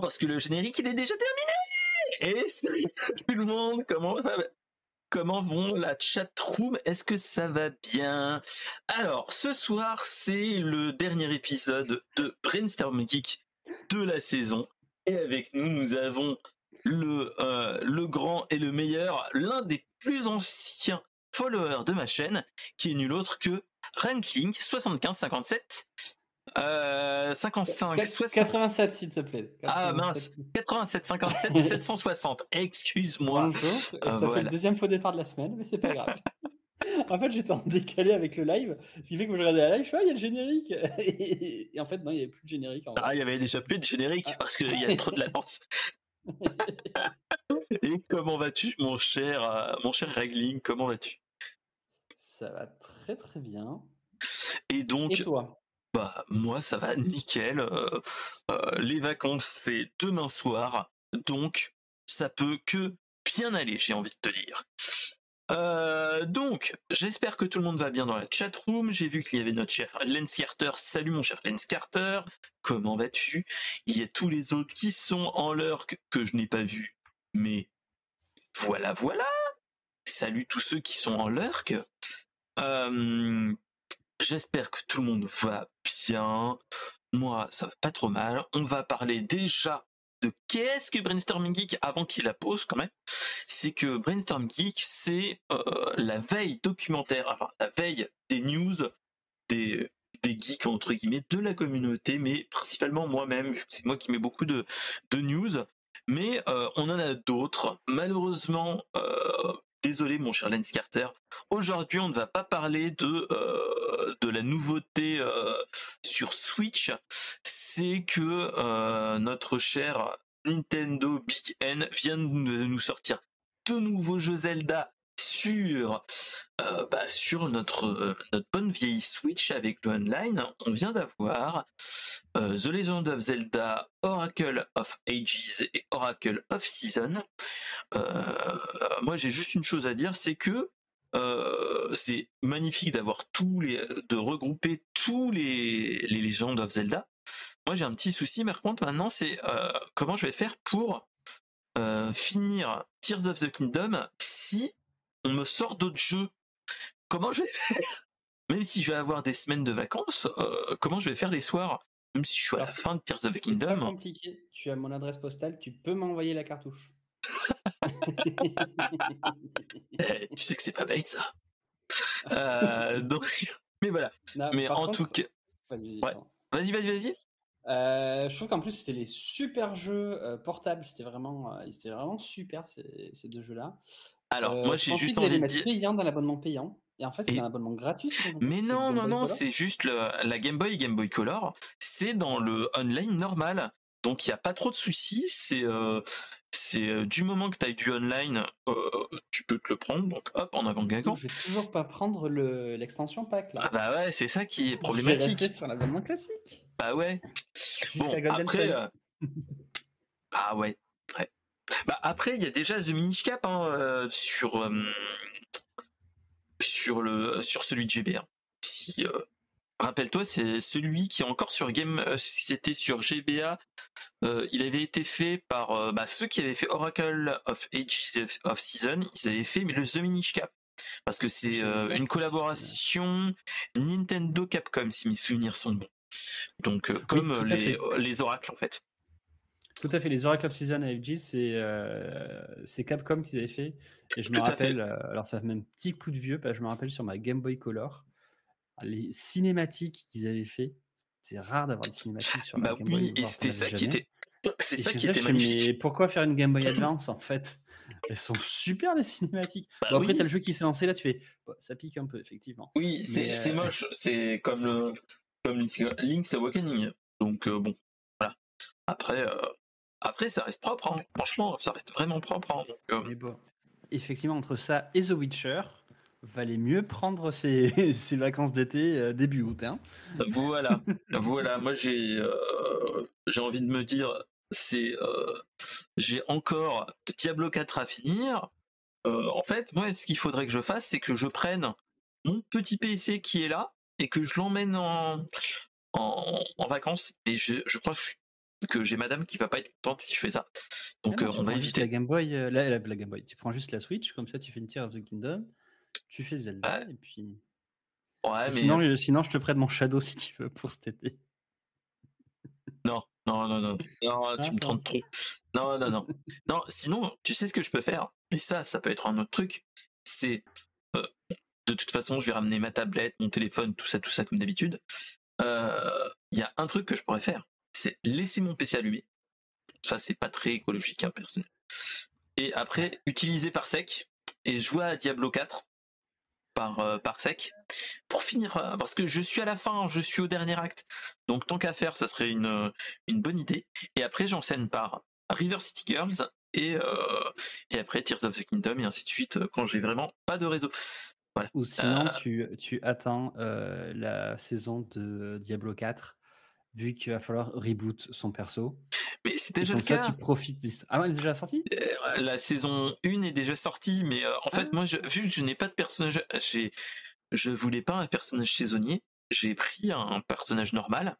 parce que le générique il est déjà terminé. Et tout le monde, comment Comment vont la chat room Est-ce que ça va bien? Alors, ce soir, c'est le dernier épisode de Brainstorm Geek de la saison. Et avec nous, nous avons le, euh, le grand et le meilleur, l'un des plus anciens followers de ma chaîne, qui est nul autre que Rankling 7557. Euh, 55 60... 87 s'il te plaît. 87. Ah mince, 87 57 760. Excuse-moi. Euh, ça voilà. fait le deuxième faux départ de la semaine, mais c'est pas grave. en fait, j'étais en décalé avec le live, ce qui fait que je regardais la live, je fais, ah, il y a le générique. Et, en fait, non, il n'y avait plus de générique. En. Ah, il y avait déjà plus de générique Ah. parce qu'il y a trop de latence. Et comment vas-tu, mon cher, euh, mon cher Ragling? Comment vas-tu? Ça va très très bien. Et donc, Et toi? Bah moi ça va nickel. euh, euh, les vacances c'est demain soir, donc ça peut que bien aller, j'ai envie de te dire. Euh, donc, j'espère que tout le monde va bien dans la chat room. J'ai vu qu'il y avait notre cher Lens Carter. Salut mon cher Lens Carter. Comment vas-tu? Il y a tous les autres qui sont en lurk que je n'ai pas vu. Mais voilà, voilà. Salut tous ceux qui sont en lurk. Euh, J'espère que tout le monde va bien. Moi, ça va pas trop mal. On va parler déjà de qu'est-ce que Brainstorming Geek avant qu'il la pose quand même. C'est que Brainstorm Geek, c'est euh, la veille documentaire, enfin, la veille des news des, des geeks entre guillemets de la communauté, mais principalement moi-même. C'est moi qui mets beaucoup de, de news. Mais euh, on en a d'autres. Malheureusement, euh, désolé mon cher Lance Carter, aujourd'hui on ne va pas parler de, euh, la nouveauté euh, sur Switch. C'est que euh, notre cher Nintendo Big N vient de nous sortir de nouveaux jeux Zelda sur euh, bah, sur notre euh, notre bonne vieille Switch avec le online. On vient d'avoir euh, The Legend of Zelda Oracle of Ages et Oracle of Season. Moi, j'ai juste une chose à dire, c'est que c'est magnifique d'avoir tous les, de regrouper tous les, les légendes of Zelda. Moi, j'ai un petit souci, par contre, maintenant, c'est comment je vais faire pour finir Tears of the Kingdom si on me sort d'autres jeux. Comment je vais faire? Même si je vais avoir des semaines de vacances, euh, comment je vais faire les soirs? Même si je suis à la fin de Tears of the C'est Kingdom. compliqué. Tu as mon adresse postale, tu peux m'envoyer la cartouche. Eh, tu sais que c'est pas bête ça. Euh, donc, mais voilà. Non, Mais en contre- tout cas, Vas-y, Ouais. vas-y, vas-y, vas-y. Euh, je trouve qu'en plus c'était les super jeux euh, portables, c'était vraiment, euh, c'était vraiment super ces, ces deux jeux-là. Alors, Euh, moi, j'ai juste envie de dire. payant dans l'abonnement payant, et en fait c'est Et- un abonnement gratuit. Mais non, non, non, c'est juste le- la Game Boy et Game Boy Color. C'est dans le online normal. Donc, il n'y a pas trop de soucis. C'est euh, euh, du moment que tu as du online, euh, tu peux te le prendre. Donc, hop, en avant gagnant. Je vais toujours pas prendre le- l'extension pack là. Ah bah ouais, c'est ça qui est Je vais problématique. rester sur l'abonnement classique. Bah ouais. Bon, après. Ah ouais. ouais. Bah après, il y a déjà The Minish Cap hein, euh, sur euh, sur le sur celui de GBA. Si euh, rappelle-toi, c'est celui qui est encore sur Game. c'était sur GBA, euh, il avait été fait par euh, bah, ceux qui avaient fait Oracle of Ages of Season. Ils avaient fait mais le The Minish Cap parce que c'est euh, une collaboration Nintendo Capcom si mes souvenirs sont bons. Donc comme les, les oracles en fait. Tout à fait, les Oracle of Season AFG, c'est euh, c'est Capcom qu'ils avaient fait. Et je me Tout rappelle, euh, alors ça fait même petit coup de vieux, parce que je me rappelle sur ma Game Boy Color, les cinématiques qu'ils avaient fait. C'est rare d'avoir des cinématiques sur la Bah Game Boy. oui, et c'était ça qui était. C'est ça qui était Mais pourquoi faire une Game Boy Advance en fait? Elles sont super les cinématiques. Bah Bon, après, oui. t'as le jeu qui s'est lancé là, tu fais. bon, ça pique un peu, effectivement. Oui, c'est euh, moche. C'est comme le comme Link's Awakening. Donc euh, bon, voilà. Après, euh, après ça reste propre. hein. Franchement, ça reste vraiment propre. hein. Donc, euh, Mais bon, effectivement, entre ça et The Witcher, valait mieux prendre ses, ses vacances d'été euh, début août. Hein. voilà, voilà. Moi, j'ai euh, j'ai envie de me dire, c'est euh, j'ai encore Diablo 4 à finir. En fait, moi, ce qu'il faudrait que je fasse, c'est que je prenne mon petit PC qui est là et que je l'emmène en, en, en vacances. Et je, je crois que je suis que j'ai madame qui va pas être contente si je fais ça. Donc Ah non, euh, on va éviter. La Game Boy, euh, la, la- la Game Boy. Tu prends juste la Switch, comme ça tu fais une Tear of the Kingdom, tu fais Zelda, Ouais. et puis. Ouais, et mais sinon, je- sinon, je te prête mon Shadow si tu veux pour cet été. non, non, non, non, non, Ah, tu me trompes trop. Non, non, non, non. Sinon, tu sais ce que je peux faire? Et ça, ça peut être un autre truc. C'est euh, de toute façon, je vais ramener ma tablette, mon téléphone, tout ça, tout ça comme d'habitude. Euh, Il y a un truc que je pourrais faire, laisser mon PC allumé. Ça, c'est pas très écologique, hein, personnel. Et après, utiliser par sec et jouer à Diablo 4 par, euh, par sec pour finir, euh, parce que je suis à la fin, je suis au dernier acte. Donc, tant qu'à faire, ça serait une, euh, une bonne idée. Et après, j'enseigne par River City Girls et, euh, et après Tears of the Kingdom et ainsi de suite quand j'ai vraiment pas de réseau. Voilà. Ou sinon, Euh, tu, tu attends euh, la saison de Diablo 4, vu qu'il va falloir reboot son perso. Mais c'est déjà le ça, cas. tu profites. de- Ah, elle est déjà sortie Euh, La saison 1 est déjà sortie, mais euh, en Ah. fait, moi, je, vu que je n'ai pas de personnage, j'ai, je voulais pas un personnage saisonnier, j'ai pris un personnage normal,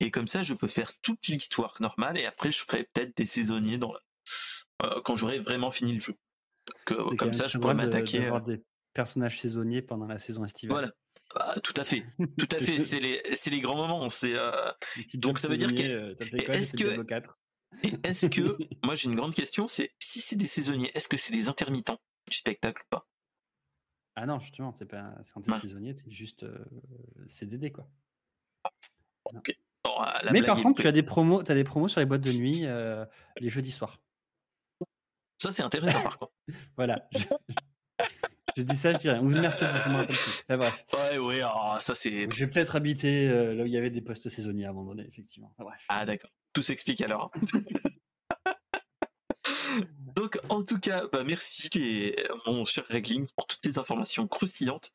et comme ça, je peux faire toute l'histoire normale, et après, je ferai peut-être des saisonniers dans la- euh, quand j'aurai vraiment fini le jeu. Que- comme ça, je pourrais de- m'attaquer. d'avoir des personnages saisonniers pendant la saison estivale. Voilà. Ah, tout à fait, tout à C'est fait. C'est les, c'est les grands moments. C'est euh, donc ça veut dire que- euh, est-ce que- Diablo 4. Et est-ce que, moi j'ai une grande question, c'est si c'est des saisonniers, est-ce que c'est des intermittents du spectacle ou pas? Ah non, justement, c'est pas c'est quand t'es saisonnier, t'es juste euh, CDD quoi. Bon, ah, la Mais par contre, tu as des promos, as des promos sur les boîtes de nuit euh, les jeudis soirs. Ça c'est intéressant par contre. Voilà. Je, dis ça, je dis rien. Ou mercredi, je me rappelle plus. Bref. Ouais, ouais, ah, ça c'est. Je vais peut-être habiter euh, là où il y avait des postes saisonniers à un moment donné, effectivement. Enfin, bref. Ah d'accord. Tout s'explique alors. Donc en tout cas, bah, merci les, mon cher Regling pour toutes ces informations croustillantes.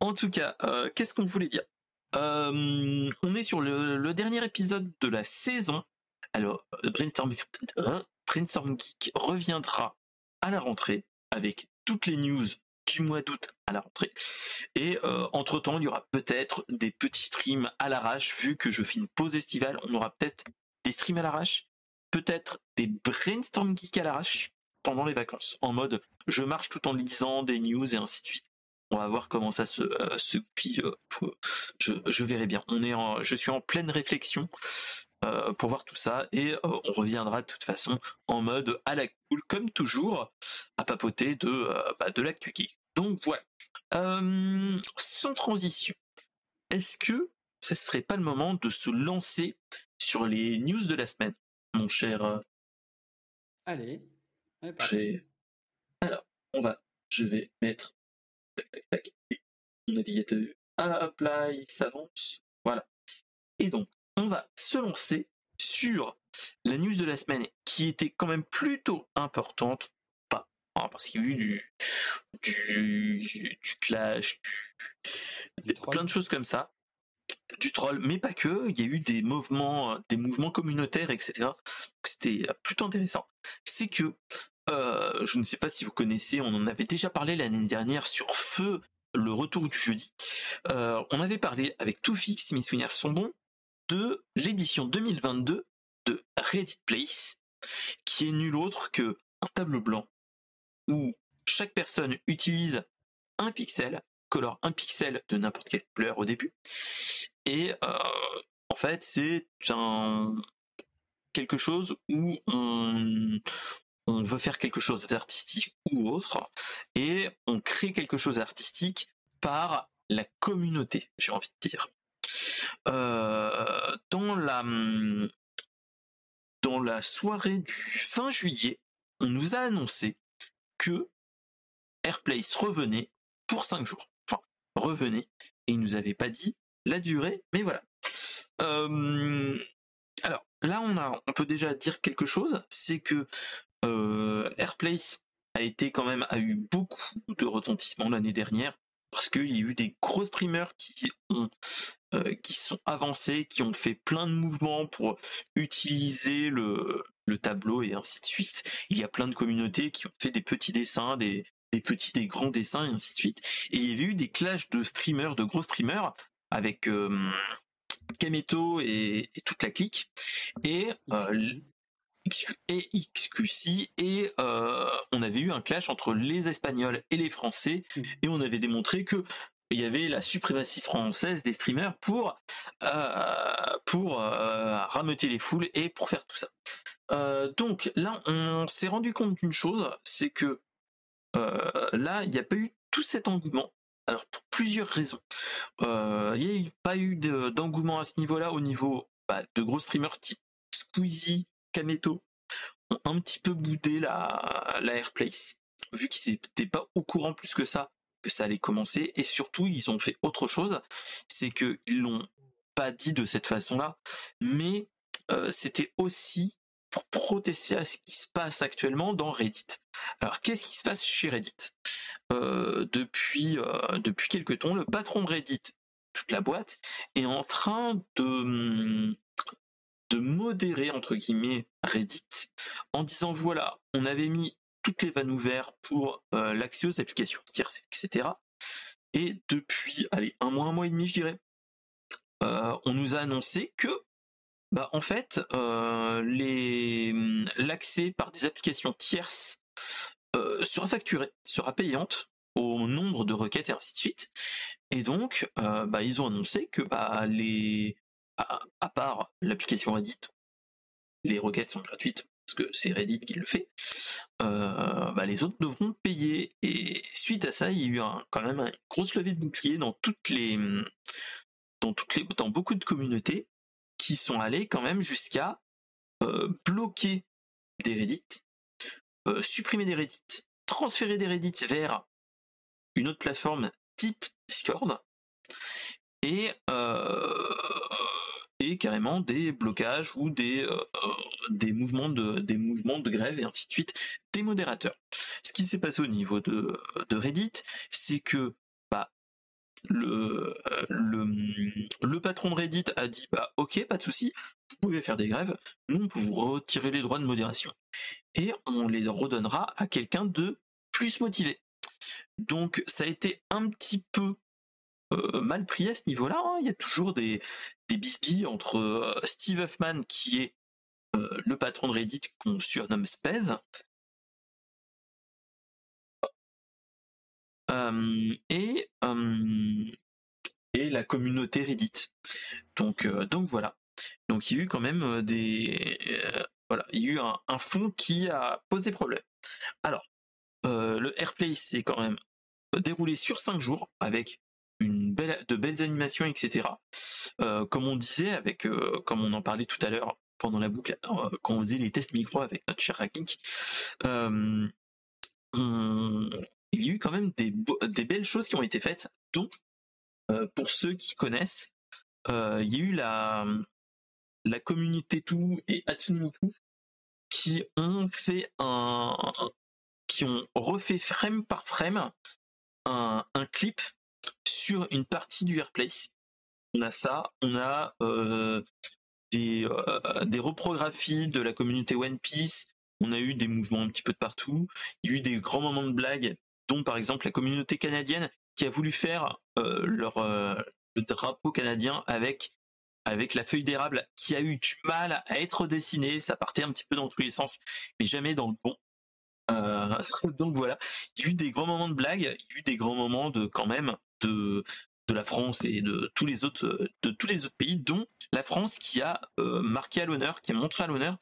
En tout cas, euh, qu'est-ce qu'on voulait dire? Euh, On est sur le, le dernier épisode de la saison. Alors, Brainstorm, euh, Brainstorm Geek reviendra à la rentrée avec toutes les news du mois d'août à la rentrée. Et entre temps, il y aura peut-être des petits streams à l'arrache, vu que je fais une pause estivale. On aura peut-être des streams à l'arrache, peut-être des brainstorm geeks à l'arrache pendant les vacances, en mode je marche tout en lisant des news et ainsi de suite. On va voir comment ça se euh, se pille. euh, je, verrai bien. On est en, je suis en pleine réflexion euh, pour voir tout ça et euh, on reviendra de toute façon en mode à la cool comme toujours à papoter de euh, bah, de l'actu geek. Donc voilà. Euh, sans transition, est-ce que ce serait pas le moment de se lancer sur les news de la semaine, mon cher euh, Allez. J'ai- Alors, on va, je vais mettre tac tac tac mon navigateur. Hop là, il s'avance. Voilà. Et donc, on va se lancer sur la news de la semaine qui était quand même plutôt importante. Hein, parce qu'il y a eu du, du, du clash, Du plein de choses comme ça. Du troll mais pas que il y a eu des mouvements euh, des mouvements communautaires etc c'était euh, plutôt intéressant. C'est que euh, je ne sais pas si vous connaissez on en avait déjà parlé l'année dernière sur feu le retour du jeudi. Euh, on avait parlé avec Toufik si mes souvenirs sont bons de l'édition 2022 de Reddit Place qui est nul autre que un tableau blanc où chaque personne utilise un pixel colore un pixel de n'importe quelle couleur au début. Et euh, en fait, c'est un quelque chose où on, veut faire quelque chose d'artistique ou autre, et on crée quelque chose d'artistique par la communauté, j'ai envie de dire. Euh, dans la dans la soirée du fin juillet, on nous a annoncé que Airplace revenait pour 5 jours. Enfin, revenait. Et il nous avait pas dit la durée, mais voilà. Euh, alors, là, on, a, on peut déjà dire quelque chose, c'est que euh, Airplace a été quand même, a eu beaucoup de retentissement l'année dernière, parce qu'il y a eu des gros streamers qui ont euh, qui sont avancés, qui ont fait plein de mouvements pour utiliser le, le tableau et ainsi de suite. Il y a plein de communautés qui ont fait des petits dessins, des, des petits, des grands dessins et ainsi de suite. Et il y avait eu des clashs de streamers, de gros streamers, avec euh, Kameto et, toute la clique et et XQC et on avait eu un clash entre les Espagnols et les Français mmh. et on avait démontré que il y avait la suprématie française des streamers pour pour rameuter les foules et pour faire tout ça. Donc là, on s'est rendu compte d'une chose, c'est que là, il n'y a pas eu tout cet engouement. Alors pour plusieurs raisons. il n'y a pas eu d'engouement à ce niveau-là au niveau bah, de gros streamers type Squeezie, Kameto ont un petit peu boudé la Airplace, vu qu'ils n'étaient pas au courant plus que ça que ça allait commencer, et surtout ils ont fait autre chose, c'est qu'ils l'ont pas dit de cette façon-là, mais c'était aussi pour protester à ce qui se passe actuellement dans Reddit. Alors qu'est-ce qui se passe chez Reddit? Depuis depuis quelques temps, le patron de Reddit, toute la boîte, est en train de hum, de modérer entre guillemets Reddit en disant voilà, on avait mis toutes les vannes ouvertes pour euh, l'accès aux applications tierces, etc. Et depuis, allez, un mois, un mois et demi, je dirais, euh, on nous a annoncé que, bah, en fait, euh, les l'accès par des applications tierces sera facturé, sera payante au nombre de requêtes et ainsi de suite. Et donc, bah, ils ont annoncé que bah, les à, part l'application Reddit, les requêtes sont gratuites parce que c'est Reddit qui le fait, euh, bah, les autres devront payer. Et suite à ça, il y a eu quand même une grosse levée de bouclier dans toutes les, dans toutes les, dans beaucoup de communautés sont allées quand même jusqu'à euh, bloquer des Reddit, euh, supprimer des Reddit, transférer des Reddit vers une autre plateforme type Discord et et carrément des blocages ou des, euh, euh, des, mouvements de, des mouvements de grève et ainsi de suite des modérateurs. Ce qui s'est passé au niveau de, de Reddit, c'est que le, euh, patron de Reddit a dit bah ok pas de souci, vous pouvez faire des grèves, nous on peut vous retirer les droits de modération et on les redonnera à quelqu'un de plus motivé. Donc ça a été un petit peu mal pris à ce niveau-là. Hein. Il y a toujours des, des bisbilles entre Steve Huffman, qui est le patron de Reddit qu'on surnomme Spez, et, et la communauté Reddit. Donc, donc voilà. Donc il y a eu quand même des... voilà, il y a eu un, un fond qui a posé problème. Alors, le Airplay s'est quand même déroulé sur 5 jours avec une belle, de belles animations, etc. Euh, comme on disait, avec, euh, comme on en parlait tout à l'heure pendant la boucle, euh, quand on faisait les tests micro avec notre cher hacking, il y a eu quand même des, belles choses qui ont été faites, dont, pour ceux qui connaissent, il y a eu la, communauté tout et Hatsune qui ont fait un, qui ont refait frame par frame un, clip sur une partie du Airplace. On a ça, on a euh, des, euh, des reprographies de la communauté One Piece, on a eu des mouvements un petit peu de partout, il y a eu des grands moments de blague, dont par exemple la communauté canadienne qui a voulu faire euh, leur le drapeau canadien avec avec la feuille d'érable qui a eu du mal à être dessinée, ça partait un petit peu dans tous les sens, mais jamais dans le bon. donc voilà, il y a eu des grands moments de blague, il y a eu des grands moments de quand même de, de la France et de tous les autres de tous les autres pays, dont la France qui a euh, marqué à l'honneur, qui a montré à l'honneur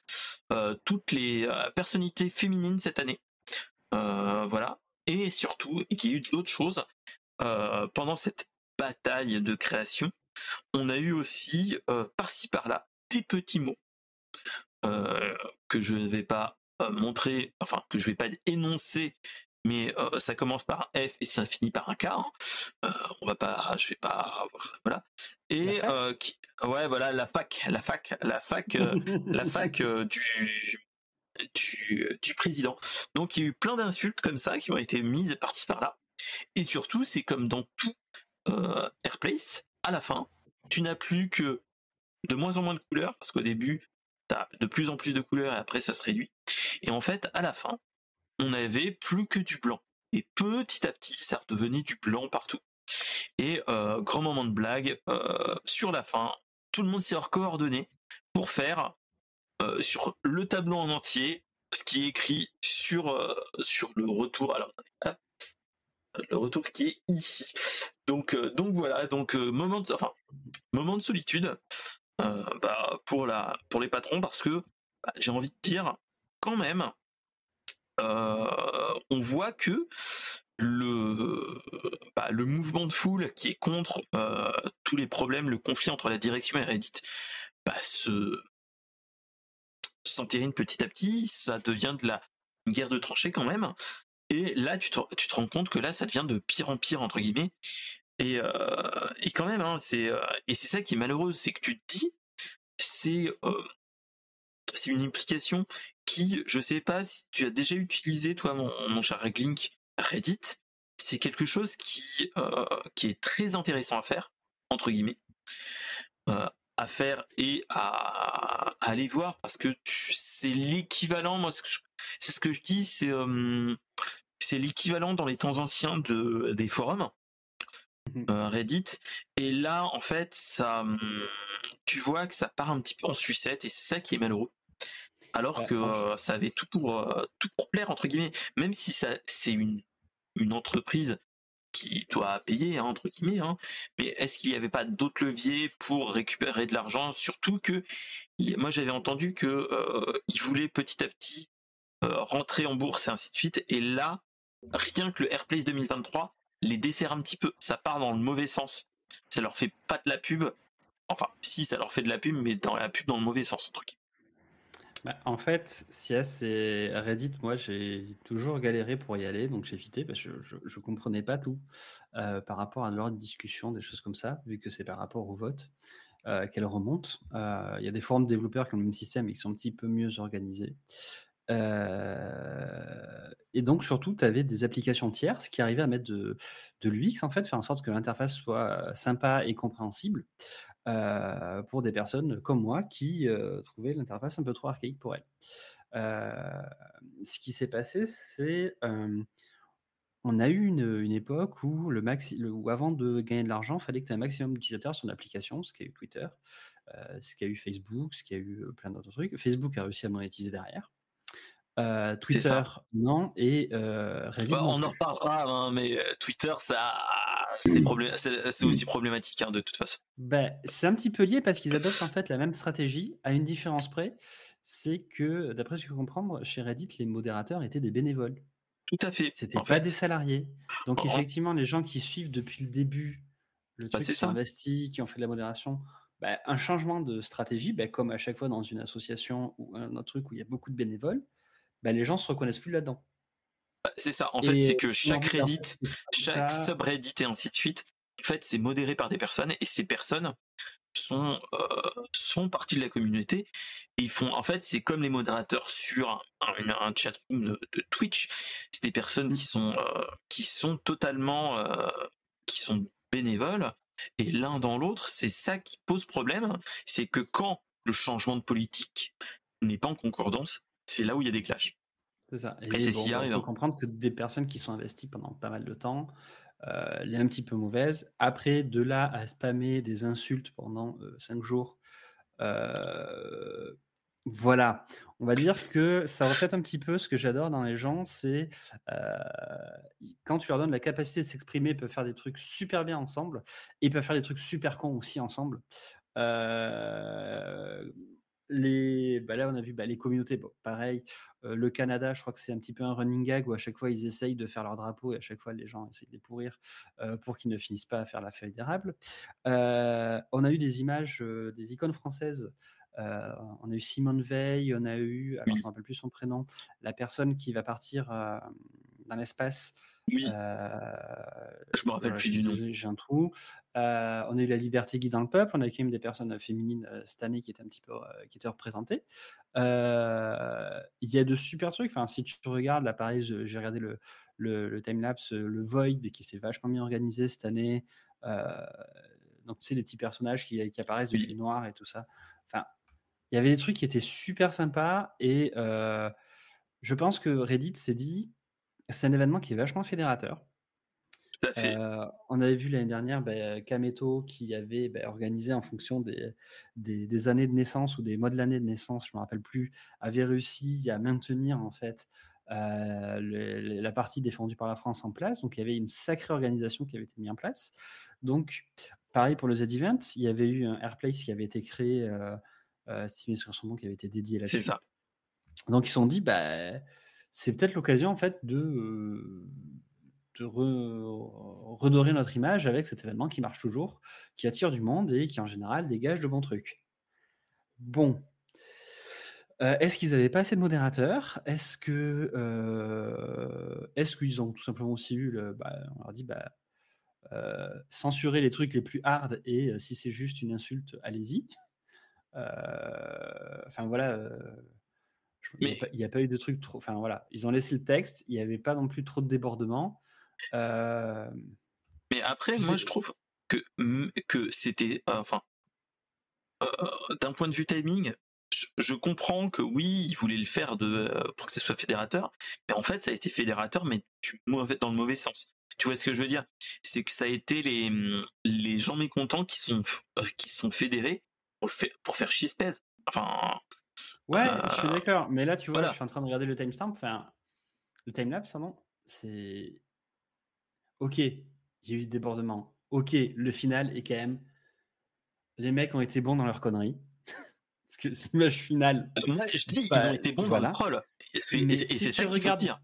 euh, toutes les euh, personnalités féminines cette année. voilà. Et surtout, et qu'il y a eu d'autres choses pendant cette bataille de création, on a eu aussi par-ci par-là des petits mots que je ne vais pas montrer, enfin que je vais pas énoncer mais ça commence par un F et ça finit par un K. Hein. on va pas, je vais pas, voilà. Et ouais, voilà la fac, la fac, la fac, la fac du, du, du président. Donc il y a eu plein d'insultes comme ça qui ont été mises par-ci par-là. Et surtout, c'est comme dans tout Airplace, à la fin, tu n'as plus que de moins en moins de couleurs parce qu'au début, tu as de plus en plus de couleurs et après ça se réduit. Et en fait, à la fin, on avait plus que du blanc. Et petit à petit, ça redevenait du blanc partout. Et euh, grand moment de blague, euh, sur la fin, tout le monde s'est coordonné pour faire sur le tableau en entier ce qui est écrit sur sur le retour. Alors le retour qui est ici. Donc donc voilà donc moment de, enfin moment de solitude bah, pour la pour les patrons parce que bah, j'ai envie de dire quand même on voit que le, bah, le mouvement de foule qui est contre euh, tous les problèmes, le conflit entre la direction et Reddit, bah, se s'entérine petit à petit, ça devient de la guerre de tranchées quand même. Et là, tu te, tu te rends compte que là, ça devient de pire en pire entre guillemets. Et, euh, et quand même, hein, c'est euh, et c'est ça qui est malheureux, c'est que tu te dis, c'est c'est une implication qui, je sais pas si tu as déjà utilisé toi, mon, mon cher Reglink, Reddit, c'est quelque chose qui, euh, qui est très intéressant à faire, entre guillemets, euh, à faire et à, aller voir parce que c'est l'équivalent, moi c'est ce que je dis, c'est euh, c'est l'équivalent dans les temps anciens de, des forums. Mmh Reddit. Et là en fait ça tu vois que ça part un petit peu en sucette et c'est ça qui est malheureux. Alors que ça avait tout pour tout pour plaire entre guillemets. Même si ça c'est une une entreprise qui doit payer hein, entre guillemets hein, mais est-ce qu'il n'y avait pas d'autres leviers pour récupérer de l'argent? Surtout que moi j'avais entendu que il voulait petit à petit rentrer en bourse et ainsi de suite. Et là rien que le Airplace 2023 les dessert un petit peu. Ça part dans le mauvais sens. Ça leur fait pas de la pub. Enfin si ça leur fait de la pub mais dans la pub dans le mauvais sens guillemets bah, en fait, si c'est Reddit, moi j'ai toujours galéré pour y aller, donc j'ai évité parce que je, je, comprenais pas tout euh, par rapport à leur discussion, des choses comme ça, vu que c'est par rapport au vote euh, qu'elle remonte. Euh, il y a des forums de développeurs qui ont le même système et qui sont un petit peu mieux organisés. et donc surtout, tu avais des applications tierces qui arrivaient à mettre de, de l'UX en fait, faire en sorte que l'interface soit sympa et compréhensible. Euh, pour des personnes comme moi qui euh, trouvaient l'interface un peu trop archaïque pour elles. Euh, ce qui s'est passé, c'est on a eu une, époque où, le maxi, avant de gagner de l'argent, il fallait que tu aies un maximum d'utilisateurs sur l'application, ce qui a eu Twitter, ce qui a eu Facebook, ce qui a eu plein d'autres trucs. Facebook a réussi à monétiser derrière. Twitter, non, et Reddit. Bah, on en reparlera, hein, mais Twitter, ça c'est aussi problématique hein, de toute façon. Ben, c'est un petit peu lié parce qu'ils adoptent en fait la même stratégie à une différence près. C'est que, d'après ce que je peux comprendre, chez Reddit, les modérateurs étaient des bénévoles. Tout à fait. C'était pas des salariés. Donc, effectivement, les gens qui suivent depuis le début le bah, truc, qui sont investis, qui ont fait de la modération, ben, un changement de stratégie, ben, comme à chaque fois dans une association ou un autre truc où il y a beaucoup de bénévoles, les gens se reconnaissent plus là-dedans. C'est ça. En fait, c'est que chaque Reddit, chaque subreddit et ainsi de suite, en fait, c'est modéré par des personnes et ces personnes sont euh, sont partie de la communauté et ils font en fait c'est comme les modérateurs sur un, chat de, Twitch c'est des personnes qui sont euh, qui sont totalement euh, qui sont bénévoles et l'un dans l'autre c'est ça qui pose problème c'est que quand le changement de politique n'est pas en concordance c'est là où il y a des clashs c'est ça. Et, c'est bon, on peut comprendre que des personnes qui sont investies pendant pas mal de temps, euh, les un petit peu mauvaises. Après, de là à spammer des insultes pendant euh, cinq jours, euh, voilà. On va dire que ça reflète un petit peu ce que j'adore dans les gens, c'est euh, quand tu leur donnes la capacité de s'exprimer, ils peuvent faire des trucs super bien ensemble, et ils peuvent faire des trucs super cons aussi ensemble. Euh, les, bah là, on a vu bah, les communautés, pareil. le Canada, je crois que c'est un petit peu un running gag où à chaque fois ils essayent de faire leur drapeau et à chaque fois les gens essayent de les pourrir pour qu'ils ne finissent pas à faire la feuille d'érable. on a eu des images, des icônes françaises. on a eu Simone Veil, on a eu, alors je ne me rappelle plus son prénom, la personne qui va partir dans l'espace. Oui. Euh, je me rappelle plus du nom. J'ai un trou. Euh, on a eu la liberté guide dans le peuple. On a quand même des personnes féminines euh, cette année qui étaient un petit peu qui étaient représentées. Il y a de super trucs. Enfin, si tu regardes, là, pareil, j'ai regardé le, le, timelapse, le Void qui s'est vachement bien organisé cette année. donc, tu sais, les petits personnages qui, qui apparaissent de oui. noir et tout ça. Enfin, il y avait des trucs qui étaient super sympas et je pense que Reddit s'est dit c'est un événement qui est vachement fédérateur. on avait vu l'année dernière Kameto qui avait bah, organisé en fonction des, des, années de naissance ou des mois de l'année de naissance, je ne me rappelle plus, avait réussi à maintenir en fait la partie défendue par la France en place. Donc il y avait une sacrée organisation qui avait été mise en place. Donc pareil pour le Z-Event, il y avait eu un Airplace qui avait été créé, estimé sur son nom, qui avait été dédié là-dessus. C'est ça. Donc ils se sont dit, bah, c'est peut-être l'occasion en fait de de redorer notre image avec cet événement qui marche toujours, qui attire du monde et qui en général dégage de bons trucs. Bon. Euh, est-ce qu'ils n'avaient pas assez de modérateurs? Est-ce que euh, est-ce qu'ils ont tout simplement aussi eu bah, on leur dit bah, euh, censurer les trucs les plus hard et si c'est juste une insulte, allez-y? Enfin voilà. Mais... Il n'y a, pas eu de trucs trop. Enfin voilà, ils ont laissé le texte. Il n'y avait pas non plus trop de débordements. Euh, mais après, moi, je trouve que, que c'était. Euh, enfin, euh, d'un point de vue timing, je, comprends que oui, il voulait le faire de, pour que ce soit fédérateur, mais en fait, ça a été fédérateur, mais dans le mauvais sens. Tu vois ce que je veux dire? C'est que ça a été les, les gens mécontents qui sont, qui sont fédérés pour, pour faire chispèse. Enfin. Ouais, je suis d'accord. Mais là, tu vois, je suis en train de regarder le timestamp, enfin, le timelapse, pardon. C'est ok, j'ai eu ce débordement. Ok, le final est quand même. Les mecs ont été bons dans leur connerie. Parce que l'image finale. Moi, je dis, ils bah, ont été bons dans le troll. Et c'est ça qu'il faut dire.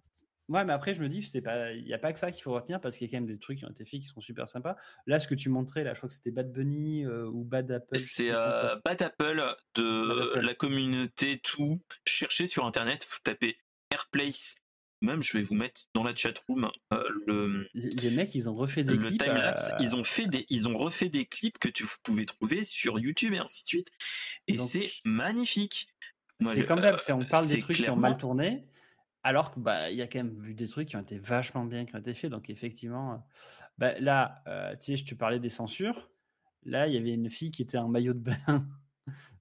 Ouais, mais après, je me dis, il n'y a pas que ça qu'il faut retenir parce qu'il y a quand même des trucs qui ont été faits qui sont super sympas. Là, ce que tu montrais, là, je crois que c'était Bad Bunny euh, ou Bad Apple. C'est euh, Bad Apple de la communauté tout. Cherchez sur internet, vous tapez Airplace même je vais vous mettre dans la chat room euh, le les mecs ils ont refait des clips euh, ils ont fait des ils ont refait des clips que tu pouvais trouver sur YouTube et ainsi de suite et c'est magnifique c'est comme d'hab on parle des trucs qui ont mal tourné alors que bah il y a quand même vu des trucs qui ont été vachement bien qui ont été faits donc effectivement euh, bah, là tu sais je te parlais des censures là il y avait une fille qui était en maillot de bain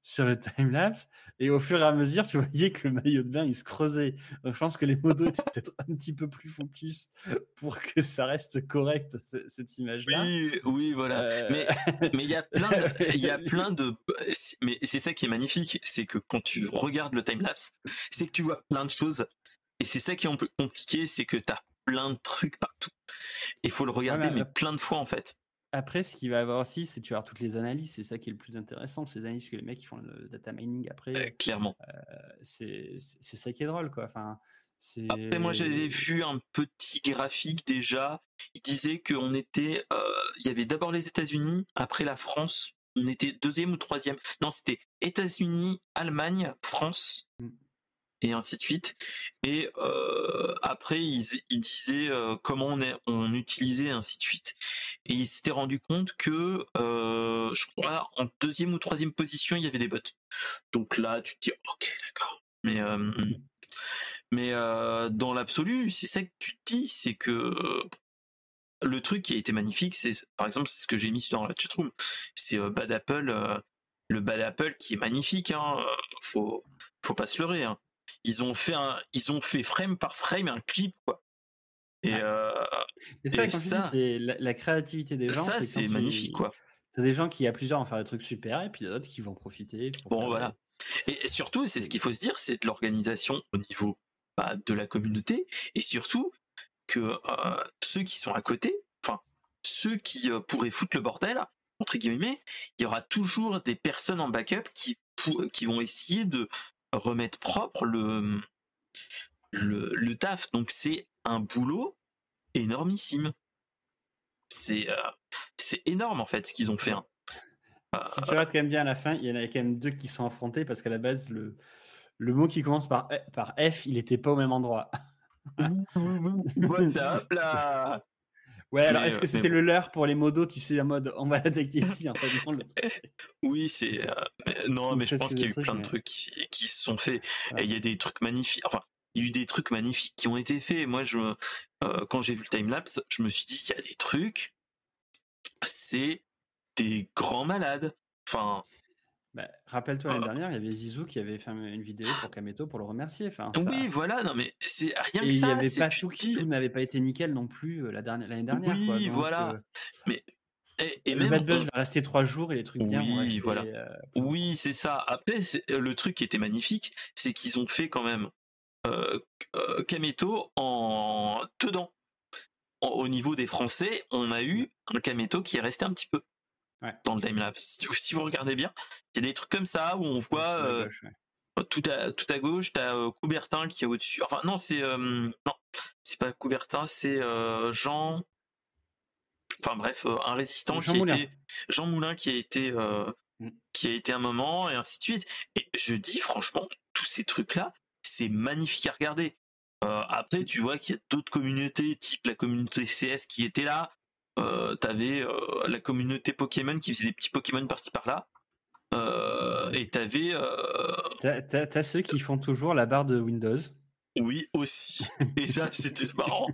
sur le timelapse. Et au fur et à mesure, tu voyais que le maillot de bain, il se creusait. Donc, je pense que les modos étaient peut-être un petit peu plus focus pour que ça reste correct, cette image-là. Oui, oui, voilà. Euh. Mais mais il y a plein de, il y a plein de, mais c'est ça qui est magnifique, c'est que quand tu regardes le timelapse, c'est que tu vois plein de choses. Et c'est ça qui est un peu compliqué, c'est que tu as plein de trucs partout. Il faut le regarder, mais plein de fois, en fait. Après, ce qu'il va y avoir aussi, c'est tu vas avoir toutes les analyses. C'est ça qui est le plus intéressant. Ces analyses que les mecs qui font le data mining après. Euh, clairement. Euh, c'est ça qui est drôle, quoi. Enfin, après, moi, j'avais vu un petit graphique déjà. Il disait qu'on était. Euh, il y avait d'abord les États-Unis, après la France. On était deuxième ou troisième. Non, c'était États-Unis, Allemagne, France. Mmh et ainsi de suite. Et euh, après, ils, disaient euh, comment on, est, on utilisait, et ainsi de suite. Et ils s'étaient rendu compte que, euh, je crois, en deuxième ou troisième position, il y avait des bots. Donc là, tu te dis, ok, d'accord. Mais, mais dans l'absolu, c'est ça que tu te dis, c'est que le truc qui a été magnifique, c'est, par exemple, c'est ce que j'ai mis dans la chatroom, c'est Bad Apple, le Bad Apple qui est magnifique, hein, faut, faut pas se leurrer. Hein ils ont fait un, ils ont fait frame par frame un clip quoi. Et, euh, ça, c'est la, créativité des gens. Ça, c'est magnifique, quoi. T'as des gens qui, à plusieurs, vont faire des trucs super, et puis d'autres qui vont profiter. bon, voilà. Et, surtout, c'est ce qu'il faut se dire, c'est de l'organisation au niveau bah, de la communauté, et surtout que euh, ceux qui sont à côté, enfin, ceux qui euh, pourraient foutre le bordel, entre guillemets, il y aura toujours des personnes en backup qui, qui vont essayer de remettre propre le, le, taf. Donc c'est un boulot énormissime. C'est euh, c'est énorme en fait ce qu'ils ont fait. Hein. Si tu regardes quand même bien à la fin, il y en a quand même deux qui sont affrontés parce qu'à la base, le, le mot qui commence par, par F, il n'était pas au même endroit. WhatsApp là Ouais, alors est-ce que c'était le leur pour les modos, tu sais, en mode on va attaquer ici en fait, Oui, c'est. Euh, non, mais je pense qu'il y a eu plein de trucs qui, se sont faits. Et il y a des trucs magnifiques. Enfin, il y a eu des trucs magnifiques qui ont été faits. Moi, je, euh, quand j'ai vu le timelapse, je me suis dit, il y a des trucs. C'est des grands malades. Enfin, Bah, rappelle-toi l'année dernière, il y avait Zizou qui avait fait une vidéo pour Kameto pour le remercier. Enfin, ça... Oui, voilà, non mais c'est rien Et que il ça. avait c'est pas tout, n'avait pas été nickel non plus euh, la dernière- l'année dernière. quoi. Oui, Donc, voilà. euh, Mais et, et le même bad buzz va rester trois jours et les trucs bien vont Oui, rester. voilà. euh, Oui, c'est ça. Après, le truc qui était magnifique, c'est qu'ils ont fait quand même euh, Kameto en dedans. En- au niveau des Français, on a eu un Kameto qui est resté un petit peu Ouais. dans le timelapse. Si, si vous regardez bien, il y a des trucs comme ça où on voit euh, gauche, ouais. tout à tout à gauche, t'as euh, Coubertin qui est au-dessus. Enfin non, c'est euh, non, c'est pas Coubertin, c'est Jean. Enfin bref, un résistant Jean qui Moulin. a été Jean Moulin qui a été Mm. qui a été un moment et ainsi de suite. Et je dis franchement, tous ces trucs là, c'est magnifique à regarder. Euh, après, tu vois qu'il y a d'autres communautés, type la communauté CS qui était là. Euh, T'avais euh, la communauté Pokémon qui faisait des petits Pokémon par-ci par-là. Euh, et t'avais euh, T'as- T'as t'as ceux qui font toujours la barre de Windows. Oui, aussi. Et ça, c'était marrant.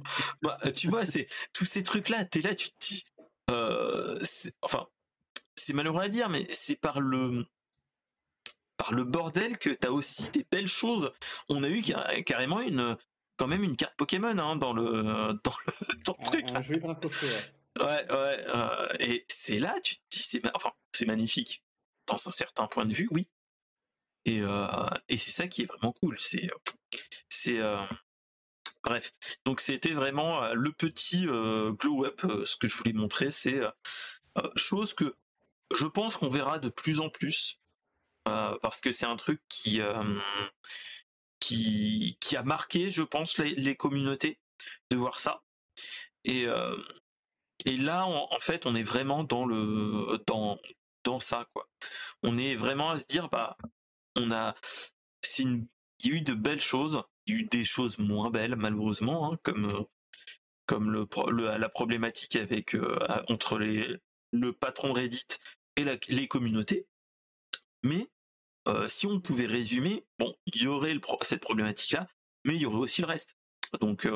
Bah, tu vois, c'est tous ces trucs-là, t'es là, tu te dis. euh, c'est- enfin, c'est malheureux à dire, mais c'est par le par le bordel que t'as aussi des belles choses. On a eu car- carrément une quand même une carte Pokémon hein, dans le dans le, dans le truc. Un joli drapeau feu, ouais. Ouais, ouais. euh, et c'est là, tu te dis, c'est enfin, magnifique. Dans un certain point de vue, oui. Et, euh, et c'est ça qui est vraiment cool. C'est, euh, bref. Donc c'était vraiment le petit glow up. ce que je voulais montrer, c'est chose que je pense qu'on verra de plus en plus parce que c'est un truc qui qui qui a marqué, je pense, les, les communautés de voir ça. Et euh, et là, en, fait, on est vraiment dans le dans dans ça quoi. On est vraiment à se dire bah on a il y a eu de belles choses, il y a eu des choses moins belles malheureusement hein, comme euh, comme la problématique avec euh, entre les le patron Reddit et les communautés. Mais euh, si on pouvait résumer, bon, il y aurait cette problématique-là, mais il y aurait aussi le reste. Donc,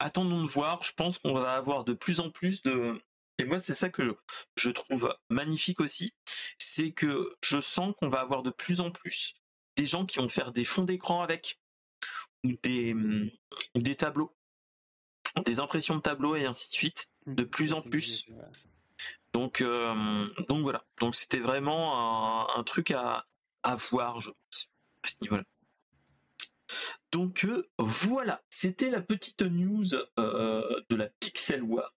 attendons de voir. Je pense qu'on va avoir de plus en plus de. Et moi, c'est ça que je, trouve magnifique aussi, c'est que je sens qu'on va avoir de plus en plus des gens qui vont faire des fonds d'écran avec, ou des, ou des tableaux, des impressions de tableaux et ainsi de suite, de plus en plus. Donc, euh, donc voilà. Donc c'était vraiment un, un truc à, à voir, je pense, à ce niveau-là. Donc euh, voilà, c'était la petite news euh, de la Pixel War.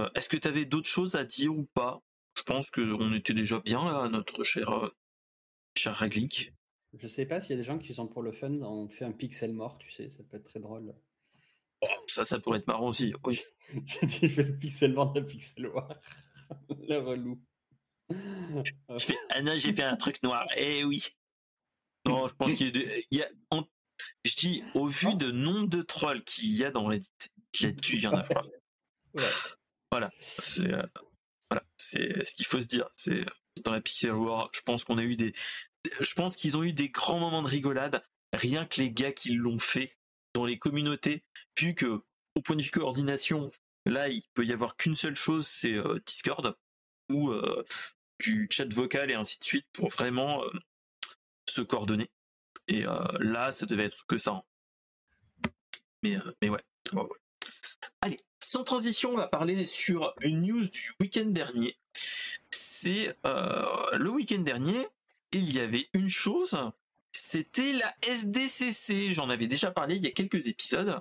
Euh, Est-ce que tu avais d'autres choses à dire ou pas? Je pense qu'on était déjà bien là, notre cher, cher Raglink. Je sais pas s'il y a des gens qui sont pour le fun, on fait un pixel mort, tu sais, ça peut être très drôle. Ça, ça pourrait être marrant aussi. Oui. tu fais le pixel mort de la pixel war. le relou. Fais, ah non, j'ai fait un truc noir. Eh oui. Non, je pense qu'il y a, je dis, au vu de nombre de trolls qu'il y a dans Reddit, là-dessus, il y en a pas. Ouais. Voilà, c'est euh, voilà, c'est ce qu'il faut se dire. C'est dans la Pixel War, je pense qu'on a eu des, je pense qu'ils ont eu des grands moments de rigolade, rien que les gars qui l'ont fait dans les communautés, vu que au point de vue coordination, là, il peut y avoir qu'une seule chose, c'est euh, Discord ou euh, du chat vocal et ainsi de suite pour vraiment euh, se coordonner. Et euh, là, ça devait être que ça. hein. Mais, euh, mais ouais. Allez, sans transition, on va parler sur une news du week-end dernier. C'est euh, le week-end dernier, il y avait une chose, c'était la SDCC. J'en avais déjà parlé il y a quelques épisodes.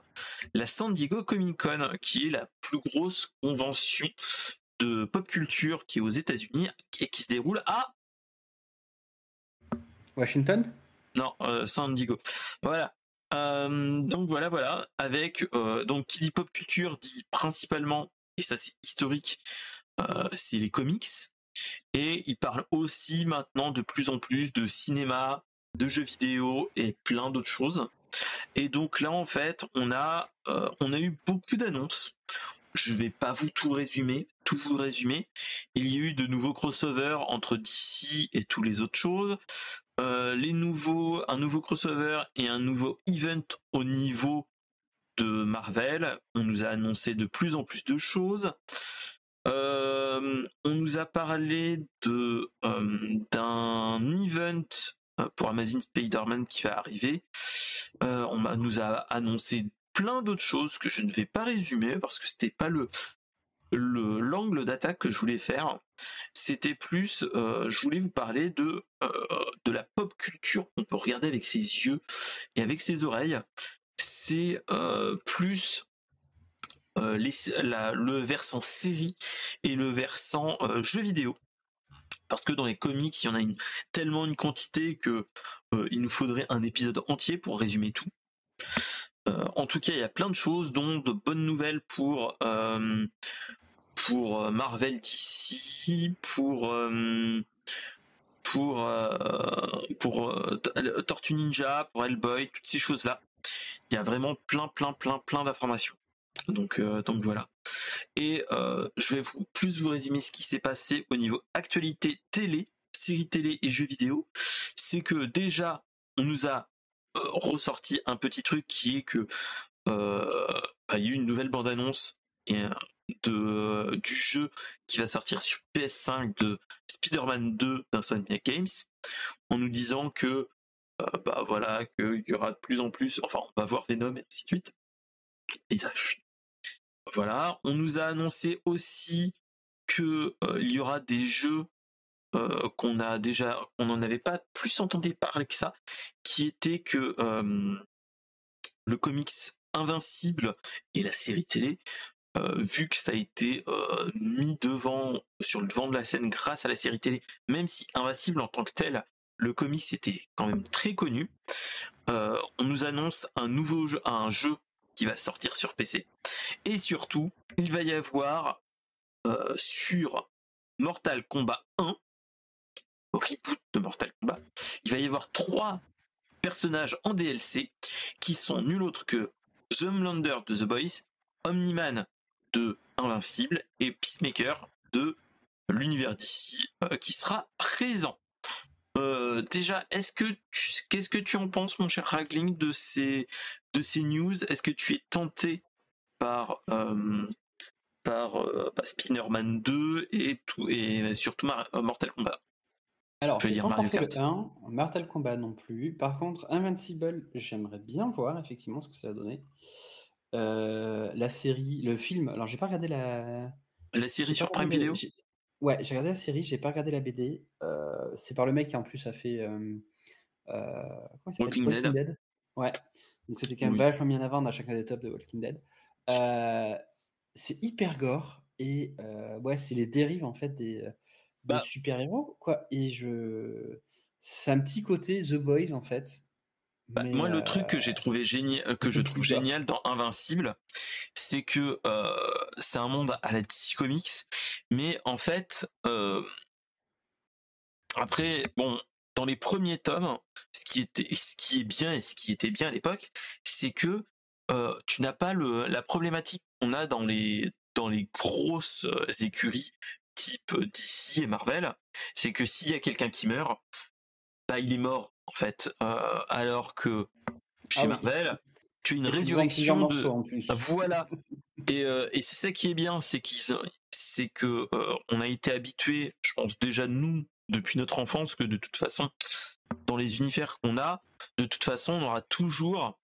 La San Diego Comic Con, qui est la plus grosse convention de pop culture qui est aux États-Unis et qui se déroule à Washington? Non euh, San Diego. Voilà. Euh, donc voilà, voilà. Avec euh, donc qui dit pop culture dit principalement et ça c'est historique, c'est les comics. Et il parle aussi maintenant de plus en plus de cinéma, de jeux vidéo et plein d'autres choses. Et donc là en fait, on a on a eu beaucoup d'annonces. Je vais pas vous tout résumer, tout vous résumer. Il y a eu de nouveaux crossovers entre DC et toutes les autres choses. Euh, un nouveau crossover et un nouveau event au niveau de Marvel. On nous a annoncé de plus en plus de choses. Euh, on nous a parlé de d'un event pour Amazing Spider-Man qui va arriver. on nous a annoncé plein d'autres choses que je ne vais pas résumer parce que c'était pas le l'angle d'attaque que je voulais faire, c'était plus, je voulais vous parler de de la pop culture qu'on peut regarder avec ses yeux et avec ses oreilles. C'est plus le versant série et le versant jeu vidéo. Parce que dans les comics, il y en a tellement une quantité que il nous faudrait un épisode entier pour résumer tout. en tout cas, il y a plein de choses, dont de bonnes nouvelles pour pour Marvel d'ici, pour pour pour Tortue Ninja, pour Hellboy, toutes ces choses là. Il y a vraiment plein plein plein plein d'informations. Donc, euh, donc voilà. Et euh, je vais vous plus vous résumer ce qui s'est passé au niveau actualité télé, série télé et jeux vidéo. C'est que déjà, on nous a euh, ressorti un petit truc qui est que bah, il y a eu une nouvelle bande-annonce de du jeu qui va sortir sur PS5 de Spider-Man 2 d'Insomniac Games, en nous disant que bah voilà qu'il y aura de plus en plus, enfin on va voir Venom et ainsi de suite. Et ça, voilà, on nous a annoncé aussi que euh, il y aura des jeux euh, qu'on a déjà, on n'en avait pas plus entendu parler que ça, qui était que le comics Invincible et la série télé, euh, vu que ça a été mis devant sur le devant de la scène grâce à la série télé, même si Invincible en tant que tel, le comics était quand même très connu, on nous annonce un nouveau jeu, qui va sortir sur PC. Et surtout, il va y avoir euh, sur Mortal Kombat 1, au reboot de Mortal Kombat, il va y avoir trois personnages en DLC qui sont nul autre que The Homelander de The Boys, Omniman de Invincible et Peacemaker de l'univers d'ici euh, qui sera présent. Euh, déjà, est-ce que qu'est-ce que tu en penses, mon cher Ragling, de ces de ces news? Est-ce que tu es tenté par euh, par euh, bah, Spinnerman 2 et tout et surtout Mortal Kombat? Alors, je vais dire Mario Kart. 1, Mortal Kombat non plus. Par contre, Invincible, j'aimerais bien voir effectivement ce que ça va donner. La série, le film. Alors, j'ai pas regardé la la série sur Prime Video? Ouais, j'ai regardé la série, j'ai pas regardé la BD. Euh, c'est par le mec qui en plus a fait euh, euh, Walking, Dead. Ouais, donc c'était quand même vachement bien avant dans chacun des tops de Walking Dead. c'est hyper gore et ouais, c'est les dérives en fait des, bah super héros quoi. Et je, c'est un petit côté The Boys en fait. Bah, moi, le truc que j'ai trouvé génial, que je trouve génial dans Invincible, c'est que c'est un monde à la DC Comics, mais en fait, après, bon, dans les premiers tomes, ce qui était, ce qui est bien et ce qui était bien à l'époque, c'est que tu n'as pas le, la problématique qu'on a dans les dans les grosses écuries type DC et Marvel, c'est que s'il y a quelqu'un qui meurt, bah il est mort en fait. Euh, alors que chez ah Marvel, tu as une résurrection de. Voilà. Euh, et, c'est ça qui est bien, c'est qu'ils, c'est que euh, on a été habitué, je pense déjà nous depuis notre enfance, que de toute façon, dans les univers qu'on a, de toute façon, on aura toujours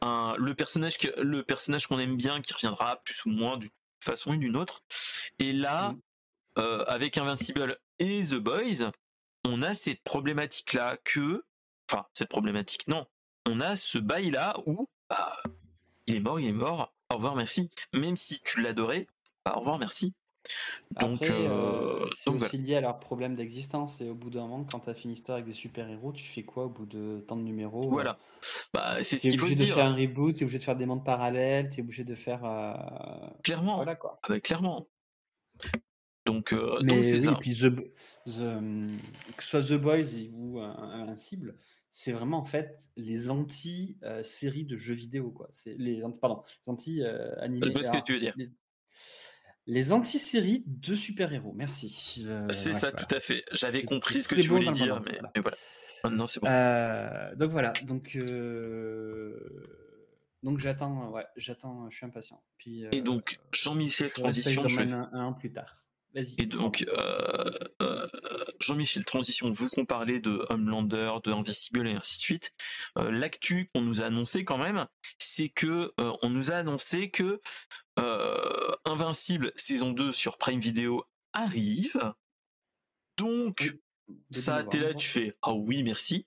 un, le personnage, le personnage qu'on aime bien qui reviendra plus ou moins d'une façon ou d'une autre. Et là, mm. avec Invincible et The Boys, on a cette problématique là que, enfin cette problématique, non, on a ce bail là où bah, il est mort, il est mort, au revoir, merci. Même si tu l'adorais, bah, au revoir, merci. Donc, euh, euh, c'est aussi lié à leur problème d'existence. Et au bout d'un moment, quand tu as fait une histoire avec des super-héros, tu fais quoi au bout de tant de numéros euh? Voilà. Bah, c'est ce qu'il faut se dire. Tu obligé de faire un reboot, tu es obligé de faire des mondes parallèles, tu es obligé de faire. Clairement. Voilà, quoi. Ah bah, clairement. Donc, Mais oui, et puis the, que ce soit The Boys ou Invincible, c'est vraiment en fait les anti-séries de jeux vidéo. Quoi. C'est les, pardon, les anti-animés. ce que tu veux dire. Les, anti-séries de super-héros, merci. c'est ça, tout à fait. J'avais compris ce que tu voulais dire, mais, voilà. Non, c'est bon. donc voilà, donc, donc j'attends, ouais, j'attends, je suis impatient. Puis, Et donc, Jean-Michel Transition, je... un, un, plus tard. Vas-y. Et donc, euh, euh, Jean-Michel Transition, vu qu'on parlait de Homelander, de Invisible et ainsi de suite, euh, l'actu qu'on nous a annoncé quand même, c'est que euh, on nous a annoncé que euh, Invincible saison 2 sur Prime Video arrive. Donc, ça, t'es là, tu fais ah oui, merci.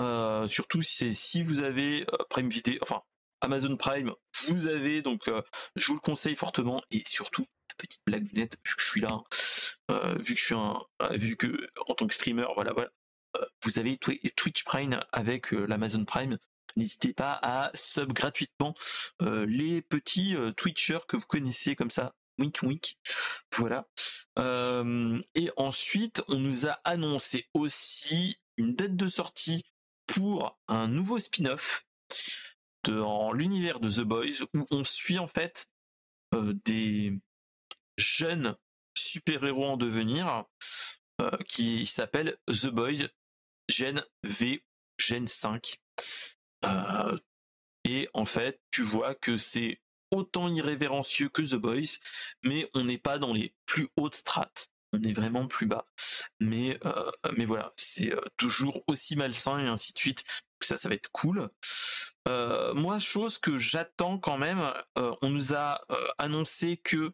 Euh, surtout si c'est si vous avez euh, Prime Video, enfin Amazon Prime, vous avez donc, euh, je vous le conseille fortement et surtout petite blagounette, vu que je suis là, euh, vu que je suis un, euh, vu que en tant que streamer, voilà, voilà, euh, vous avez Twi- Twitch Prime avec l'Amazon Prime. N'hésitez pas à sub gratuitement les petits Twitchers que vous connaissez comme ça. Wink wink. Voilà. Et ensuite, on nous a annoncé aussi une date de sortie pour un nouveau spin-off dans l'univers de The Boys où on suit en fait des jeunes super-héros en devenir euh, qui s'appelle The Boys Gen V Gen 5. Euh, et en fait, tu vois que c'est autant irrévérencieux que The Boys, mais on n'est pas dans les plus hautes strates. On est vraiment plus bas. Mais, euh, voilà, c'est toujours aussi malsain et ainsi de suite. Ça, ça va être cool. Moi, chose que j'attends quand même, on nous a annoncé que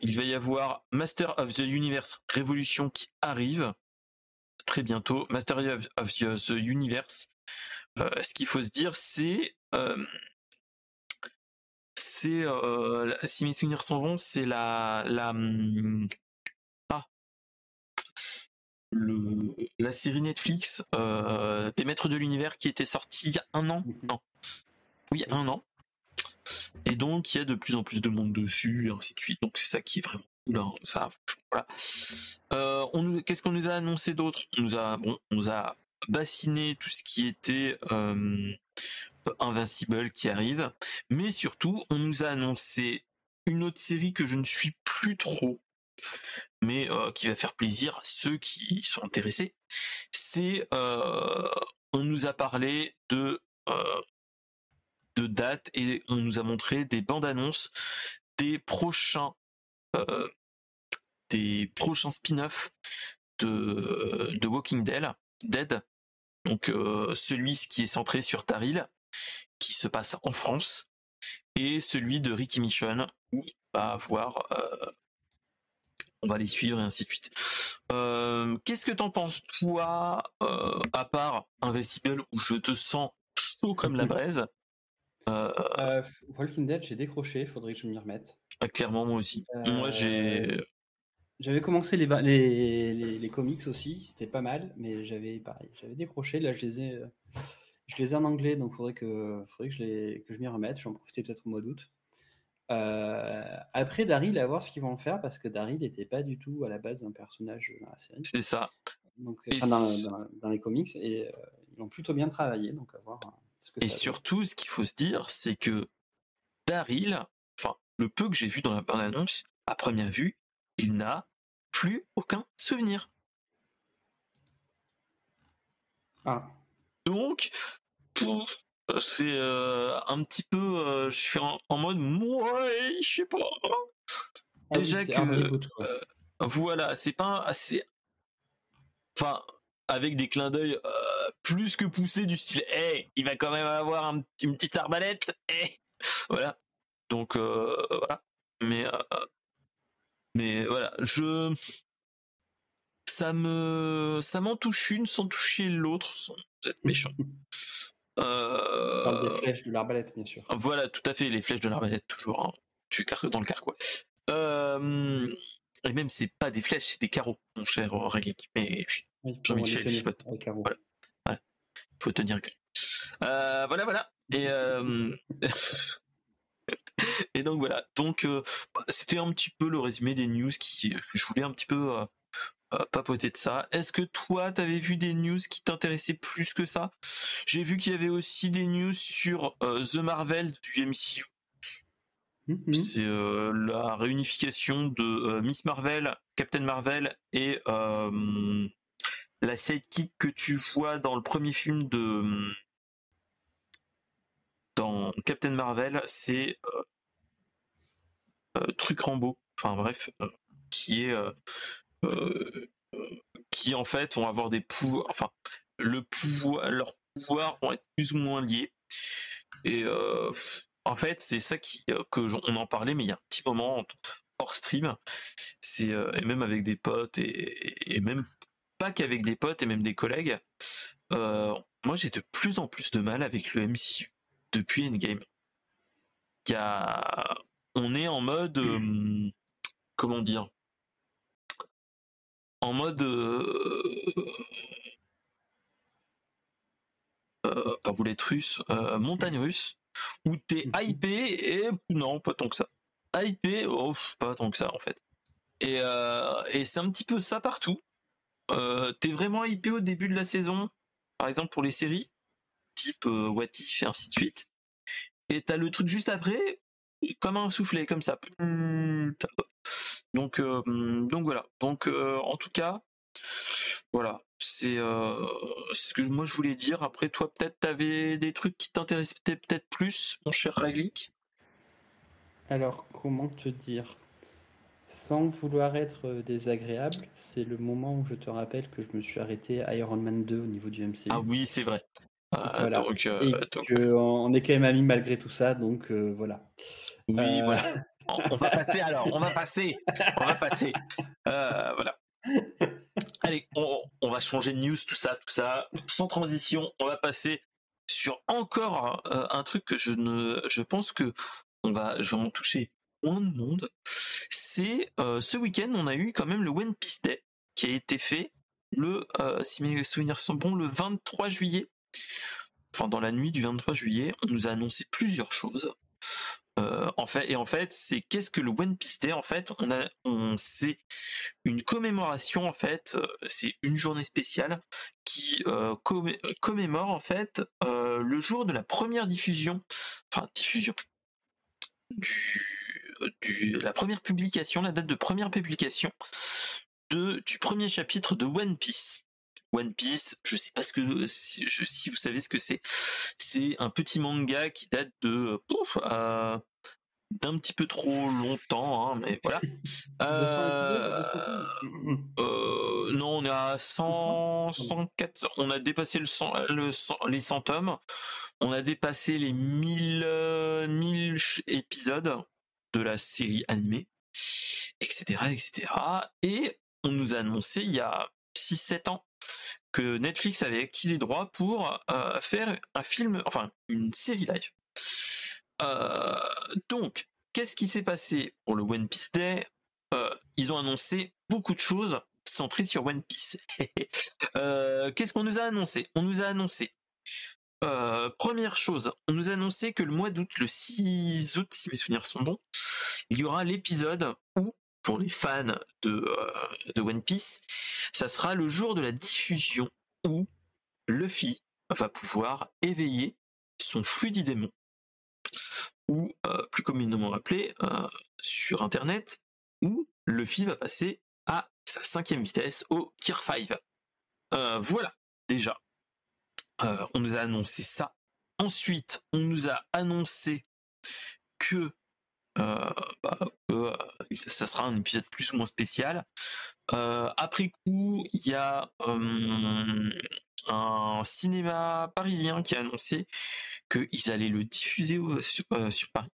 il va y avoir Master of the Universe Révolution qui arrive très bientôt. Master of, of the Universe. Euh, ce qu'il faut se dire, c'est euh, c'est euh, si mes souvenirs sont bons, c'est la la hum, ah le la série Netflix euh, des Maîtres de l'univers qui était sortie il y a un an. Mhm. Non. Oui, un an. Et donc il y a de plus en plus de monde dessus, et ainsi de suite. Donc c'est ça qui est vraiment cool. hein. Ça. Euh, qu'est-ce qu'on nous a annoncé d'autre? On nous a, bon, on nous a bassiné tout ce qui était euh, Invincible qui arrive, mais surtout on nous a annoncé une autre série que je ne suis plus trop, mais euh, qui va faire plaisir à ceux qui sont intéressés. C'est, on nous a parlé de de dates et on nous a montré des bandes annonces des prochains euh, des prochains spin-offs de, de Walking Dead, Dead. Donc euh, celui qui est centré sur Taril, qui se passe en France, et celui de Ricky Mission, où on va avoir, euh, on va les suivre et ainsi de suite. Qu'est-ce que t'en penses toi, à part Invincible, où je te sens chaud comme la braise? Euh, Euh, Walking Dead, j'ai décroché, faudrait que je m'y remette. Clairement moi aussi. Euh, Moi j'ai J'avais commencé les, ba- les, les, les comics aussi, c'était pas mal, mais j'avais pareil, j'avais décroché. Là, je les ai, euh, je les ai en anglais, donc faudrait que, faudrait que je les, que je m'y remette. Je vais en profiter peut-être au mois d'août. Euh, après Daryl, à voir ce qu'ils vont en faire, parce que Daryl n'était pas du tout à la base d'un personnage dans la série, c'est ça. donc enfin, dans, s- dans- dans les comics, et euh, ils l'ont plutôt bien travaillé, donc à voir euh, ce que Et surtout, ce qu'il faut se dire, c'est que Daryl, enfin, le peu que j'ai vu dans la bande-annonce, à première vue, il n'a plus aucun souvenir. Ah, Donc, c'est euh, un petit peu, euh, je suis en, en mode, ouais, je sais pas. Ah Déjà que- euh, Voilà, c'est pas assez. Enfin, avec des clins d'œil plus que poussés du style, hey, il va quand même avoir un- une petite arbalète, hey. Voilà. Donc, euh, voilà. Mais, euh, mais voilà, je. Ça me. Ça m'en touche une sans toucher l'autre, sans être méchant. Parle des Euh, flèches de l'arbalète, bien sûr. voilà, tout à fait, les flèches de l'arbalète, toujours. hein. Je suis car- dans le carquois. Euh, et même, c'est pas des flèches, c'est des carreaux, mon cher Aurélie. Mais Oui, Jean-Michel avec Caro. Voilà. Faut tenir gris. Euh, voilà, voilà. Et, euh, et donc voilà. Donc, euh, bah, c'était un petit peu le résumé des news qui, je voulais un petit peu euh, papoter de ça. Est-ce que toi, t'avais vu des news qui t'intéressaient plus que ça? J'ai vu qu'il y avait aussi des news sur The Marvel du MCU. Mhm. C'est la réunification de Miss Marvel, Captain Marvel et la sidekick que tu vois dans le premier film de dans Captain Marvel, c'est euh, euh, truc Rambo. enfin bref, qui est qui en fait vont avoir des pouvoirs, enfin le pouvoir, leurs pouvoirs vont être plus ou moins liés. Et en fait, c'est ça qui que on en parlait, mais il y a un petit moment hors stream, c'est et même avec des potes et, et même pas qu'avec des potes et même des collègues. moi, j'ai de plus en plus de mal avec le MCU depuis Endgame. Il y a... On est en mode comment dire? En mode euh, euh, pas boulette russe, euh, montagne russe, où t'es mhm. hypé et non, pas tant que ça. Hypé, oh, pas tant que ça en fait. Et, et c'est un petit peu ça partout. T'es vraiment hypé au début de la saison, par exemple pour les séries, type What If et ainsi de suite. Et t'as le truc juste après, comme un soufflet, comme ça. Donc, euh, donc voilà. Donc, euh, en tout cas, voilà. C'est euh, ce que moi je voulais dire. Après, toi, peut-être, t'avais des trucs qui t'intéressaient peut-être plus, mon cher Raglik? Alors, comment te dire? Sans vouloir être désagréable, c'est le moment où je te rappelle que je me suis arrêté à Iron Man 2 au niveau du MCU. Ah oui, c'est vrai. Voilà. Donc, et on est quand même amis malgré tout ça, donc voilà. Oui, voilà. on va passer alors, on va passer, on va passer. Euh, voilà. Allez, on, va changer de news, tout ça, tout ça. Sans transition, on va passer sur encore euh, un truc que je ne, je pense que on va, je vais en toucher moins de monde. C'est euh, ce week-end, on a eu quand même le One Piece Day qui a été fait le, si mes souvenirs sont bons, le 23 juillet. Enfin, dans la nuit du 23 juillet, on nous a annoncé plusieurs choses. Euh, en fait, et en fait, c'est qu'est-ce que le One Piece Day? En fait, on a, on c'est une commémoration. En fait, euh, c'est une journée spéciale qui euh, commémore en fait le jour de la première diffusion, enfin diffusion du, du, la première publication, la date de première publication de du premier chapitre de One Piece. One Piece, je sais pas ce que si, je, si vous savez ce que c'est. C'est un petit manga qui date de pouf, euh, d'un petit peu trop longtemps, hein, mais voilà. Euh, euh, non, on est à 100, 104, on a dépassé le, 100, le les 100 tomes, on a dépassé les 1000, 1000 épisodes de la série animée, etc., etc. Et on nous a annoncé il y a 6-7 ans que Netflix avait acquis les droits pour euh, faire un film, enfin une série live. Euh, donc, qu'est-ce qui s'est passé pour le One Piece Day? Euh, Ils ont annoncé beaucoup de choses centrées sur One Piece. qu'est-ce qu'on nous a annoncé? On nous a annoncé première chose, on nous a annoncé que le mois d'août, le 6 août, si mes souvenirs sont bons, il y aura l'épisode où pour les fans de, euh, de One Piece, ça sera le jour de la diffusion où Luffy va pouvoir éveiller son fluide démon, ou euh, plus communément appelé euh, sur Internet, où Luffy va passer à sa cinquième vitesse au Tier 5. voilà, déjà. On nous a annoncé ça. Ensuite, on nous a annoncé que euh, bah, euh, ça sera un épisode plus ou moins spécial. Euh, après coup, il y a un cinéma parisien qui a annoncé qu'ils allaient le diffuser sur, Paris,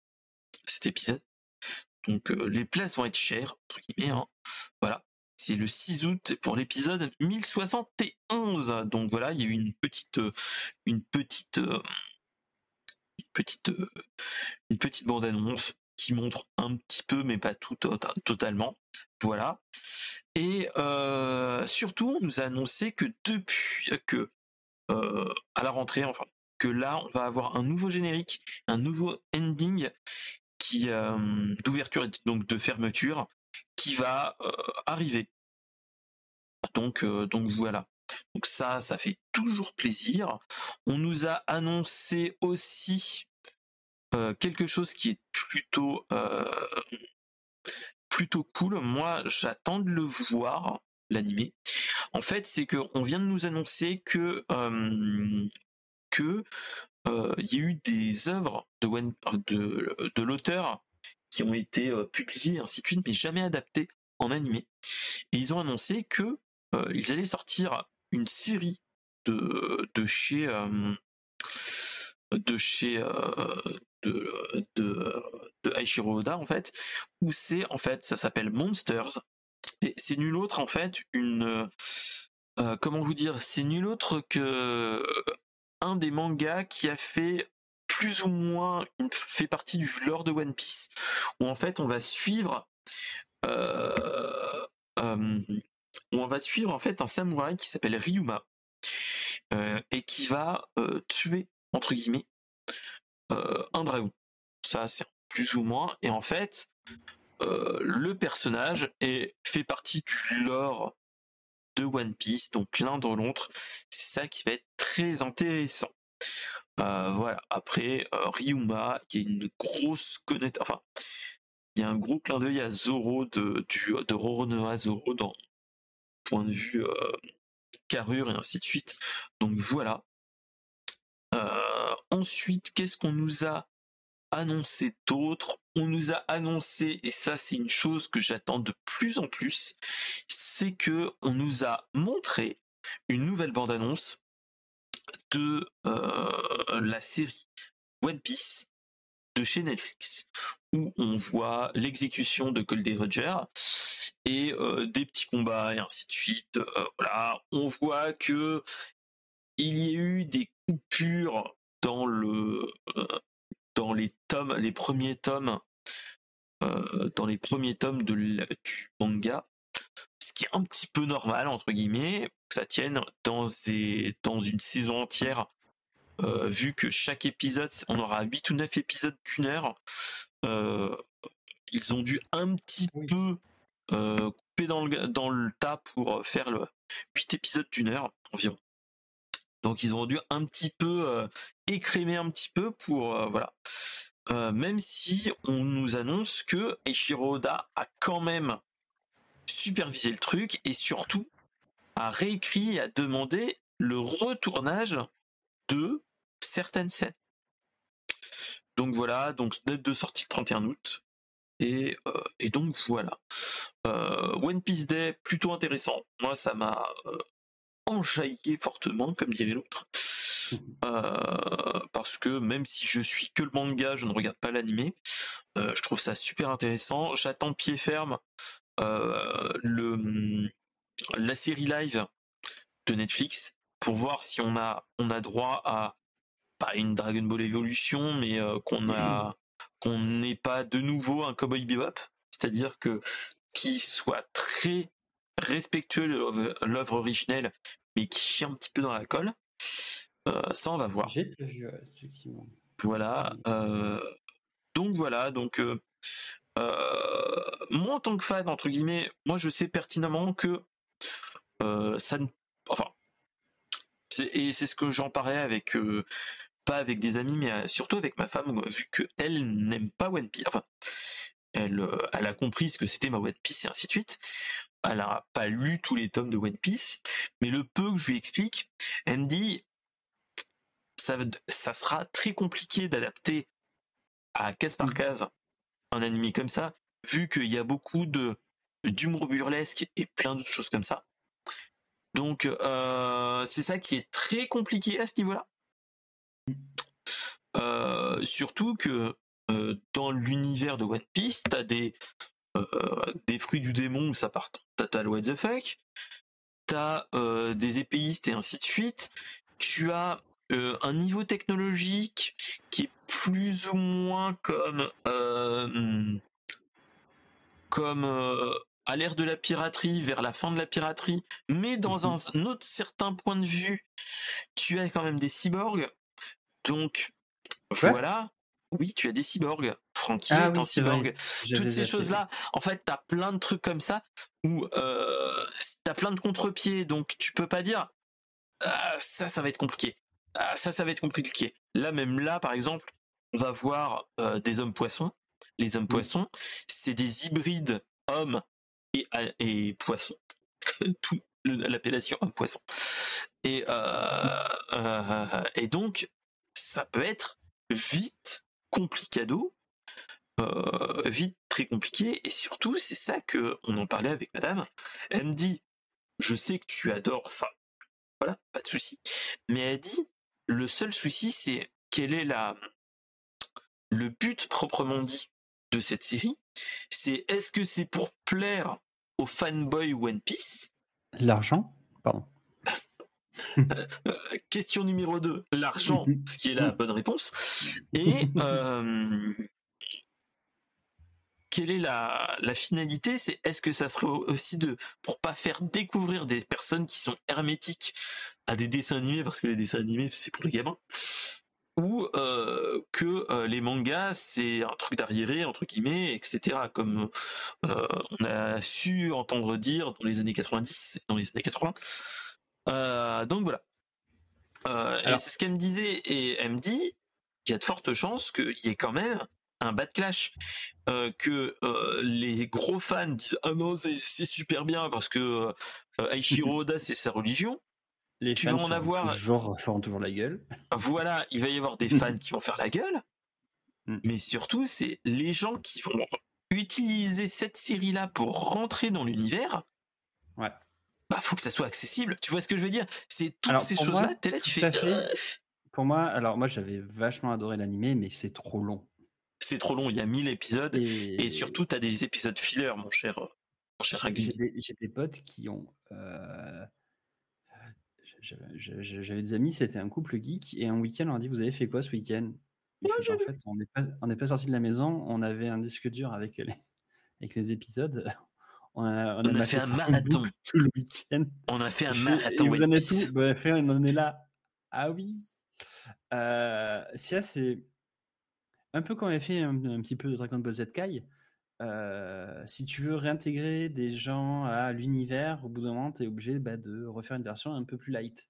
cet épisode. Donc les places vont être chères, entre guillemets. Hein. C'est le 6 août pour l'épisode 1071. Donc voilà, il y a eu une petite, une petite, une petite, une petite bande annonce qui montre un petit peu, mais pas tout totalement. Voilà. Et euh, surtout, on nous a annoncé que depuis que euh, à la rentrée, enfin, que là, on va avoir un nouveau générique, un nouveau ending qui euh, d'ouverture et donc de fermeture qui va arriver. Donc, donc voilà. Donc ça, ça fait toujours plaisir. On nous a annoncé aussi euh, quelque chose qui est plutôt euh, plutôt cool. Moi, j'attends de le voir l'animé. En fait, c'est que on vient de nous annoncer que euh, que il y a eu des œuvres de, de l'auteur qui ont été publiés, ainsi de suite, mais jamais adaptés en animé. Et ils ont annoncé que ils allaient sortir une série de, de chez de chez de, de, de Aishiro Oda en fait, où c'est en fait ça s'appelle Monsters et c'est nul autre en fait une comment vous dire c'est nul autre que un des mangas qui a fait plus ou moins fait partie du lore de One Piece où en fait on va suivre euh, où on va suivre en fait un samouraï qui s'appelle Ryuma euh, et qui va euh, tuer entre guillemets un dragon. Ça c'est plus ou moins et en fait le personnage est fait partie du lore de One Piece, donc l'un dans l'autre. C'est ça qui va être très intéressant. Voilà. Après, Ryuma, qui est une grosse connaître, enfin, il y a un gros clin d'œil à Zoro de, de Roronoa Zoro dans point de vue euh, carrure et ainsi de suite. Donc voilà. Euh, ensuite, qu'est-ce qu'on nous a annoncé d'autre? On nous a annoncé, et ça c'est une chose que j'attends de plus en plus, c'est que on nous a montré une nouvelle bande-annonce de euh, la série One Piece de chez Netflix, où on voit l'exécution de Goldie Roger et euh, des petits combats et ainsi de suite. Euh, voilà, on voit que il y a eu des coupures dans le dans les tomes, les premiers tomes, dans les premiers tomes de du manga, ce qui est un petit peu normal entre guillemets, que ça tienne dans des, dans une saison entière euh, vu que chaque épisode, on aura 8 ou 9 épisodes d'une heure, euh, ils ont dû un petit peu euh, couper dans le, dans le tas pour faire le 8 épisodes d'une heure environ. Donc ils ont dû un petit peu écrémer un petit peu pour voilà. même si on nous annonce que Eiichiro Oda a quand même supervisé le truc et surtout a réécrit et a demandé le retournage de certaines scènes. Donc voilà, donc date de sortie le 31 août. Et, euh, et donc voilà. Euh, One Piece Day, plutôt intéressant. Moi, ça m'a euh, enjaillé fortement, comme dirait l'autre. parce que même si je suis que le manga, je ne regarde pas l'animé. je trouve ça super intéressant. J'attends pied ferme le, la série live de Netflix pour voir si on a, on a droit à pas une Dragon Ball Evolution, mais euh, qu'on a qu'on n'ait pas de nouveau un Cowboy Bebop, c'est-à-dire que qui soit très respectueux de l'œuvre originelle, mais qui chie un petit peu dans la colle. Euh, ça, on va voir. J'ai vu, effectivement. Voilà. Euh, donc voilà, donc moi en tant que fan entre guillemets, moi je sais pertinemment que ça ne, enfin, et c'est ce que j'en parlais avec pas avec des amis, mais euh, surtout avec ma femme, vu qu'elle n'aime pas One Piece. Enfin, elle, euh, elle a compris ce que c'était ma One Piece et ainsi de suite. Elle n'a pas lu tous les tomes de One Piece, mais le peu que je lui explique, elle me dit ça, ça sera très compliqué d'adapter à case par mmh. case un anime comme ça, vu qu'il y a beaucoup de d'humour burlesque et plein d'autres choses comme ça. Donc euh, c'est ça qui est très compliqué à ce niveau-là. Euh, surtout que euh, dans l'univers de One Piece, t'as des des fruits du démon où ça part t'as le what the fuck, t'as des épéistes et ainsi de suite. Tu as un niveau technologique qui est plus ou moins comme comme à l'ère de la piraterie, vers la fin de la piraterie, mais dans mhm. un autre certain point de vue, tu as quand même des cyborgs. Donc voilà. Oui, tu as des cyborgs. Frankie ah est un cyborg. Toutes ces choses-là, en fait, t'as plein de trucs comme ça où euh, t'as plein de contre-pieds, donc tu peux pas dire ah, ça, ça va être compliqué. Ah, ça, ça va être compliqué. Là, même là, par exemple, on va voir euh, des hommes poissons. Les hommes poissons, c'est des hybrides hommes et, et poissons. Tout l'appellation homme poisson. Et, euh, euh, et donc, ça peut être vite complicado vite très compliqué et surtout c'est ça que on en parlait avec madame. Elle me dit je sais que tu adores ça, voilà, pas de souci. Mais elle dit le seul souci c'est quel est la le but proprement dit de cette série, c'est est-ce que c'est pour plaire aux fanboys One Piece? L'argent Pardon. question numéro 2, l'argent, ce qui est la bonne réponse. Et euh, quelle est la, la finalité C'est est-ce que ça serait aussi de pour pas faire découvrir des personnes qui sont hermétiques à des dessins animés parce que les dessins animés c'est pour les gamins ou euh, que euh, les mangas c'est un truc d'arriéré entre guillemets etc comme euh, on a su entendre dire dans les années 90 dans les années 80 donc voilà. C'est ce qu'elle me disait et elle me dit qu'il y a de fortes chances qu'il y ait quand même un bad clash que les gros fans disent ah non c'est super bien parce que Aichiro Oda c'est sa religion les tu vas en avoir. Genre feront toujours la gueule. Voilà, il va y avoir des fans qui vont faire la gueule, mm. mais surtout c'est les gens qui vont utiliser cette série-là pour rentrer dans l'univers. Ouais. Bah faut que ça soit accessible. Tu vois ce que je veux dire? C'est toutes ces choses-là. T'es là, tu fais. Fait. Pour moi, alors moi j'avais vachement adoré l'animé, mais c'est trop long. C'est trop long. Il y a 1000 épisodes et, et surtout t'as des épisodes filler, mon cher, mon cher J'ai des, potes qui ont. Euh j'avais des amis, c'était un couple geek, et un week-end, on leur a dit Vous avez fait quoi ce week-end? En fait, on n'est pas, on pas sorti de la maison, on avait un disque dur avec les, avec les épisodes. On a, on a, fait, un marathon tout le week-end. On a fait un marathon. Et vous en êtes bah, On en est là. Ah oui. Euh, c'est un peu comme avait fait un, petit peu de Dragon Ball Z Kai. Euh, si tu veux réintégrer des gens à l'univers, au bout d'un moment, tu es obligé bah, de refaire une version un peu plus light.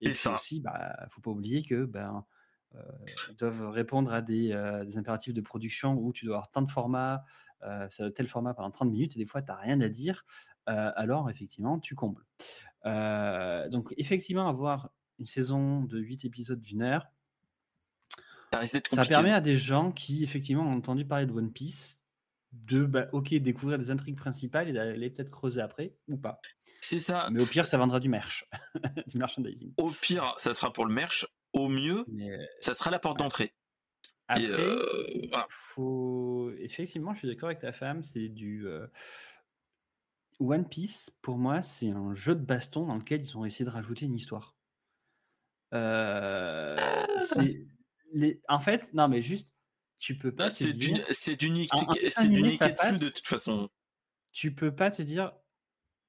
Et, ça. aussi, bah, faut pas oublier que ben, euh, ils doivent répondre à des, euh, des, impératifs de production où tu dois avoir tant de formats, ça tel format pendant 30 minutes, et des fois, tu n'as rien à dire. alors, effectivement, tu combles. donc, effectivement, avoir une saison de 8 épisodes d'une heure, ça permet à des gens qui, effectivement, ont entendu parler de One Piece de bah, ok découvrir des intrigues principales et d'aller peut-être creuser après ou pas. C'est ça. Mais au pire, ça vendra du merch, du merchandising. Au pire, ça sera pour le merch. Au mieux, ça sera la porte d'entrée. Après, euh, faut effectivement, je suis d'accord avec ta femme, c'est du euh, One Piece. Pour moi, c'est un jeu de baston dans lequel ils ont essayé de rajouter une histoire. Euh, c'est les... En fait, non, mais juste tu peux pas. C'est du, c'est du, de toute façon. Tu peux pas te dire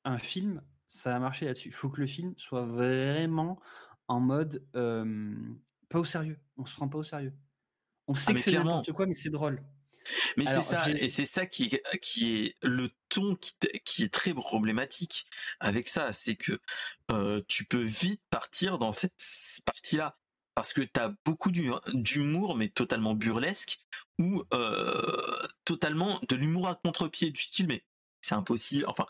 un film, ça a marché là-dessus. Il faut que le film soit vraiment en mode pas au sérieux. On se prend pas au sérieux. On ah, sait que c'est n'importe quoi, mais c'est drôle. Mais c'est ça, et c'est ça qui, qui est le ton qui, qui est très problématique avec ça, c'est que tu peux vite partir dans cette partie-là parce que tu as beaucoup d'humour, mais totalement burlesque, ou euh, totalement de l'humour à contre-pied du style, mais c'est impossible, enfin,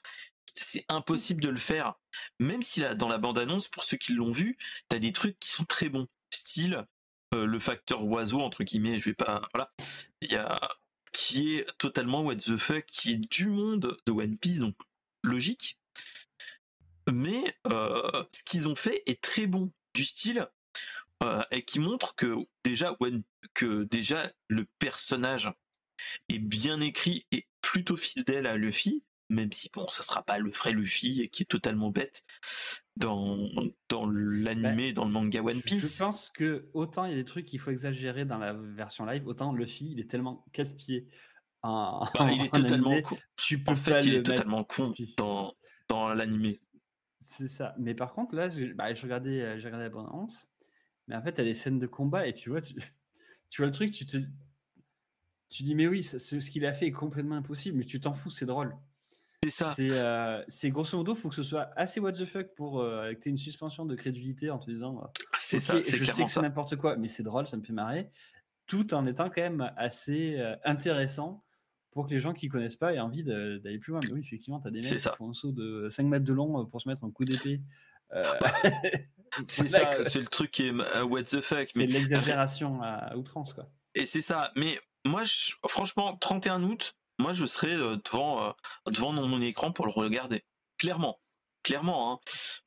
c'est impossible de le faire. Même si là, dans la bande-annonce, pour ceux qui l'ont vu, tu as des trucs qui sont très bons. Style, euh, le facteur oiseau, entre guillemets, je vais pas, voilà, qui est totalement what the fuck, qui est du monde de One Piece, donc logique. Mais euh, ce qu'ils ont fait est très bon. Du style, euh, et qui montre que déjà que déjà le personnage est bien écrit et plutôt fidèle à Luffy, même si bon, ça sera pas le vrai Luffy qui est totalement bête dans dans l'animé, dans le manga One Piece. Je pense que autant il y a des trucs qu'il faut exagérer dans la version live, autant Luffy il est tellement casse-pied. Bah, il est totalement con. Tu peux en fait, il est totalement con dans dans l'animé. C'est ça. Mais par contre là, j'ai bah, regardé, j'ai regardé la bande mais en fait, tu as des scènes de combat et tu vois, tu, vois le truc, tu te tu dis, mais oui, ce qu'il a fait est complètement impossible, mais tu t'en fous, c'est drôle. C'est ça. C'est euh, grosso modo, il faut que ce soit assez what the fuck pour euh, que tu aies une suspension de crédulité en te disant, euh, c'est ça, je sais que c'est n'importe quoi, mais c'est drôle, ça me fait marrer, tout en étant quand même assez euh, intéressant pour que les gens qui connaissent pas aient envie d'aller plus loin. Mais oui, effectivement, tu as des mecs qui font un saut de 5 mètres de long pour se mettre un coup d'épée. C'est ça, c'est le truc qui est what the fuck. C'est l'exagération à outrance, quoi. Et c'est ça, mais moi, franchement, 31 août, moi, je serai devant, devant mon écran pour le regarder. Clairement. Clairement.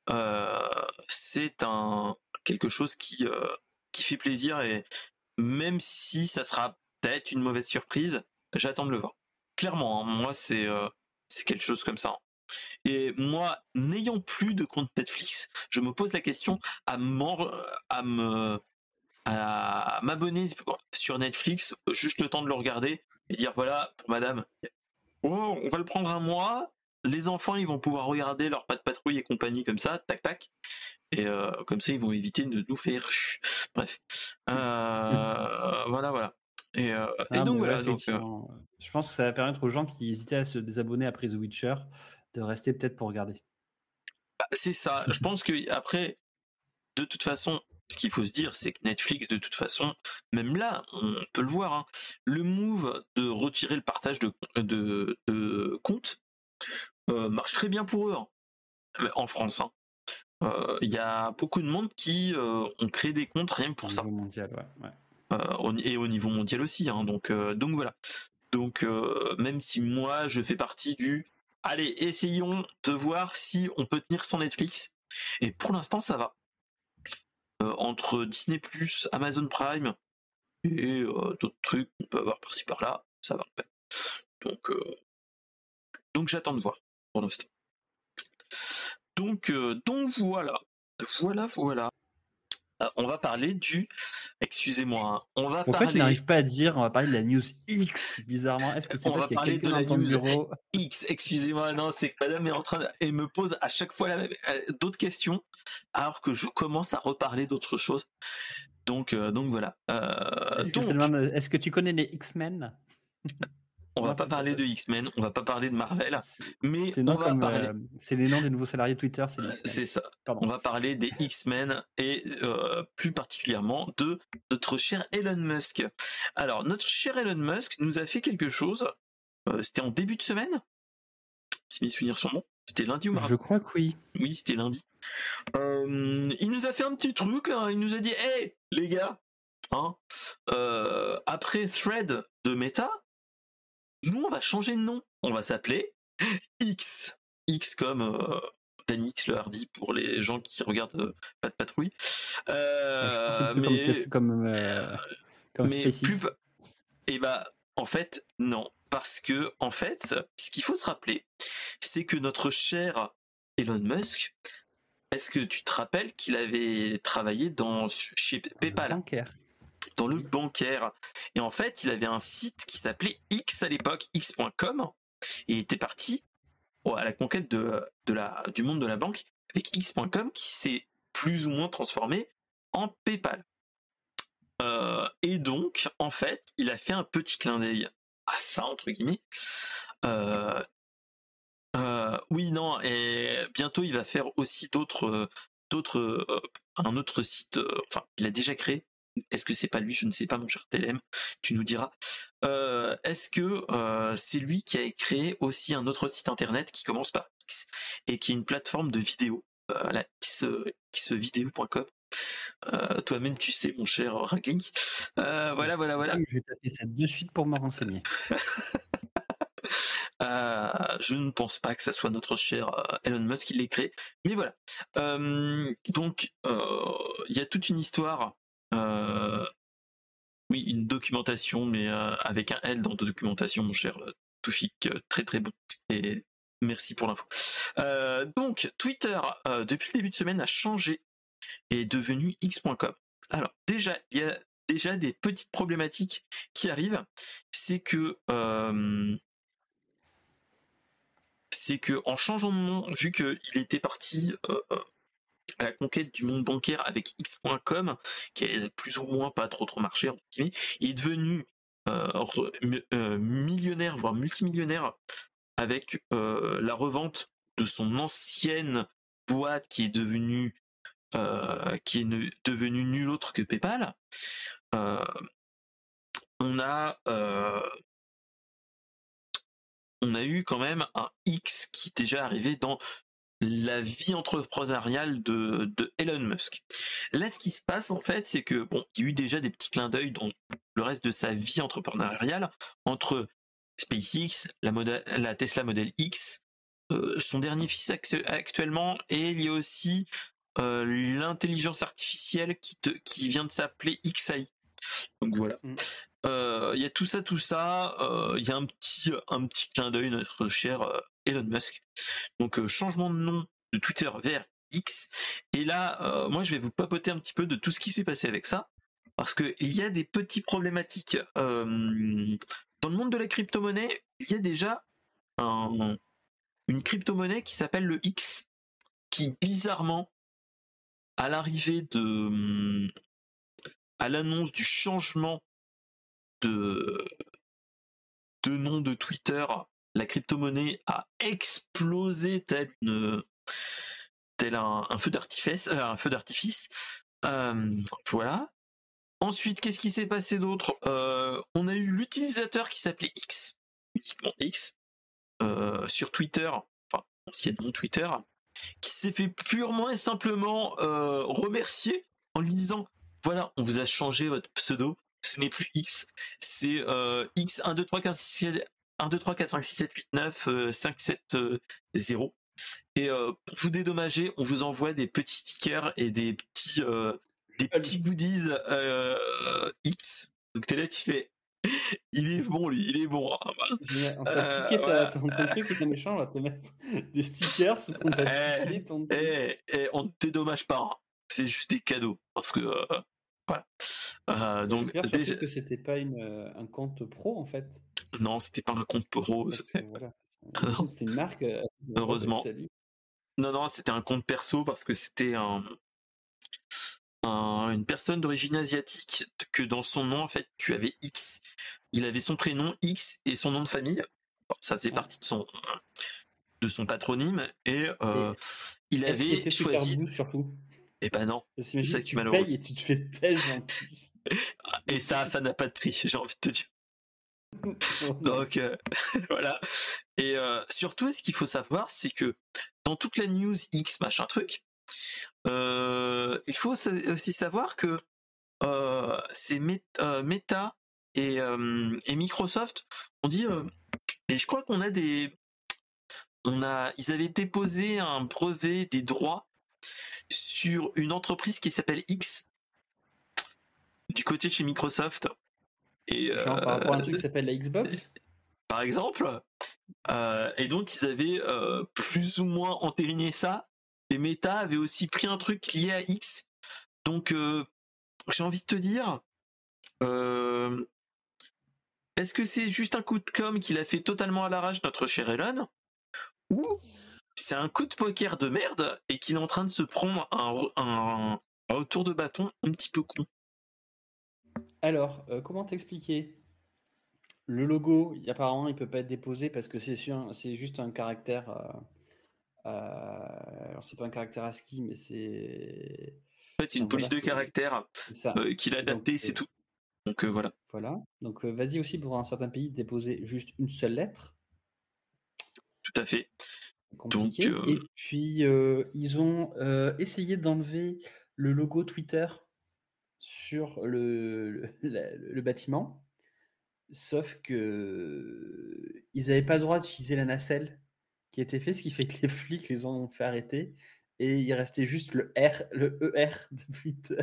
Hein. c'est un quelque chose qui, qui fait plaisir et même si ça sera peut-être une mauvaise surprise, j'attends de le voir. Clairement, hein, moi, c'est c'est quelque chose comme ça. Et moi, n'ayant plus de compte Netflix, je me pose la question à, à me à m'abonner sur Netflix, juste le temps de le regarder et dire voilà, pour madame, oh, on va le prendre un mois, les enfants ils vont pouvoir regarder leur pas de patrouille et compagnie comme ça, tac tac, et euh, comme ça ils vont éviter de nous faire. Bref, euh, voilà voilà. Et, euh, ah, donc voilà. je pense que ça va permettre aux gens qui hésitaient à se désabonner après The Witcher de rester peut-être pour regarder. Bah, c'est ça. je pense que après, de toute façon, ce qu'il faut se dire, c'est que Netflix, de toute façon, même là, on peut le voir, hein, le move de retirer le partage de, de, comptes euh, marche très bien pour eux hein, en France. Hein. Euh, il y a beaucoup de monde qui euh, ont créé des comptes rien que pour ça. Mondial, et au niveau mondial aussi. donc, donc voilà. Donc même si moi je fais partie du allez essayons de voir si on peut tenir sans Netflix. Et pour l'instant ça va. Euh, entre Disney Amazon Prime et euh, d'autres trucs qu'on peut avoir par-ci par-là, ça va. Donc, euh, donc j'attends de voir pour l'instant. Donc, donc voilà, voilà, voilà. On va parler du. Excusez-moi. Hein, on va Pourquoi tu n'arrives pas à dire On va parler de la news X bizarrement. Est-ce que c'est parce qu'il y a quelqu'un dans ton bureau X Excusez-moi. Non, c'est que Madame est en train de... et me pose à chaque fois la même... d'autres questions alors que je commence à reparler d'autres choses. Donc, euh, donc voilà. Euh, est-ce, que tu connais les X-Men? On va pas parler de X-Men, on va pas parler de Marvel, mais c'est, on va parler... Euh, c'est les noms des nouveaux salariés Twitter. C'est, ça. On va parler des X-Men et plus particulièrement de notre cher Elon Musk. Alors, notre cher Elon Musk nous a fait quelque chose. c'était en début de semaine, si mes souvenirs sont bons. C'était lundi ou mardi? Je crois que oui. Oui, c'était lundi. Euh, il nous a fait un petit truc, il nous a dit Hé, les gars, hein, euh, après Thread de Meta, nous, on va changer de nom. On va s'appeler X. X comme euh, Danix le Hardy pour les gens qui regardent Pas de patrouille. Euh, mais, comme, comme, mais plus, et bah, en fait, non parce que en fait, ce qu'il faut se rappeler, c'est que notre cher Elon Musk, est-ce que tu te rappelles qu'il avait travaillé dans chez PayPal? bancaire. Dans le bancaire. Et en fait, il avait un site qui s'appelait X à l'époque, x.com, et il était parti à la conquête de, la, du monde de la banque avec x.com qui s'est plus ou moins transformé en PayPal. Euh, et donc, en fait, il a fait un petit clin d'œil à ça entre guillemets. Euh, euh, oui, non, et bientôt il va faire aussi d'autres, d'autres, un autre site. enfin, il a déjà créé. Est-ce que c'est pas lui? Je ne sais pas, mon cher TLM. Tu nous diras. est-ce que c'est lui qui a créé aussi un autre site internet qui commence par X et qui est une plateforme de vidéo, la xvideo.com euh, toi-même, tu sais, mon cher Ragling. Euh, voilà, voilà, voilà. Je vais taper ça de suite pour me renseigner. Euh, je ne pense pas que ça soit notre cher Elon Musk qui l'ait créé, mais voilà. donc, il y a toute une histoire. Oui, une documentation, mais avec un L dans documentation, mon cher Toufik, très très bon. Et merci pour l'info. donc, Twitter, depuis le début de semaine, a changé est devenu x.com. Alors déjà, il y a déjà des petites problématiques qui arrivent, c'est que euh, c'est que en changeant de nom, vu qu'il était parti euh, à la conquête du monde bancaire avec x.com, qui est plus ou moins pas trop trop marché, il est devenu euh, millionnaire, voire multimillionnaire, avec la revente de son ancienne boîte qui est devenue euh, qui est devenu nul autre que PayPal, euh, on a euh, on a eu quand même un X qui est déjà arrivé dans la vie entrepreneuriale de, de Elon Musk. Là, ce qui se passe en fait, c'est que bon, il y a eu déjà des petits clins d'œil dans le reste de sa vie entrepreneuriale entre SpaceX, la, la Tesla Model X, euh, son dernier fils actuellement, et il y a aussi euh, l'intelligence artificielle qui, te, qui vient de s'appeler XAI. Donc voilà. Mm. Euh, il y a tout ça, tout ça. Il y a un petit, un petit clin d'œil notre cher Elon Musk. Donc changement de nom de Twitter vers X. Et là, moi, je vais vous papoter un petit peu de tout ce qui s'est passé avec ça, parce qu'il y a des petites problématiques. dans le monde de la crypto-monnaie, il y a déjà une crypto-monnaie qui s'appelle le X, qui bizarrement, à l'arrivée de, à l'annonce du changement de nom de Twitter la crypto-monnaie a explosé tel un, feu d'artifice, euh. Euh, voilà. Ensuite, qu'est-ce qui s'est passé d'autre? Euh, On a eu l'utilisateur qui s'appelait X, uniquement X, sur Twitter, enfin anciennement Twitter, qui s'est fait purement et simplement remercier en lui disant voilà, on vous a changé votre pseudo, ce n'est plus X, c'est X 1 2 3 15 6 1, 2, 3, 4, 5, 6, 7, 8, 9, 5, 7, 0. Et euh, pour vous dédommager, on vous envoie des petits stickers et des petits, euh, des petits goodies euh, X. Donc t'es là, tu fais. Il est bon, lui, il est bon. Hein, on t'a piqué ta, ton, truc, c'est méchant, on va te mettre des stickers. On t'a eh, ton eh, eh, on ne dédommage pas. Hein. C'est juste des cadeaux. Parce que. voilà. donc, déjà... que c'était pas une, un compte pro en fait. Non, c'était pas un compte pro. C'est une marque. Euh, Heureusement. Non, non, c'était un compte perso parce que c'était un, une personne d'origine asiatique que dans son nom, en fait, tu avais X. Il avait son prénom X et son nom de famille. ça faisait partie de son de son patronyme et, euh, il avait choisi. surtout? Et eh ben non. C'est ça tu payes et tu te fais tellement plus. et ça, ça n'a pas de prix, j'ai envie de te dire. Donc euh, voilà. Et euh, surtout, ce qu'il faut savoir, c'est que dans toute la news X machin truc, euh, il faut aussi savoir que c'est Meta et, Microsoft ont dit, et je crois qu'on a des, on a, ils avaient déposé un brevet des droits sur une entreprise qui s'appelle X du côté de chez Microsoft et, par rapport à un truc qui euh, s'appelle la Xbox Par exemple. Euh, et donc ils avaient euh, plus ou moins entériné ça. Et Meta avait aussi pris un truc lié à X. Donc j'ai envie de te dire, est-ce que c'est juste un coup de com qu'il a fait totalement à l'arrache notre cher Elon Ou c'est un coup de poker de merde et qu'il est en train de se prendre un, un retour de bâton un petit peu con? Alors, euh, comment t'expliquer Le logo, apparemment, il peut pas être déposé parce que c'est c'est juste un caractère. Euh, euh, alors, c'est pas un caractère ASCII, mais c'est. En fait, c'est une police de caractère qu'il a adapté, c'est tout. Donc voilà. Voilà. Donc vas-y aussi pour un certain pays déposer juste une seule lettre. Tout à fait. Donc, Et puis ils ont essayé d'enlever le logo Twitter sur le, le, bâtiment, sauf que ils n'avaient pas le droit d'utiliser la nacelle qui était fait, ce qui fait que les flics les ont fait arrêter et il restait juste le R, le ER de Twitter.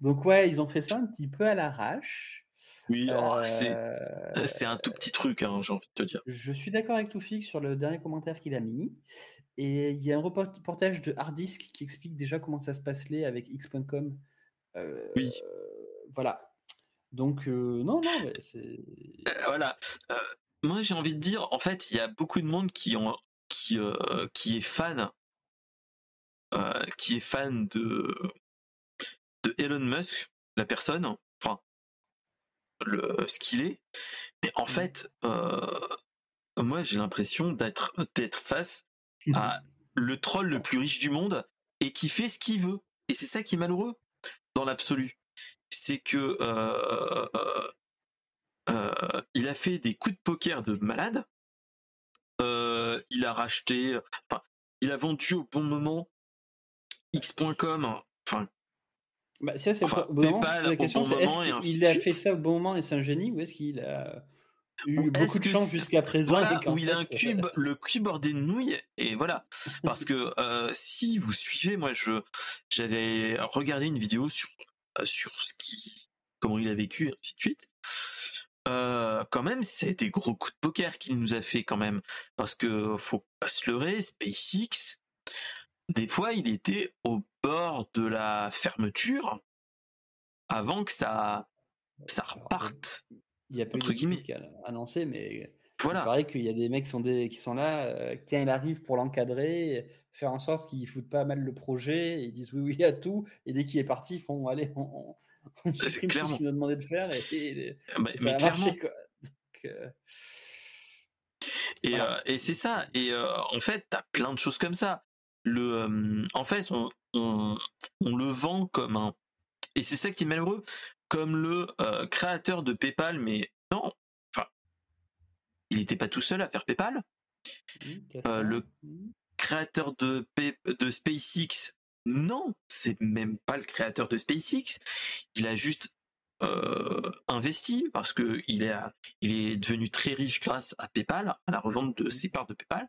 Donc ouais, ils ont fait ça un petit peu à l'arrache. Oui, oh, c'est un tout petit truc, hein, j'ai envie de te dire. Je suis d'accord avec Toufik sur le dernier commentaire qu'il a mis. Et il y a un reportage de Hardisk qui explique déjà comment ça se passe là avec X.com oui. Voilà. Donc, non, non, c'est. voilà. moi, j'ai envie de dire, en fait, il y a beaucoup de monde qui, ont, qui, qui est fan. qui est fan de, de Elon Musk, la personne, enfin, le, ce qu'il est. Mais en mmh. fait, moi, j'ai l'impression d'être, d'être face à le troll le plus riche du monde et qui fait ce qu'il veut. Et c'est ça qui est malheureux dans l'absolu, c'est que euh, euh, euh, il a fait des coups de poker de malade. il a racheté. il a vendu au bon moment X.com, enfin bah, ça, c'est Enfin, la question, c'est est-ce qu'il a fait ça au bon moment et c'est un génie ou est-ce qu'il a eu Ou beaucoup de chance jusqu'à présent Voilà, où il a un euh, cube, le cul bordé de nouilles, et voilà. Parce que euh, si vous suivez, moi, je j'avais regardé une vidéo sur euh, sur ce qui, comment il a vécu, et ainsi de suite. Euh, quand même, c'est des gros coups de poker qu'il nous a fait quand même, parce que faut pas se leurrer, SpaceX, des fois, il était au bord de la fermeture avant que ça ça reparte. Il y a pas eu entre de guillemets. truc à- annoncé, mais il Voilà. paraît qu'il y a des mecs qui sont, des, qui sont là, euh, quand il arrive pour l'encadrer, faire en sorte qu'ils foutent pas mal le projet, et ils disent oui, oui à tout, et dès qu'il est parti, ils font allez, on, on, on supprime tout ce qu'il nous a demandé de faire, et, et- Bah, et ça mais a clairement. marché. Quoi. Donc, euh, Et, Voilà. euh, et c'est ça. Et euh, en fait, t'as plein de choses comme ça. Le, euh, en fait, on, on, on le vend comme un. Et c'est ça qui est malheureux, comme le euh, créateur de PayPal, mais non. Enfin, il n'était pas tout seul à faire PayPal. Euh, le-. Créateur de, Pay- de SpaceX, non, c'est même pas le créateur de SpaceX. Il a juste euh, investi parce que il est, il est devenu très riche grâce à PayPal, à la revente de ses parts de PayPal.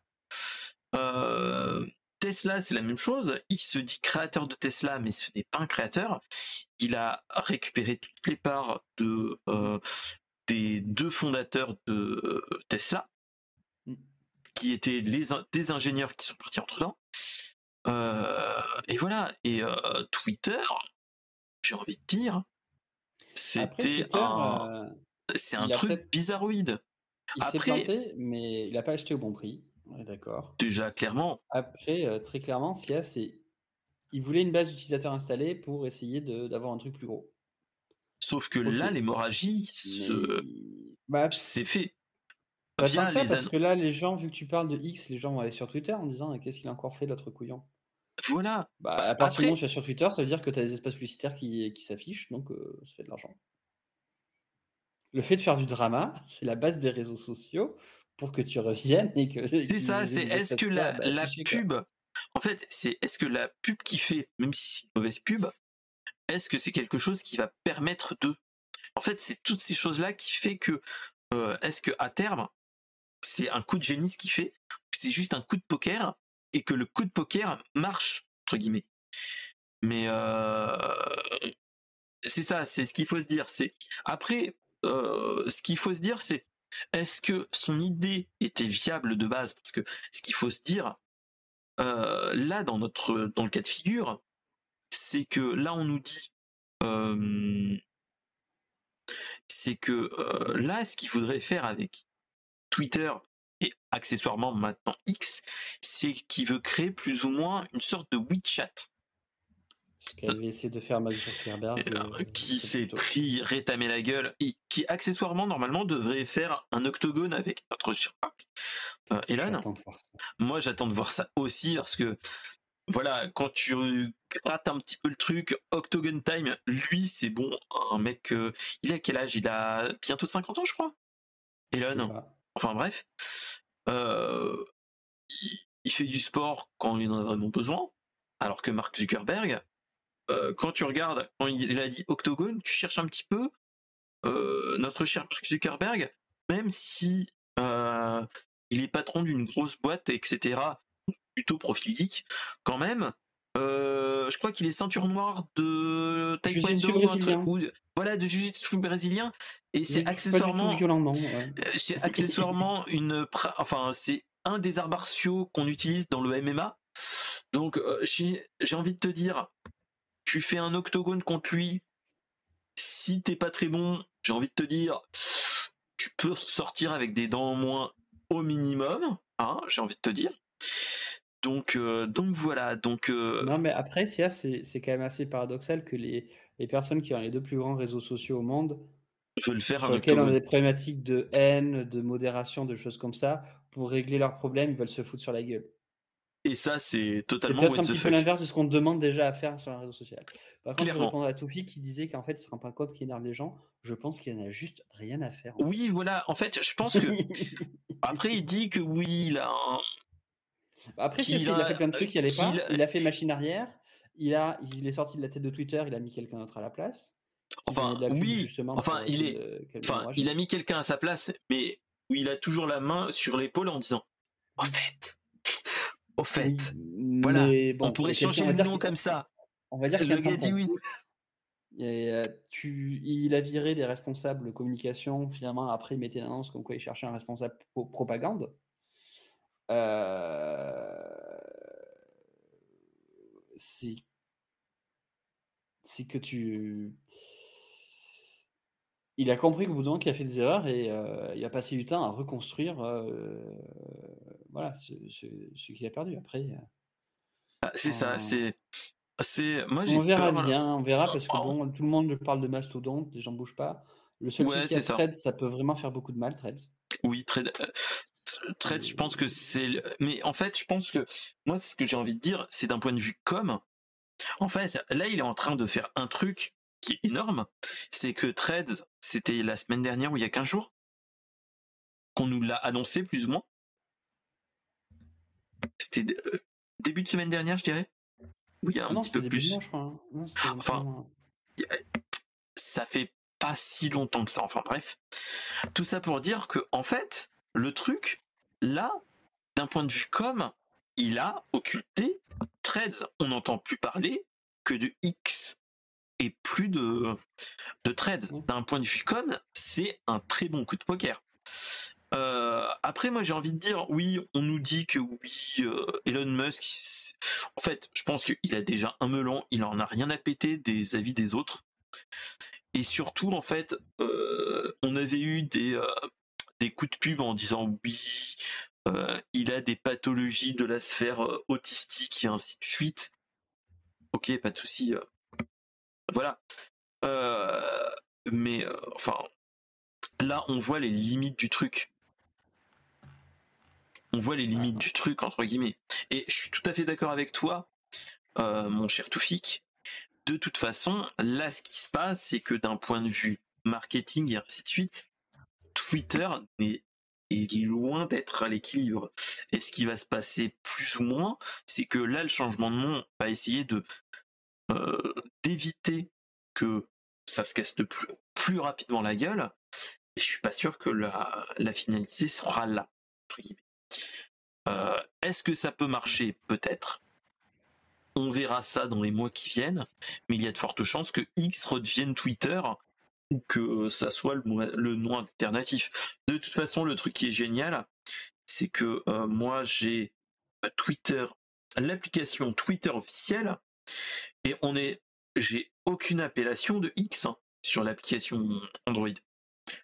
Euh, Tesla, c'est la même chose. Il se dit créateur de Tesla, mais ce n'est pas un créateur. Il a récupéré toutes les parts de euh, des deux fondateurs de euh, Tesla, qui étaient les, des ingénieurs qui sont partis entre temps. et voilà. Et euh, Twitter, j'ai envie de dire, c'était un, euh, c'est un truc bizarroïde. il s'est planté, mais il n'a pas acheté au bon prix. D'accord. Déjà, clairement, Après, euh, très clairement, SIA, c'est. Il voulait une base d'utilisateurs installée pour essayer de- d'avoir un truc plus gros. sauf que Ok. là, l'hémorragie Mais- se... Bah, c'est fait. pas Via tant que ça, les parce que là, les gens, vu que tu parles de X, les gens vont aller sur Twitter en disant Ah, qu'est-ce qu'il a encore fait, l'autre couillon? Voilà. Bah, Bah, à partir après- du moment où tu es sur Twitter, ça veut dire que tu as des espaces publicitaires qui, qui s'affichent, donc euh, ça fait de l'argent. Le fait de faire du drama, c'est la base des réseaux sociaux pour que tu reviennes et que. C'est ça, c'est est-ce que la, la pub, en fait, c'est est-ce que la pub qui fait, même si c'est une mauvaise pub, est-ce que c'est quelque chose qui va permettre de. En fait, c'est toutes ces choses-là qui fait que, euh, est-ce que à terme, c'est un coup de génie ce qui fait, ou c'est juste un coup de poker et que le coup de poker marche entre guillemets. Mais euh, c'est ça, c'est ce qu'il faut se dire. C'est après, euh, ce qu'il faut se dire, c'est est-ce que son idée était viable de base? Parce que ce qu'il faut se dire, euh, là dans notre dans le cas de figure, c'est que là on nous dit, euh, c'est que euh, là ce qu'il faudrait faire avec Twitter et accessoirement maintenant X, c'est qu'il veut créer plus ou moins une sorte de WeChat Ce qu'avait essayé de faire Zuckerberg. euh, qui s'est pris rétamer la gueule et qui accessoirement normalement devrait faire un octogone avec notre Chirac. Euh, moi j'attends de voir ça aussi parce que voilà, quand tu grattes un petit peu le truc, Octogone Time, lui c'est bon, un mec, euh, il a quel âge? Il a bientôt 50 ans je crois. Elon, enfin bref, Euh, il fait du sport quand il en a vraiment besoin, alors que Mark Zuckerberg, euh, quand tu regardes, quand il a dit Octogone, tu cherches un petit peu euh, notre cher Mark Zuckerberg, même si euh, il est patron d'une grosse boîte, etc., plutôt profil geek, quand même, je crois qu'il est ceinture noire de taekwondo, un truc- ou voilà, de jiu-jitsu brésilien, et c'est accessoirement ouais. c'est accessoirement une, enfin c'est un des arts martiaux qu'on utilise dans le MMA. Donc j'ai envie de te dire, tu fais un octogone contre lui. Si t'es pas très bon, j'ai envie de te dire, tu peux sortir avec des dents en moins au minimum. Hein, j'ai envie de te dire. Donc euh, donc voilà. Donc euh, Non, mais après, c'est c'est quand même assez paradoxal que les, les personnes qui ont les deux plus grands réseaux sociaux au monde, le faire sur lesquels on a des problématiques de haine, de modération, de choses comme ça, pour régler leurs problèmes, ils veulent se foutre sur la gueule. Et ça c'est C'est totalement peut-être what un petit peu l'inverse de ce qu'on demande déjà à faire sur un réseau social. Par contre, je Clairement. répondre à Toufi qui disait qu'en fait, il ne se rend pas compte qu'il énerve les gens. Je pense qu'il en a juste rien à faire. en Oui voilà. En fait, je pense que après il dit que oui, il a un, Après, Qu'il il a fait plein de trucs qui allaient pas. Il a fait machine arrière. Il, a, il est sorti de la tête de Twitter, il a mis quelqu'un d'autre à la place. qui Enfin, oui, justement, enfin, pour il est- de Enfin, il a mis quelqu'un à sa place, mais où il a toujours la main sur l'épaule en disant Au fait, au fait, voilà, bon, on pourrait changer le nom comme ça. On va dire qu'il. Et, euh, tu, il a viré des responsables communication. Finalement, après, il mettait l'annonce comme quoi il cherchait un responsable pro- propagande. Euh, c'est que tu. Il a compris qu'au bout d'un moment qu'il a fait des erreurs et euh, il a passé du temps à reconstruire euh, voilà, ce, ce- ce qu'il a perdu. Après, euh, Ah, c'est ça, c'est. c'est Moi, on verra peur. bien, on verra parce que bon, tout le monde parle de mastodonte, les gens bougent pas. Le seul Ouais, truc qui c'est ça. Peut vraiment faire beaucoup de mal, Threads. Oui, très. euh, Threads, je pense que c'est. Mais en fait, je pense que. Moi, ce que j'ai envie de dire, c'est d'un point de vue com. En fait, là, il est en train de faire un truc qui est énorme. C'est que Threads, c'était la semaine dernière ou il y a 15 jours qu'on nous l'a annoncé, plus ou moins. C'était euh, début de semaine dernière, je dirais. Oui, il y a un Ah non, petit peu plus. dimanche, je crois. hein. Non, Enfin, vraiment- ça fait pas si longtemps que ça. Enfin bref, tout ça pour dire que en fait, le truc là, d'un point de vue com, il a occulté Threads. On n'entend plus parler que de X et plus de de Threads. Oui. D'un point de vue com, c'est un très bon coup de poker. Euh, après, moi, j'ai envie de dire, oui, on nous dit que oui, euh, Elon Musk, en fait, je pense qu'il a déjà un melon, il en a rien à péter des avis des autres. Et surtout, en fait, euh, on avait eu des, des coups de pub en disant oui, il a des pathologies de la sphère autistique et ainsi de suite. Ok, pas de souci. Voilà. Euh, mais euh, enfin, là, on voit les limites du truc. On voit les limites du truc entre guillemets. Et je suis tout à fait d'accord avec toi, euh, mon cher Toufik. De toute façon, là, ce qui se passe, c'est que d'un point de vue marketing et ainsi de suite, Twitter est loin d'être à l'équilibre. Et ce qui va se passer plus ou moins, c'est que là, le changement de nom va essayer de euh, d'éviter que ça se casse de plus, plus rapidement la gueule. Et je suis pas sûr que la, finalité sera là. Euh, Est-ce que ça peut marcher? Peut-être. On verra ça dans les mois qui viennent, mais il y a de fortes chances que X redevienne Twitter ou que ça soit le, le nom alternatif. De toute façon, le truc qui est génial, c'est que euh, moi j'ai Twitter, l'application Twitter officielle, et on est, j'ai aucune appellation de X hein, sur l'application Android.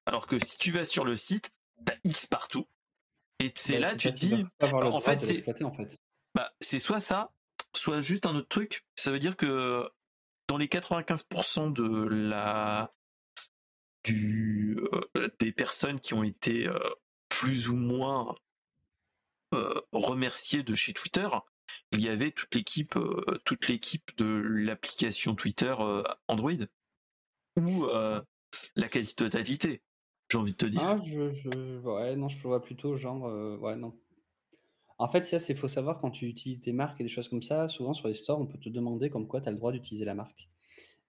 Alors que si tu vas sur le site, t'as X partout. Et c'est Bah, là, tu te dis, en fait, de c'est- en fait. bah, c'est soit ça, soit juste un autre truc. Ça veut dire que dans les 95% de la du euh, des personnes qui ont été euh, plus ou moins euh, remerciées de chez Twitter, il y avait toute l'équipe euh, toute l'équipe de l'application Twitter euh, Android ou euh, la quasi-totalité. J'ai envie de te dire. Ah, non, je vois plutôt genre. En fait, ça, c'est faut savoir quand tu utilises des marques et des choses comme ça, souvent sur les stores, on peut te demander comme quoi tu as le droit d'utiliser la marque.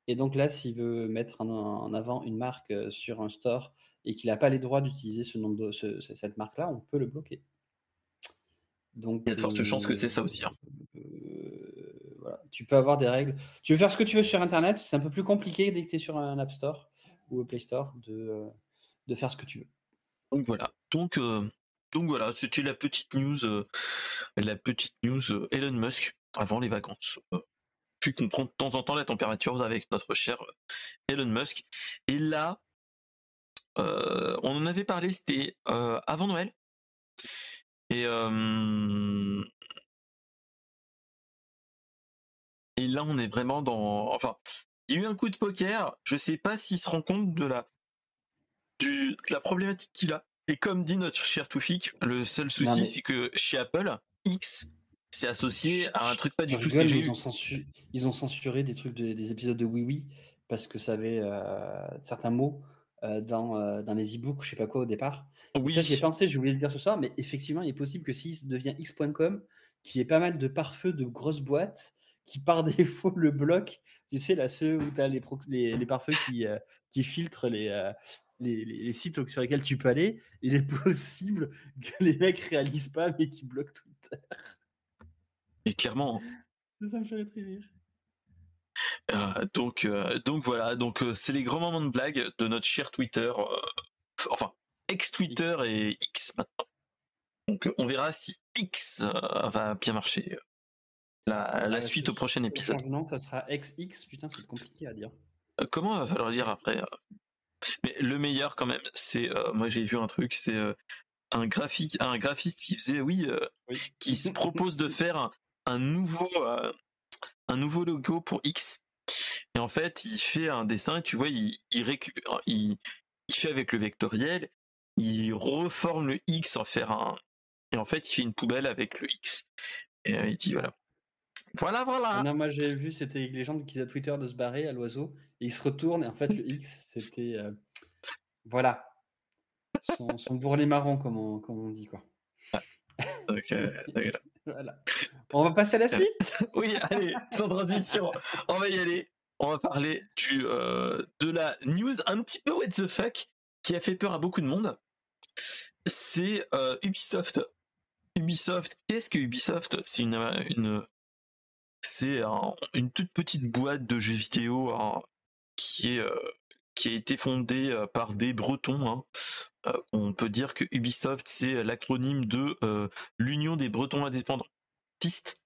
Et donc là, s'il veut mettre en, avant une marque sur un store et qu'il n'a pas les droits d'utiliser ce- cette marque-là, on peut le bloquer. Donc, Il y a de fortes euh, chances que c'est ça aussi. hein. euh, voilà. Tu peux avoir des règles. Tu veux faire ce que tu veux sur Internet, c'est un peu plus compliqué dès que tu es sur un App Store ou un Play Store de, euh, de faire ce que tu veux. Donc voilà. Donc, euh, donc voilà, c'était la petite news, la petite news Elon Musk avant les vacances. Puis qu'on prend de temps en temps la température avec notre cher Elon Musk. Et là, on en avait parlé, c'était avant Noël. Et euh, et là, on est vraiment dans. Enfin, il y a eu un coup de poker. Je sais pas s'il se rend compte de la du, de la problématique qu'il a. Et comme dit notre cher Toufik, le seul souci, mais- c'est que chez Apple, X, c'est associé à un truc pas du tout rigole, CGU. ils, ont censu- ils ont censuré des trucs, de- des épisodes de Oui Oui parce que ça avait euh, certains mots euh, dans, euh, dans les e-books, je sais pas quoi au départ. Oui, Ça, j'y ai pensé, oublié de le dire ce soir, mais effectivement, il est possible que s'il devient x.com, qui est pas mal de pare-feu de grosses boîtes qui par défaut le bloquent. Tu sais, là, ceux où tu as les, les, les pare-feux qui, euh, qui filtrent les, les, les, sites sur lesquels tu peux aller. Il est possible que les mecs réalisent pas, mais qu'ils bloquent Twitter. Et clairement. Ça me ferait très rire. Euh, donc, euh, donc voilà, donc euh, c'est les grands moments de blague de notre cher Twitter, enfin ex-Twitter et X maintenant. Donc on verra si X va bien marcher. La, la suite au prochain épisode. Non, ça sera XX, putain, c'est compliqué à dire. comment va falloir dire après Mais le meilleur quand même, c'est, moi j'ai vu un truc, c'est un graphique, un graphiste qui faisait, oui, qui se propose de faire un nouveau un nouveau logo pour X. Et en fait, il fait un dessin, tu vois, il, récupère, il, fait avec le vectoriel, il reforme le X en faire un, et en fait, il fait une poubelle avec le X. Et euh, il dit voilà. Voilà, voilà. Non, moi j'ai vu, c'était les gens qui à Twitter de se barrer à l'oiseau, et il se retourne, et en fait, le X, c'était. Euh, voilà. Son, son bourrelet marron, comme on, comme on dit, quoi. Voilà. On va passer à la suite Oui, allez, sans transition, on va y aller. On va parler du, euh, de la news un petit peu what the fuck qui a fait peur à beaucoup de monde. C'est euh, Ubisoft. Ubisoft, qu'est-ce que Ubisoft? C'est une, une c'est une toute petite boîte de jeux vidéo hein, qui est euh, qui a été fondée par des Bretons. Hein. Euh, on peut dire que Ubisoft, c'est l'acronyme de euh, l'Union des Bretons indépendantistes.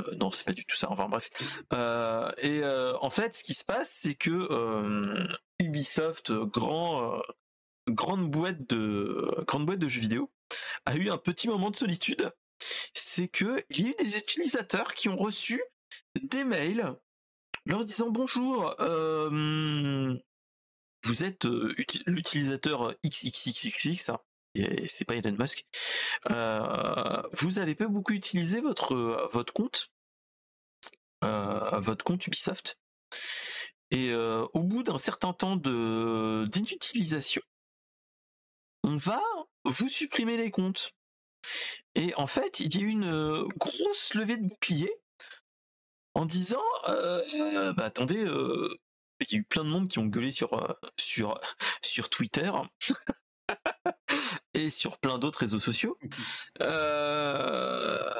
Euh, non, c'est pas du tout ça. Enfin bref. et en fait, ce qui se passe, c'est que Ubisoft, grand, grande boîte de grande boîte de jeux vidéo, a eu un petit moment de solitude. C'est que il y a eu des utilisateurs qui ont reçu des mails leur disant bonjour vous êtes l'utilisateur XXXXX, hein, et c'est pas Elon Musk, vous avez pas beaucoup utilisé votre, votre compte, votre compte Ubisoft. Et au bout d'un certain temps d'inutilisation, on va vous supprimer les comptes. Et en fait, il y a eu une grosse levée de bouclier en disant bah attendez, il y a eu plein de monde qui ont gueulé sur, euh, sur, sur Twitter et sur plein d'autres réseaux sociaux. Euh,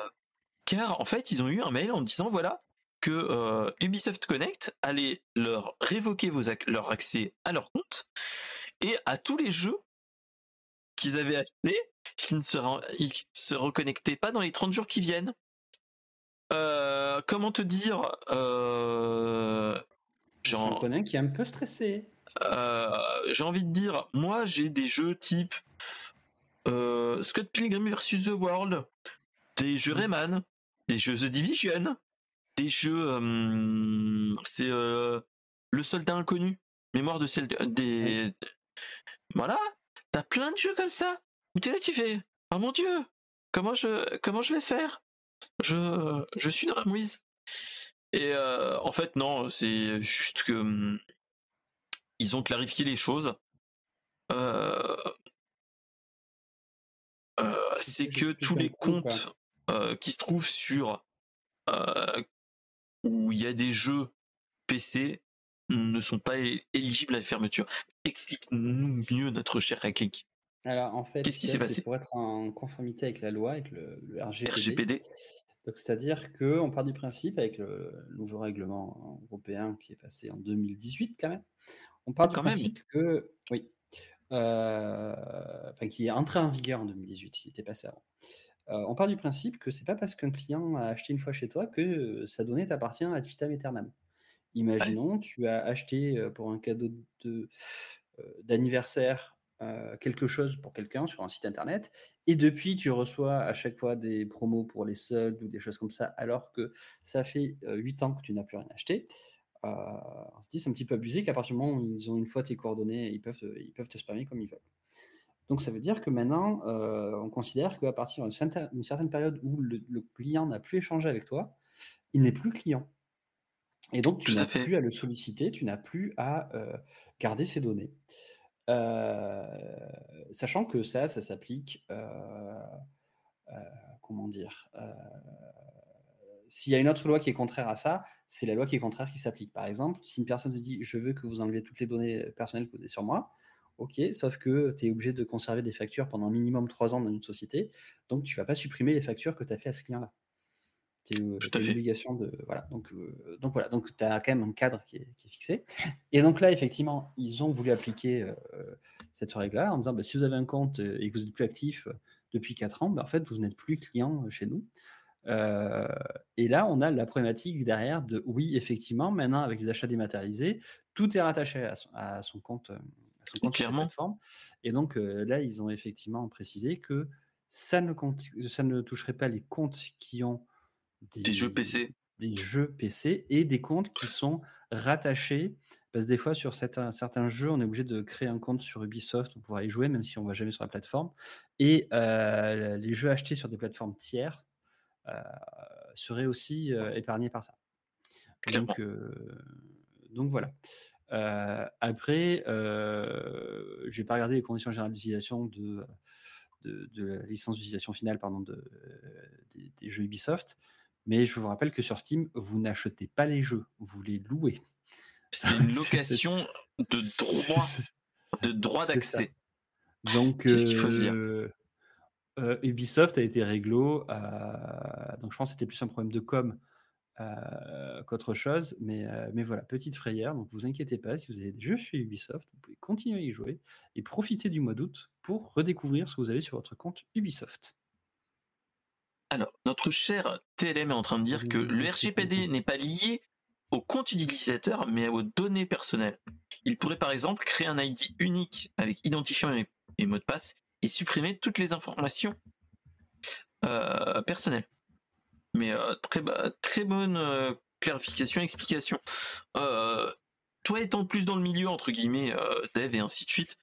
car en fait, ils ont eu un mail en disant voilà que euh, Ubisoft Connect allait leur révoquer leur accès à leur compte et à tous les jeux qu'ils avaient achetés s'ils ne se, se reconnectaient pas dans les 30 jours qui viennent. comment te dire J'en connais qui est un peu stressé. Euh, j'ai envie de dire, moi j'ai des jeux type euh, Scott Pilgrim vs The World, des jeux. Rayman, des jeux The Division, des jeux euh, c'est le soldat inconnu, mémoire de celle des voilà, t'as plein de jeux comme ça où t'es là tu fais oh mon dieu comment je comment je vais faire? Je je suis dans la mouise et euh, en fait, non, c'est juste que hum, ils ont clarifié les choses. Euh, euh, c'est que tous les comptes qui se trouvent sur où il y a des jeux PC ne sont pas éligibles à la fermeture. Explique-nous mieux notre cher Hacklink. Alors en fait, qu'est-ce qui s'est passé? Pour être en conformité avec la loi, avec le, RGPD c'est-à-dire qu'on part du principe, avec le nouveau règlement européen qui est passé en 2018 quand même, on part du principe que, oui, euh, enfin qui est entré en vigueur en 2018, il était passé avant. Euh, on part du principe que c'est pas parce qu'un client a acheté une fois chez toi que sa donnée t'appartient à vitam aeternam. Imaginons, tu as acheté euh, pour un cadeau d'anniversaire euh, quelque chose pour quelqu'un sur un site internet, et depuis tu reçois à chaque fois des promos pour les soldes ou des choses comme ça, alors que ça fait euh, huit ans que tu n'as plus rien acheté. Euh, on se dit c'est un petit peu abusé qu'à partir du moment où ils ont une fois tes coordonnées, ils peuvent te, ils peuvent te spammer comme ils veulent. Donc ça veut dire que maintenant, on considère qu'à partir d'une certaine, période où le, client n'a plus échangé avec toi, il n'est plus client. Et donc tu n'as plus à le solliciter, tu n'as plus à garder ses données. Euh, sachant que ça, ça s'applique euh, comment dire S'il y a une autre loi qui est contraire à ça, c'est la loi qui est contraire qui s'applique. Par exemple, si une personne te dit je veux que vous enleviez toutes les données personnelles que vous avez sur moi, ok, sauf que tu es obligé de conserver des factures pendant minimum trois ans dans une société, donc tu vas pas supprimer les factures que tu as fait à ce client-là. Tu as l'obligation de. Voilà, donc, euh, donc voilà, donc tu as quand même un cadre qui est, fixé. Et donc là, effectivement, ils ont voulu appliquer euh, cette règle-là en disant bah, si vous avez un compte et que vous êtes plus actif depuis quatre ans, bah, en fait, vous n'êtes plus client chez nous. Euh, et là, on a la problématique derrière de oui, effectivement, maintenant avec les achats dématérialisés, tout est rattaché à son, compte, à son compte plateforme. Et donc euh, là, ils ont effectivement précisé que ça ne, compte, ça ne toucherait pas les comptes qui ont des, jeux PC. Des jeux PC et des comptes qui sont rattachés. Parce que des fois, sur certains, certains jeux, on est obligé de créer un compte sur Ubisoft pour pouvoir y jouer, même si on ne va jamais sur la plateforme. Et euh, les jeux achetés sur des plateformes tiers euh, serait aussi euh, épargné par ça. Donc, donc voilà. après, je n'ai pas regardé les conditions générales d'utilisation de, de, la licence d'utilisation finale pardon, de, des, jeux Ubisoft. Mais je vous rappelle que sur Steam, vous n'achetez pas les jeux, vous les louez. C'est une location de droit, de droit d'accès. Donc, qu'est-ce qu'il faut se dire euh, Ubisoft a été réglo, euh, donc je pense que c'était plus un problème de com euh, qu'autre chose, mais, mais voilà, petite frayeur, donc vous inquiétez pas, si vous avez des jeux chez Ubisoft, vous pouvez continuer à y jouer et profiter du mois d'août pour redécouvrir ce que vous avez sur votre compte Ubisoft. Alors, notre cher TLM est en train de dire que le RGPD n'est pas lié au compte utilisateur, mais aux données personnelles. Il pourrait par exemple créer un ID unique avec identifiant et mot de passe et supprimer toutes les informations euh, personnelles. Mais euh, très, très bonne euh, clarification, explication. toi étant plus dans le milieu, entre guillemets, dev et ainsi de suite,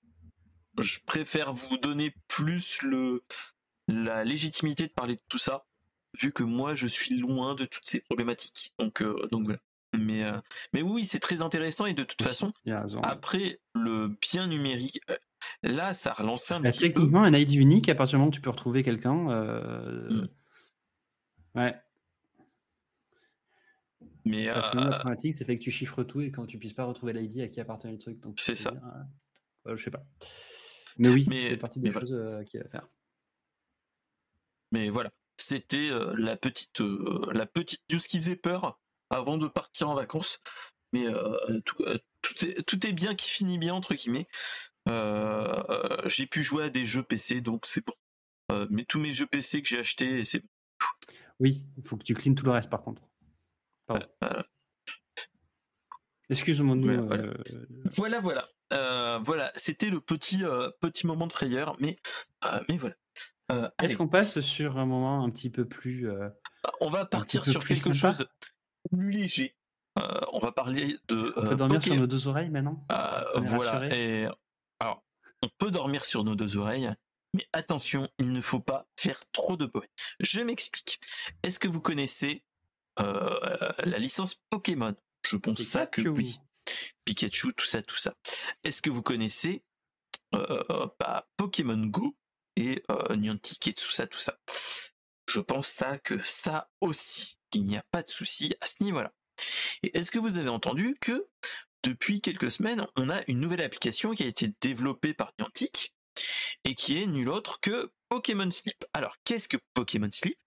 je préfère vous donner plus le, la légitimité de parler de tout ça, vu que moi je suis loin de toutes ces problématiques. Donc, donc voilà. Mais, mais oui, c'est très intéressant et de toute façon, après le bien numérique, Là, ça relance un bah, petit Techniquement, un ID unique, à partir du moment où tu peux retrouver quelqu'un. Euh, hmm. Ouais. Mais Parce que la problématique, c'est fait que tu chiffres tout et quand tu puisses pas retrouver l'ID à qui appartient le truc. C'est ça. je sais pas. Mais oui, c'est partie des choses euh, qu'il y a à faire. Mais voilà, c'était euh, la petite la petite news qui faisait peur avant de partir en vacances. Mais tout, tout, est, tout est bien qui finit bien entre guillemets. Euh, j'ai pu jouer à des jeux PC, donc c'est bon. Euh, mais tous mes jeux PC que j'ai achetés, c'est bon. Oui, il faut que tu cleans tout le reste par contre. Euh, Excuse-moi. Voilà, voilà. Voilà, c'était le petit, petit moment de frayeur, mais, mais voilà. Est-ce qu'on passe sur un moment un petit peu plus. on va partir sur quelque chose chose plus léger. on va parler de. On peut dormir sur nos deux oreilles maintenant? voilà. Et alors, on peut dormir sur nos deux oreilles, mais attention, il ne faut pas faire trop de bruit. Je m'explique. Est-ce que vous connaissez euh, la licence Pokémon? Je pense ça que oui. Pikachu, tout ça, tout ça. Est-ce que vous connaissez euh, bah, Pokémon Go? Et euh, Niantic et tout ça, tout ça Je pense ça que ça aussi, qu'il n'y a pas de souci à ce niveau-là. Et est-ce que vous avez entendu que depuis quelques semaines, on a une nouvelle application qui a été développée par Niantic et qui est nulle autre que Pokémon Sleep. Alors, qu'est-ce que Pokémon Sleep?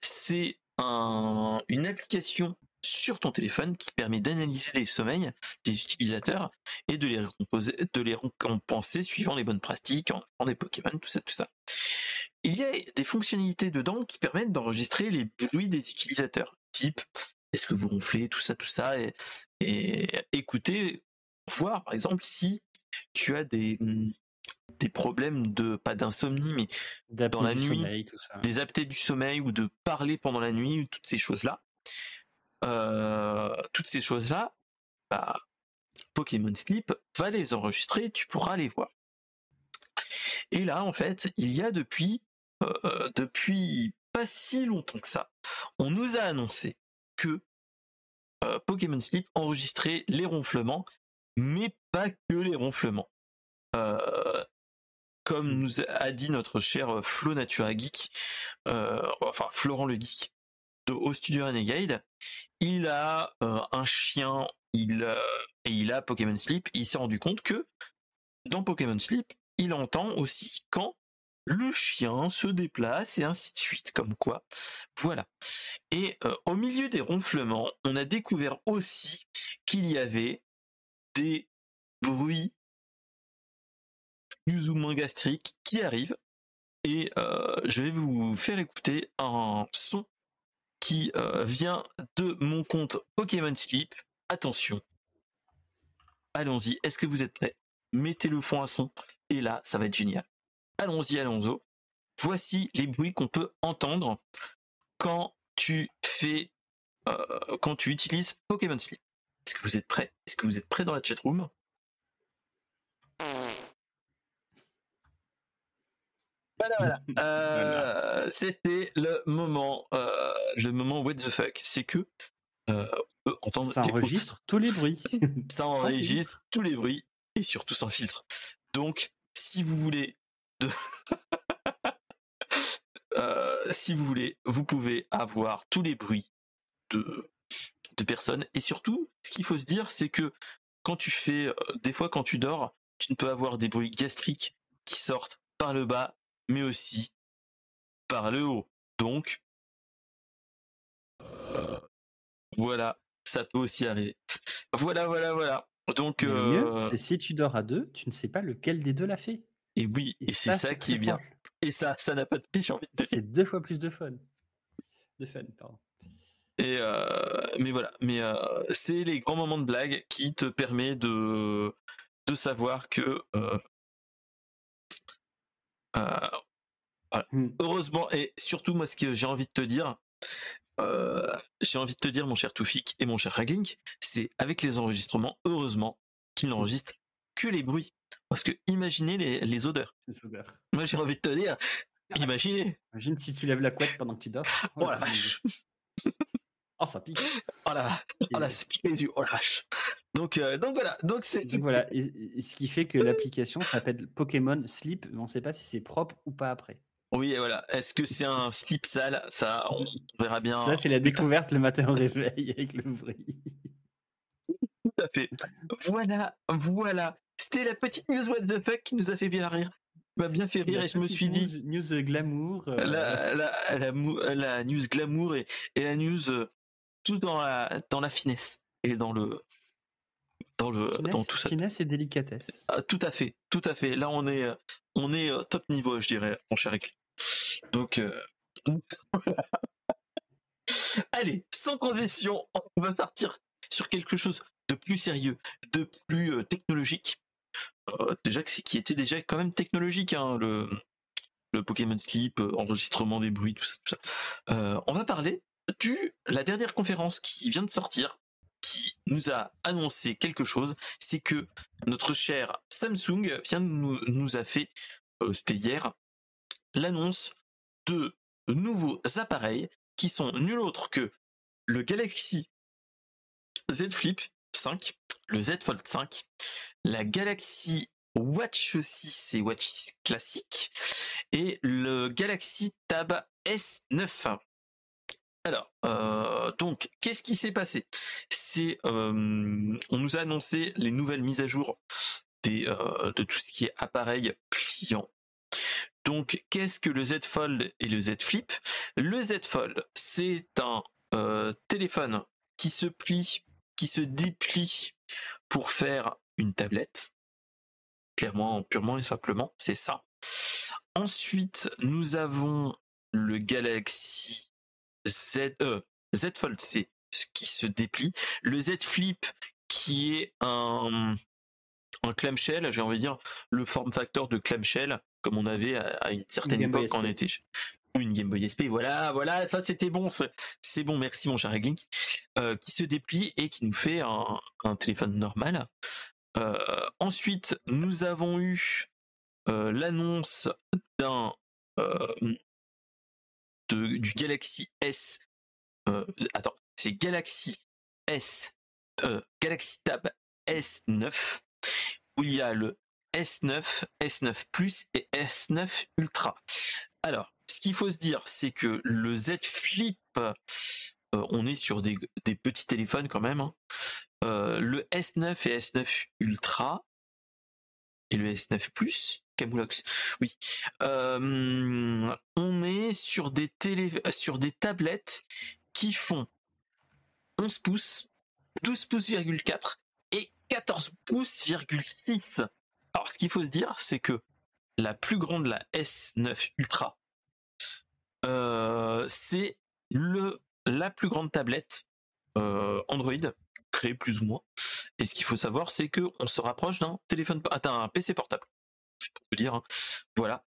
C'est une application sur ton téléphone qui permet d'analyser les sommeils des utilisateurs et de les, de les récompenser suivant les bonnes pratiques, en des Pokémon, tout ça, tout ça. Il y a des fonctionnalités dedans qui permettent d'enregistrer les bruits des utilisateurs, type est-ce que vous ronflez, tout ça, tout ça, et, et écouter, voir par exemple si tu as des, des problèmes de, pas d'insomnie, mais dans la nuit, des aptés du sommeil ou de parler pendant la nuit, toutes ces choses-là. Euh, toutes ces choses-là, bah, Pokémon Sleep va les enregistrer, tu pourras les voir. Et là, en fait, il y a depuis, euh, depuis pas si longtemps que ça, on nous a annoncé que euh, Pokémon Sleep enregistrait les ronflements, mais pas que les ronflements. Euh, comme nous a dit notre cher Flo Natura Geek, enfin Florent le Geek Au Studio Renegade, il a un chien, il et il a Pokémon Sleep. il s'est rendu compte que dans Pokémon Sleep, il entend aussi quand le chien se déplace et ainsi de suite, comme quoi. Voilà. Et au milieu des ronflements, on a découvert aussi qu'il y avait des bruits plus ou moins gastriques qui arrivent. Et je vais vous faire écouter un son qui vient de mon compte Pokémon Sleep. Attention. Allons-y. Est-ce que vous êtes prêts? Mettez le fond à son. Et là, ça va être génial. Allons-y, allons-y. Voici les bruits qu'on peut entendre quand tu fais, quand tu utilises Pokémon Sleep. Est-ce que vous êtes prêts? Est-ce que vous êtes prêts dans la chatroom? Voilà, voilà. Euh, c'était le moment, euh, le moment what the fuck. C'est que euh, entendre. Ça enregistre tous les bruits. Ça enregistre tous les bruits et surtout sans filtre. Donc, si vous voulez de si vous voulez, vous pouvez avoir tous les bruits de, de personnes. Et surtout, ce qu'il faut se dire, c'est que quand tu fais, des fois quand tu dors, tu ne peux avoir des bruits gastriques qui sortent par le bas mais aussi par le haut. Donc, voilà, ça peut aussi arriver. Voilà, voilà, voilà. Donc, mieux, euh, c'est si tu dors à deux, tu ne sais pas lequel des deux l'a fait. Et oui, et, c'est ça, qui est bien. Et ça, ça n'a pas de pire, j'ai envie de C'est deux fois plus de fun. De fun, pardon. Et euh, mais voilà, mais euh, c'est les grands moments de blague qui te permet de de savoir que euh, mmh. Heureusement, et surtout, moi, ce que j'ai envie de te dire, euh, j'ai envie de te dire, mon cher Toufik et mon cher Raglink, c'est avec les enregistrements, heureusement, qu'ils n'enregistrent que les bruits. Parce que imaginez les, odeurs. Moi, j'ai envie de te dire, imaginez. Imagine si tu lèves la couette pendant que tu dors. Oh, la vache. oh, ça pique. Oh là, oh là, ça pique les yeux. Oh la vache. Donc, euh, donc voilà. Donc c'est. voilà. ce qui fait que l'application s'appelle Pokémon Sleep, mais on ne sait pas si c'est propre ou pas après. Oui, voilà. Est-ce que c'est un slip sale? Ça, on verra bien. Ça, c'est la découverte le matin au réveil avec le bruit. Tout à fait. Voilà, voilà. C'était la petite news what the fuck qui nous a fait bien rire. M'a bien fait rire et je me suis dit. News glamour. Euh, la, la, la, news glamour et, et la news euh, tout dans la, dans la finesse et dans le, dans le dans tout ça. Finesse et délicatesse. Ah, tout à fait, tout à fait. Là, on est euh, on est euh, top niveau, je dirais, mon cher Éclair. Donc, euh... allez, sans transition, on va partir sur quelque chose de plus sérieux, de plus euh, technologique. déjà que c'est qui était déjà quand même technologique, hein, le le Pokémon Sleep, enregistrement des bruits, tout ça. Tout ça. on va parler du la dernière conférence qui vient de sortir qui nous a annoncé quelque chose, c'est que notre cher Samsung vient nous, nous a fait, euh, c'était hier, l'annonce de nouveaux appareils qui sont nul autre que le Galaxy Z Flip 5, le Z Fold 5, la Galaxy Watch 6 et Watch 6 classique et le Galaxy Tab S9. Alors, euh, donc, qu'est-ce qui s'est passé? Euh, on nous a annoncé les nouvelles mises à jour euh, de tout ce qui est appareil pliant. Donc, qu'est-ce que le Z Fold et le Z Flip Le Z Fold, c'est un téléphone qui se plie, qui se déplie pour faire une tablette. Clairement, purement et simplement, c'est ça. Ensuite, nous avons le Galaxy Z, euh, Z Fold, c'est ce qui se déplie. Le Z Flip, qui est un, un clamshell, j'ai envie de dire, le form factor de clamshell, comme on avait à, une certaine époque quand on était une Game Boy SP. Voilà, voilà, ça c'était bon, c'est bon, merci mon cher Regling, euh, qui se déplie et qui nous fait un, un téléphone normal. Euh, ensuite, nous avons eu euh, l'annonce d'un du Galaxy S. Euh, attends, c'est Galaxy S, euh, Galaxy Tab S9 où il y a le S9, S9 Plus et S9 Ultra. Alors, ce qu'il faut se dire, c'est que le Z Flip, euh, on est sur des, petits téléphones quand même. Hein. Le S9 et S9 Ultra et le S9 Plus, Camoulox, oui. Euh, on est sur des télé, sur des tablettes qui font 11 pouces, 12 pouces,4 et 14 pouces,6. Alors, ce qu'il faut se dire, c'est que la plus grande, la S9 Ultra, euh, c'est le la plus grande tablette euh, Android créée plus ou moins. Et ce qu'il faut savoir, c'est que on se rapproche d'un téléphone, PC portable. Hein. Voilà.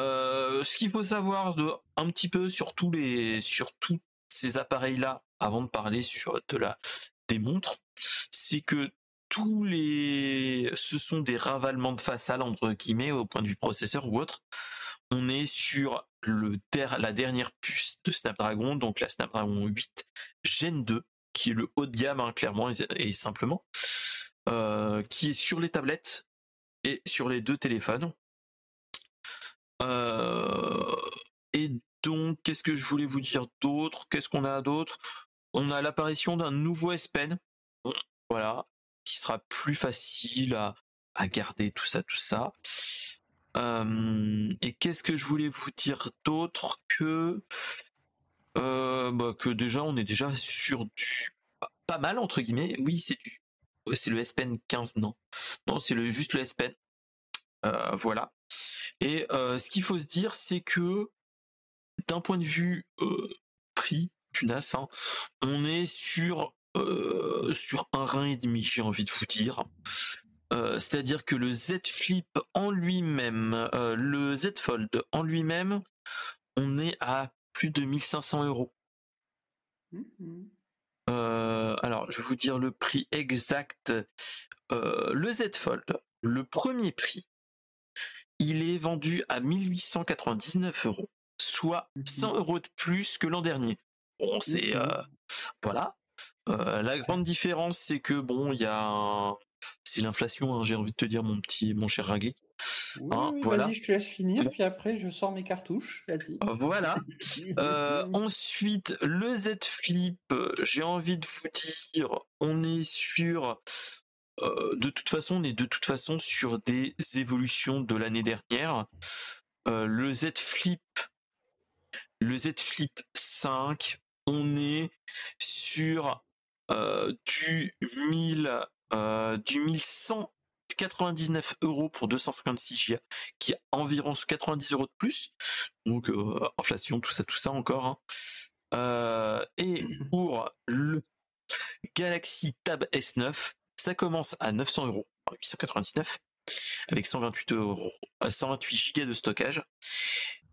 Euh, ce qu'il faut savoir de un petit peu sur tous les sur tous ces appareils là, avant de parler sur de la des montres, c'est que tous les, ce sont des ravalements de façade entre guillemets au point de vue processeur ou autre. On est sur le la dernière puce de Snapdragon, donc la Snapdragon 8 Gen 2, qui est le haut de gamme hein, clairement et, simplement, euh, qui est sur les tablettes et sur les deux téléphones. Euh, et donc, qu'est-ce que je voulais vous dire d'autre? Qu'est-ce qu'on a d'autre? On a l'apparition d'un nouveau S Pen. Voilà, qui sera plus facile à, garder, tout ça, tout ça. Euh, et qu'est-ce que je voulais vous dire d'autre que euh, bah, que déjà on est déjà sur du pas mal entre guillemets. Oui, c'est du c'est le S Pen 15 non non c'est le juste le S Pen. Euh, voilà. Et ce qu'il faut se dire c'est que d'un point de vue prix punasse, hein, on est sur euh, sur un rein et demi, j'ai envie de vous dire. Euh, c'est-à-dire que le Z Flip en lui-même, euh, le Z Fold en lui-même, on est à plus de 1500 euros. Mm-hmm. alors, je vais vous dire le prix exact. le Z Fold, le premier prix, il est vendu à 1899 euros, soit 100 mm-hmm. euros de plus que l'an dernier. Bon, c'est voilà. Euh, la grande différence, c'est que bon, il y a c'est l'inflation. Hein, j'ai envie de te dire, mon petit, mon cher Ragli. Hein, voilà. Vas-y, je te laisse finir, puis après je sors mes cartouches. Vas-y. Oh, voilà. Euh, ensuite, le Z Flip, euh, j'ai envie de vous dire, on est sur. Euh, de toute façon, on est de toute façon sur des évolutions de l'année dernière. Le Z Flip, le Z Flip 5, on est sur du 1000, du 1100 99 euros pour 256 Go, qui est environ 90 euros de plus. Donc euh, inflation, tout ça, tout ça encore. Hein. Euh, et mhm. pour le Galaxy Tab S9, ça commence à 900 euros, 899, avec 128 euros, euh, 128 Go de stockage.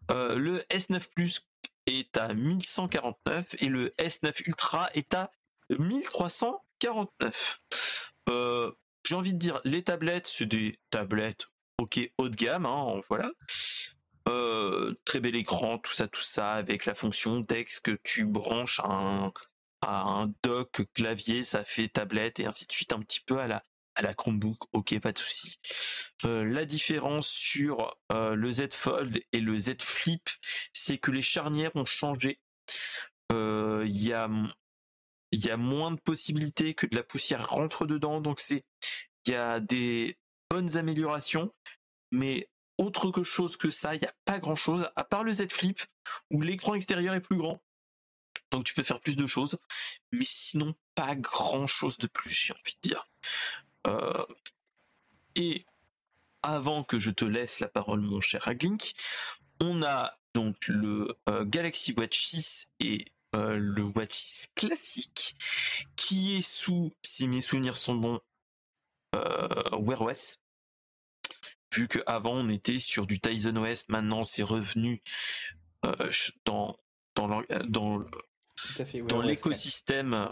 Le S9 Plus est à 1149 et le S9 Ultra est à 1349. Euh, j'ai envie de dire, les tablettes, c'est des tablettes, ok, haut de gamme, hein, voilà. Euh, très bel écran, tout ça, tout ça, avec la fonction Dex que tu branches à un, à dock clavier, ça fait tablette et ainsi de suite, un petit peu à la, à la Chromebook, ok, pas de souci. Euh, la différence sur le Z Fold et le Z Flip, c'est que les charnières ont changé. Il y a il y a moins de possibilités que de la poussière rentre dedans, donc c'est il y a des bonnes améliorations, mais autre que chose que ça, il n'y a pas grand chose, à part le Z Flip, où l'écran extérieur est plus grand. Donc tu peux faire plus de choses, mais sinon pas grand chose de plus, j'ai envie de dire. Euh, et avant que je te laisse la parole, mon cher Aglink, on a donc le euh, Galaxy Watch 6 et euh, le Watch classique qui est sous, si mes souvenirs sont bons, euh, Wear OS. Vu qu'avant on était sur du Tizen OS, maintenant c'est revenu euh, dans dans dans, dans l'écosystème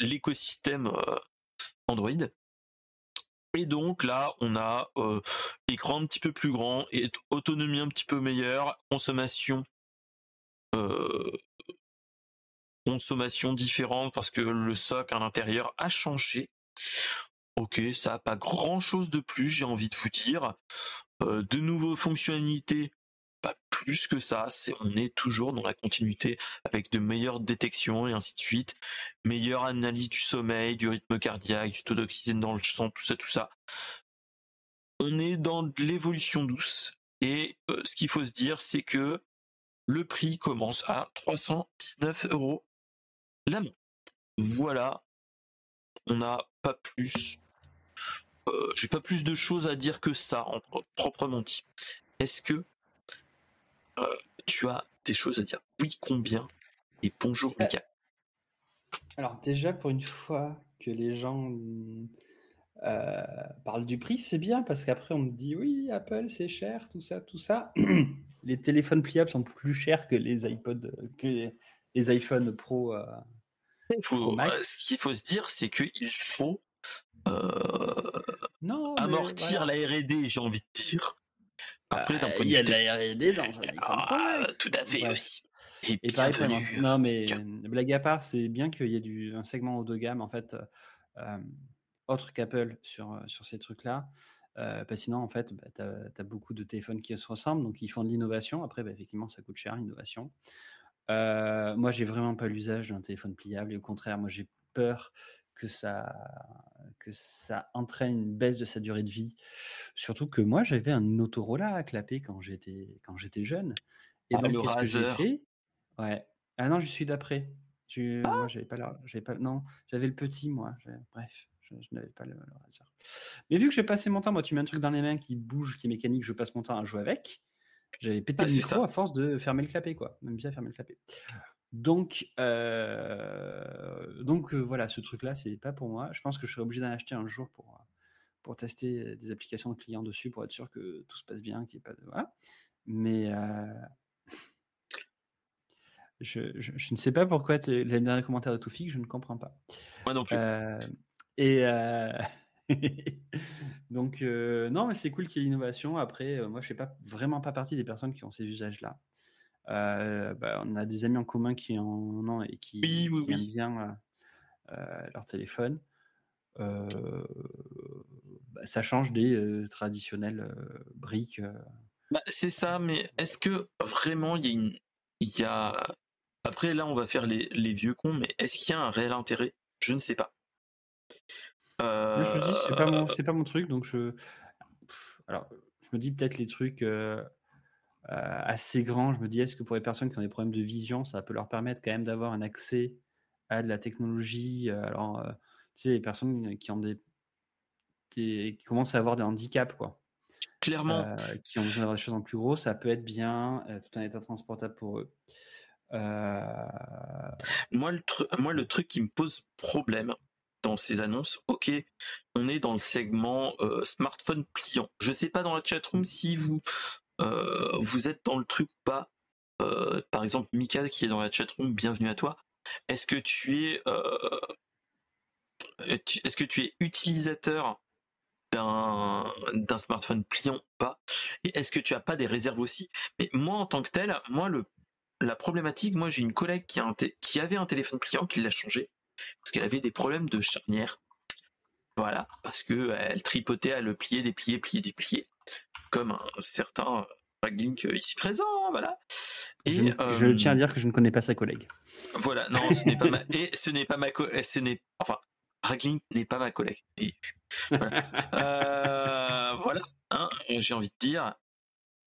l'écosystème Android. Et donc là, on a écran un petit peu plus grand et autonomie un petit peu meilleure, consommation consommation différente parce que le soc à l'intérieur a changé. ok, ça n'a pas grand chose de plus, j'ai envie de vous dire. Euh, de nouveaux fonctionnalités, pas plus que ça. On est toujours dans la continuité avec de meilleures détections et ainsi de suite. Meilleure analyse du sommeil, du rythme cardiaque, du taux d'oxygène dans le sang, tout ça, tout ça. On est dans de l'évolution douce. Et euh, ce qu'il faut se dire, c'est que le prix commence à 319 euros la main. Voilà. On n'a pas plus. Euh, j'ai pas plus de choses à dire que ça, en, proprement dit. Est-ce que euh, tu as des choses à dire? Oui, combien? Et bonjour, Euh, Mika. Alors déjà, pour une fois que les gens euh, parlent du prix, c'est bien parce qu'après on me dit oui, Apple c'est cher, tout ça, tout ça. les téléphones pliables sont plus chers que les iPods, que les, les iPhone Pro. Euh, faut- euh, ce qu'il faut se dire, c'est qu'il faut euh, Non, amortir voilà. la R&D, j'ai envie de dire. Après, d'un Bah, point de il y a de la R&D dans un iPhone Pro Ah, tout à fait aussi. Et, Et pareil. Non, mais blague à part, c'est bien qu'il y ait du, un segment haut de gamme, en fait, euh, autre qu'Apple sur, sur ces trucs-là. Euh, parce que sinon, en fait, bah, tu as, beaucoup de téléphones qui se ressemblent, donc ils font de l'innovation. Après, bah, effectivement, ça coûte cher, l'innovation. Euh, moi, j'ai vraiment pas l'usage d'un téléphone pliable. Et au contraire, moi, j'ai peur que ça, que ça entraîne une baisse de sa durée de vie. Surtout que moi, j'avais un Motorola à clapper quand j'étais quand j'étais jeune. Et Ah, donc, qu'est-ce que j'ai fait? Ouais. Ah non, je suis d'après. Je- Moi, j'avais pas, la- j'avais pas. Non, j'avais le petit, moi. Bref, je, je n'avais pas le, le. Mais vu que j'ai passé mon temps, moi, tu mets un truc dans les mains qui bouge, qui est mécanique, je passe mon temps à jouer avec. J'avais pété Ah, le micro ça. à force de fermer le clapet, quoi. Même bien fermer le clapet. Donc, euh, donc euh, voilà, ce truc-là, c'est pas pour moi. Je pense que je serai obligé d'en acheter un jour pour, euh, pour tester des applications de clients dessus, pour être sûr que tout se passe bien, qu'il n'y ait pas de. Voilà. Mais euh, je, je- je ne sais pas pourquoi tu- le dernier commentaire de Toufik, je ne comprends pas. Moi non plus. Et euh, donc, euh, non, mais c'est cool qu'il y ait l'innovation. Après, euh, moi, je ne fais pas, vraiment pas partie des personnes qui ont ces usages-là. Euh, bah, on a des amis en commun qui en ont et qui, Oui, oui, qui aiment bien leur téléphone. Bah, ça change des traditionnelles briques. Bah, c'est ça, mais est-ce que vraiment il y a une. Il y a... Après, là, on va faire les, les vieux cons, mais est-ce qu'il y a un réel intérêt? Je ne sais pas. Moi, je te dis, c'est pas, Euh, mon, c'est pas mon truc, donc je. Alors, je me dis peut-être les trucs euh, euh, assez grands. Je me dis, est-ce que pour les personnes qui ont des problèmes de vision, ça peut leur permettre quand même d'avoir un accès à de la technologie euh, Alors, euh, tu sais, les personnes qui ont des, des- qui commencent à avoir des handicaps, quoi, Clairement, euh, qui ont besoin d'avoir des choses en plus gros, ça peut être bien, euh, tout en état transportable pour eux. Euh, moi, le tru- moi, le truc qui me pose problème dans ces annonces, ok, on est dans le segment euh, smartphone pliant. Je sais pas dans la chatroom si vous, euh, vous êtes dans le truc ou pas. Euh, par exemple, Mika qui est dans la chatroom, bienvenue à toi. Est-ce que tu es, est-ce que tu es utilisateur d'un d'un smartphone pliant ou pas? Et est-ce que tu as pas des réserves aussi? Mais moi, en tant que tel, moi, le, la problématique, moi, j'ai une collègue qui, a un qui avait un téléphone pliant, qui l'a changé, parce qu'elle avait des problèmes de charnière. Voilà, parce que euh, elle tripotait à le plier, déplier, plier, déplier, comme un certain Raglink ici présent, voilà. Et je, je euh, tiens à dire que je ne connais pas sa collègue. voilà, non, ce n'est pas ma, et ce n'est pas ma, ce n'est, enfin, Raglink n'est pas ma collègue. Et voilà, Euh, voilà hein, j'ai envie de dire.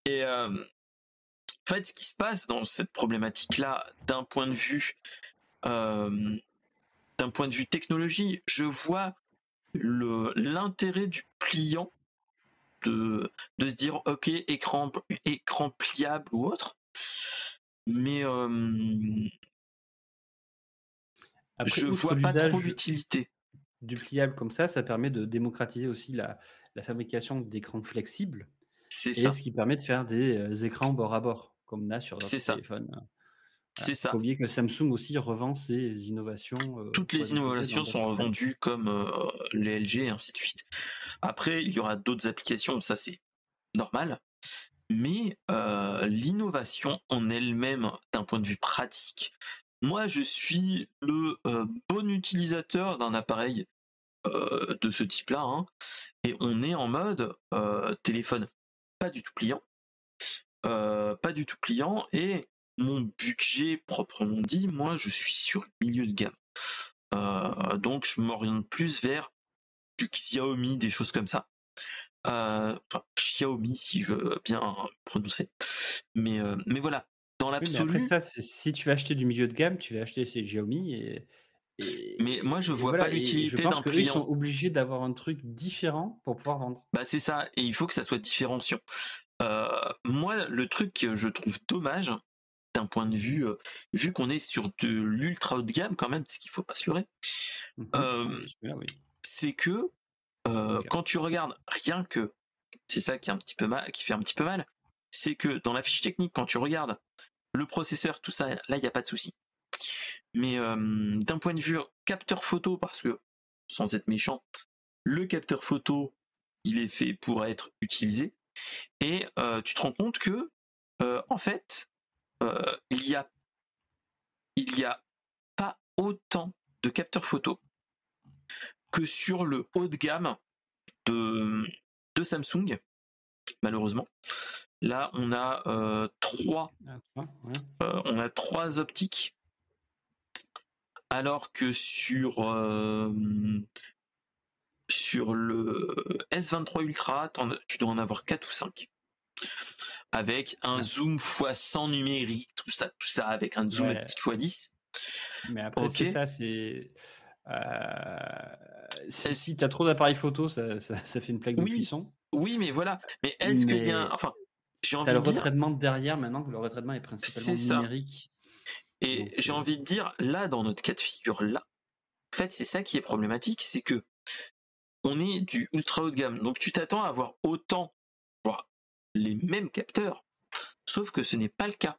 Et euh, en fait, ce qui se passe dans cette problématique-là, d'un point de vue, euh, d'un point de vue technologie, je vois l'intérêt du client de de se dire, ok, écran écran pliable ou autre, mais euh, Après, je vois pas trop l'utilité. du pliable comme ça, ça permet de démocratiser aussi la, la fabrication d'écrans flexibles. C'est Et ça, ce qui permet de faire des euh, écrans bord à bord, comme on a sur d'autres ça. C'est ça. Faut oublier que Samsung aussi revend ses innovations. euh, toutes les innovations sont revendues comme euh, les LG et ainsi de suite. Après, il y aura d'autres applications, ça c'est normal. Mais euh, l'innovation en elle-même, d'un point de vue pratique, moi je suis le bon utilisateur d'un appareil de ce type-là, hein, et on est en mode téléphone pas du tout pliant, pas du tout pliant, et mon budget proprement dit, moi je suis sur le milieu de gamme. donc je m'oriente plus vers du Xiaomi, des choses comme ça. enfin, Xiaomi si je veux bien prononcer. Mais, mais voilà, dans l'absolu. après ça, si tu veux acheter du milieu de gamme, tu vas acheter ces Xiaomi et. mais moi, je vois pas l'utilité d'un client. Ils sont obligés d'avoir un truc différent pour pouvoir vendre. Bah c'est ça, et il faut que ça soit différenciant. Euh, moi, le truc que je trouve dommage, d'un point de vue, euh, vu qu'on est sur de l'ultra haut de gamme quand même, ce qu'il faut pas se leurrer, mmh euh, c'est que quand tu regardes rien que, c'est ça qui est un petit peu mal, qui fait un petit peu mal, c'est que dans la fiche technique, quand tu regardes le processeur, tout ça, là, il n'y a pas de souci. Mais d'un point de vue capteur photo, parce que, sans être méchant, le capteur photo, il est fait pour être utilisé. Et tu te rends compte que, en fait, il y a, il y a pas autant de capteurs photo que sur le haut de gamme de, de Samsung, malheureusement. Là, on a euh, trois, ah, euh, on a trois optiques, alors que sur euh, sur le S23 Ultra, tu dois en avoir 4 ou 5. Avec un zoom x100 numérique, tout ça, tout ça, avec un zoom optique x10. Mais après, c'est ça, c'est. si, tu as trop d'appareils photo, ça, fait une plaque de oui. cuisson. Oui, mais voilà. Mais est-ce qu'il y a. Enfin, j'ai envie le retraitement derrière maintenant, le retraitement est principalement numérique. Et j'ai euh, envie de dire, là, dans notre cas de figure là, en fait, c'est ça qui est problématique, c'est que on est du ultra haut de gamme. Donc tu t'attends à avoir autant, voire les mêmes capteurs, sauf que ce n'est pas le cas.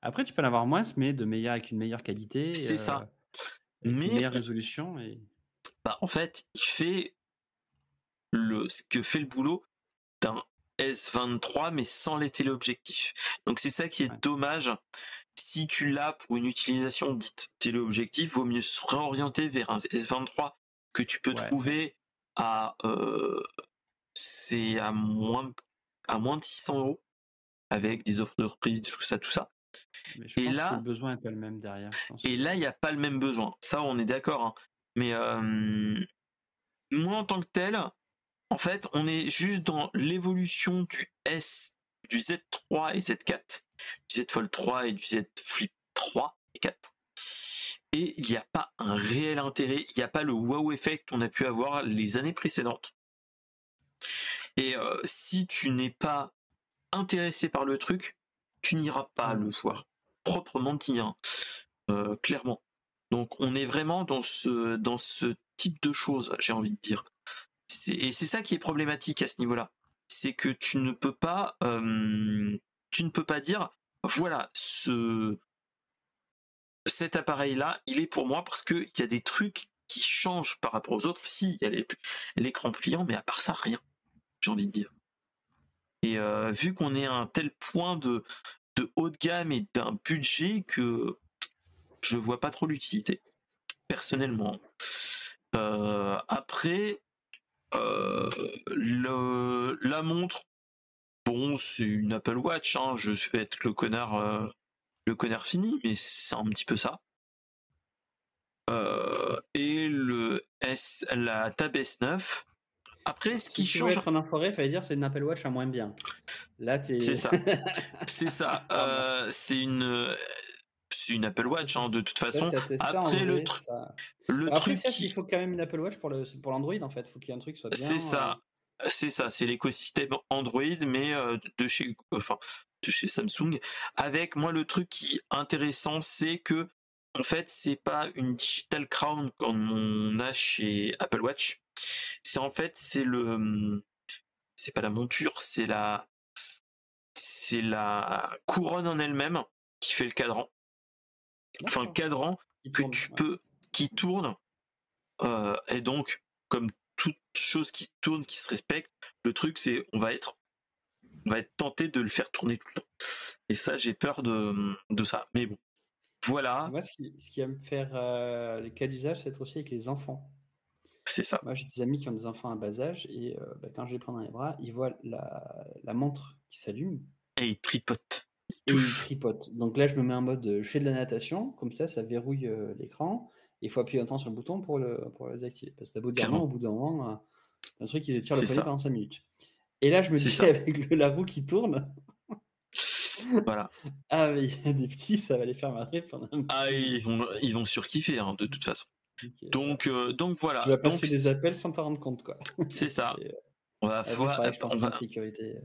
Après, tu peux en avoir moins, mais de meilleur avec une meilleure qualité. C'est ça. Euh, mais une meilleure résolution. Et... Bah, en fait, il fait le, ce que fait le boulot d'un S23 mais sans les téléobjectifs. Donc c'est ça qui est dommage. Si tu l'as pour une utilisation dite téléobjectif, vaut mieux se réorienter vers un S23 que tu peux trouver à euh, c'est à moins à moins de 600 euros avec des offres de reprise, tout ça, tout ça. et là, le besoin n'est pas le même derrière. Et là, il n'y a pas le même besoin. Ça, on est d'accord. Hein. Mais euh, moi, en tant que tel, en fait, on est juste dans l'évolution du S, du Z3 et Z4, du Z Fold 3 et du Z Flip 3 et 4. Et il n'y a pas un réel intérêt, il n'y a pas le wow effect qu'on a pu avoir les années précédentes. Et euh, si tu n'es pas intéressé par le truc, tu n'iras pas le voir. Proprement dit, hein. euh, clairement. Donc on est vraiment dans ce, dans ce type de choses, j'ai envie de dire et c'est ça qui est problématique à ce niveau-là. C'est que tu ne peux pas, tu ne peux pas dire, voilà, ce, cet appareil-là, il est pour moi parce qu'il y a des trucs qui changent par rapport aux autres. Si, il y a l'écran pliant, mais à part ça, rien. J'ai envie de dire. Et vu qu'on est à un tel point de, haut de gamme et d'un budget que je vois pas trop l'utilité, personnellement. après, euh, la montre, bon, c'est une Apple Watch. Hein, je vais être le connard, euh, le connard fini, mais c'est un petit peu ça. Euh, et le S, la Tab S9. Après, ce qui change. Tu être un enfoiré, fallait dire c'est une Apple Watch à moins bien. Là, C'est ça. c'est ça. c'est une c'est une Apple Watch hein, de toute façon. après le, truc, le après, truc, il faut quand même une Apple Watch pour le pour l'Android en fait. Il faut qu'il y ait un truc soit bien. C'est ça, euh. c'est ça, c'est l'écosystème Android mais euh, de chez enfin de chez Samsung. Avec moi le truc qui est intéressant, c'est que en fait c'est pas une digital crown comme on a chez Apple Watch. C'est en fait c'est le c'est pas la monture, c'est la c'est la couronne en elle-même qui fait le cadran. Enfin cadran que tu peux qui tourne euh, et donc comme toute chose qui tourne qui se respecte le truc c'est on va être on va être tenté de le faire tourner tout le temps. Et ça j'ai peur de, de ça. Mais bon. Voilà. Moi ce qui, ce qui va me faire euh, les cas d'usage c'est aussi avec les enfants C'est ça. Moi, j'ai des amis qui ont des enfants à bas âge et euh, bah, quand je les prends dans les bras, ils voient la, la montre qui s'allume Et il tripote. Il et ils touche. tripotent. Donc là, je me mets en mode, euh, je fais de la natation, comme ça, ça verrouille euh, l'écran. Et il faut appuyer longtemps sur le bouton pour le, pour le désactiver. Parce que t'as beau dire non, au bout d'un moment, euh, le truc, il tire le poignet pendant 5 minutes. Et là, je me dis, ça. avec le, la roue qui tourne, Voilà. ah, mais il y a des petits, ça va les faire marrer pendant un petit Ah, ils vont, ils vont surkiffer hein, de toute façon. Donc, euh, Donc, voilà. tu vas passer Donc, des appels sans t'en rendre compte, quoi. c'est ça. Euh, On va, pareil, on sécurité.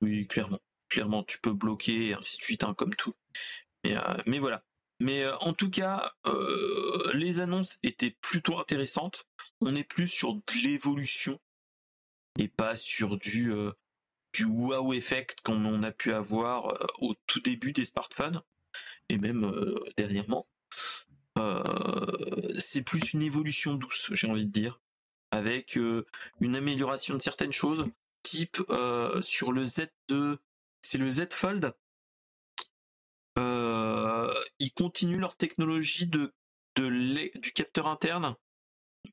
Oui, clairement. Clairement, tu peux bloquer, et ainsi de suite, hein, comme tout. Mais, euh, mais voilà. Mais euh, en tout cas, euh, les annonces étaient plutôt intéressantes. On est plus sur de l'évolution et pas sur du, euh, du wow effect comme on a pu avoir euh, au tout début des smartphones et même euh, dernièrement. Euh, c'est plus une évolution douce, j'ai envie de dire, avec euh, une amélioration de certaines choses, type euh, sur le Z2, c'est le Z Fold. Ils continuent leur technologie de, du capteur interne,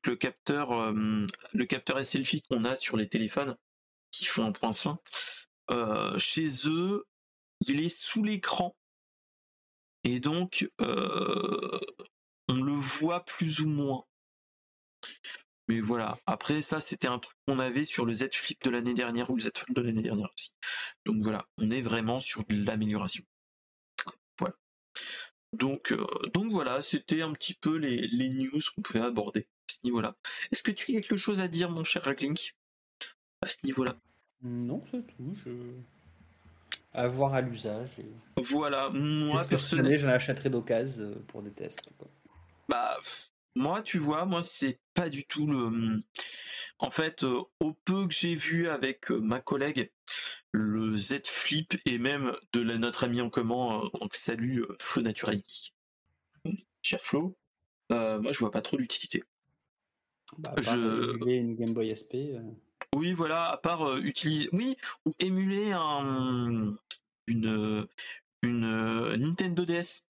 le capteur, euh, le capteur selfie qu'on a sur les téléphones qui font un point fin. Euh, chez eux, il est sous l'écran et donc on le voit plus ou moins. Mais voilà. Après, ça, c'était un truc qu'on avait sur le Z Flip de l'année dernière ou le Z Fold de l'année dernière aussi. Donc voilà, on est vraiment sur de l'amélioration. Voilà. Donc, euh, donc voilà, c'était un petit peu les, les news qu'on pouvait aborder à ce niveau-là. Est-ce que tu as quelque chose à dire, mon cher Raglink, à ce niveau-là? Non, c'est tout. Je... À voir à l'usage. Et... Voilà, moi, personnellement. j'en achèterai d'occasion euh, pour des tests. quoi. Bah, moi, tu vois, moi, c'est pas du tout le. En fait, euh, au peu que j'ai vu avec euh, ma collègue, le Z Flip et même de la, notre ami en commun, euh, donc salut Flo Naturality, cher Flo, euh, moi, je vois pas trop l'utilité. Bah, Je- émuler une Game Boy SP. euh, Oui, voilà, à part euh, utiliser, oui, ou émuler un une une Nintendo DS,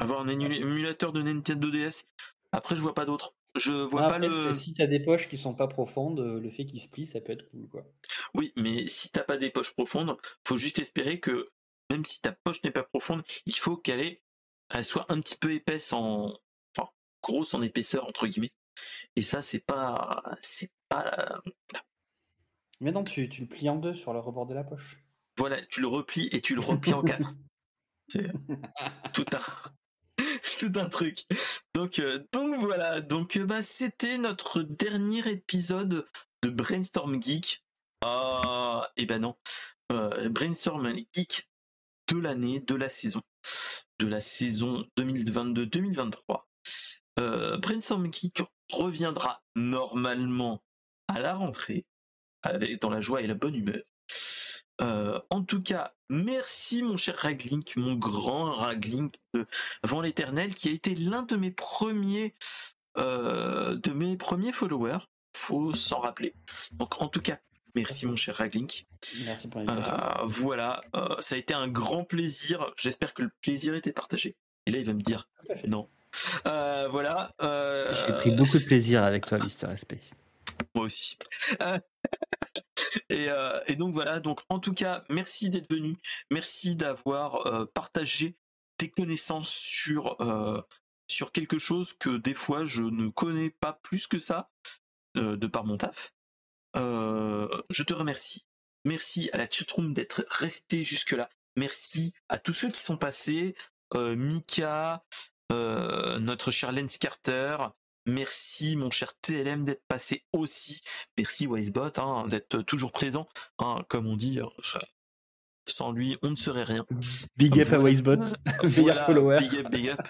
avoir un ému- émulateur de Nintendo DS. Après, je vois pas d'autre. Je vois Après, pas le. si t'as des poches qui sont pas profondes, euh, le fait qu'il se plie, ça peut être cool. Quoi. Oui, mais si t'as pas des poches profondes, faut juste espérer que même si ta poche n'est pas profonde, il faut qu'elle ait, elle soit un petit peu épaisse en, enfin, grosse en épaisseur entre guillemets. Et ça, c'est pas, c'est pas, Mais non, tu, tu le plies en deux sur le rebord de la poche. voilà, tu le replies et tu le replies en quatre. Tout un, tout un truc. Donc, euh, donc voilà. Donc, euh, bah, c'était notre dernier épisode de Brainstorm Geek. Ah, et ben non. Euh, Brainstorm Geek de l'année, de la saison, de la saison 2022-2023. Euh, Brainstorm Geek reviendra normalement à la rentrée, avec dans la joie et la bonne humeur. En tout cas, merci mon cher Raglink, mon grand Raglink de Vent l'éternel, qui a été l'un de mes premiers euh, de mes premiers followers. Faut s'en rappeler. Donc en tout cas, merci mon cher Raglink. Merci pour. Euh, voilà, euh, ça a été un grand plaisir. J'espère que le plaisir était partagé. Et là, il va me dire non. Euh, voilà. euh, J'ai pris beaucoup de plaisir avec toi, Mister SP. moi aussi. Euh, et, donc voilà, donc en tout cas, merci d'être venu, merci d'avoir euh, partagé tes connaissances sur euh, sur quelque chose que des fois je ne connais pas plus que ça de par mon taf. Je te remercie. Merci à la chatroom d'être resté jusque là. Merci à tous ceux qui sont passés, Mika, notre cher Lens Carter, Merci mon cher TLM d'être passé aussi. Merci Wisebot hein, d'être toujours présent. hein, comme on dit, sans lui, on ne serait rien. Big up à Voilà. Wisebot, Voilà, follower. big up, big up.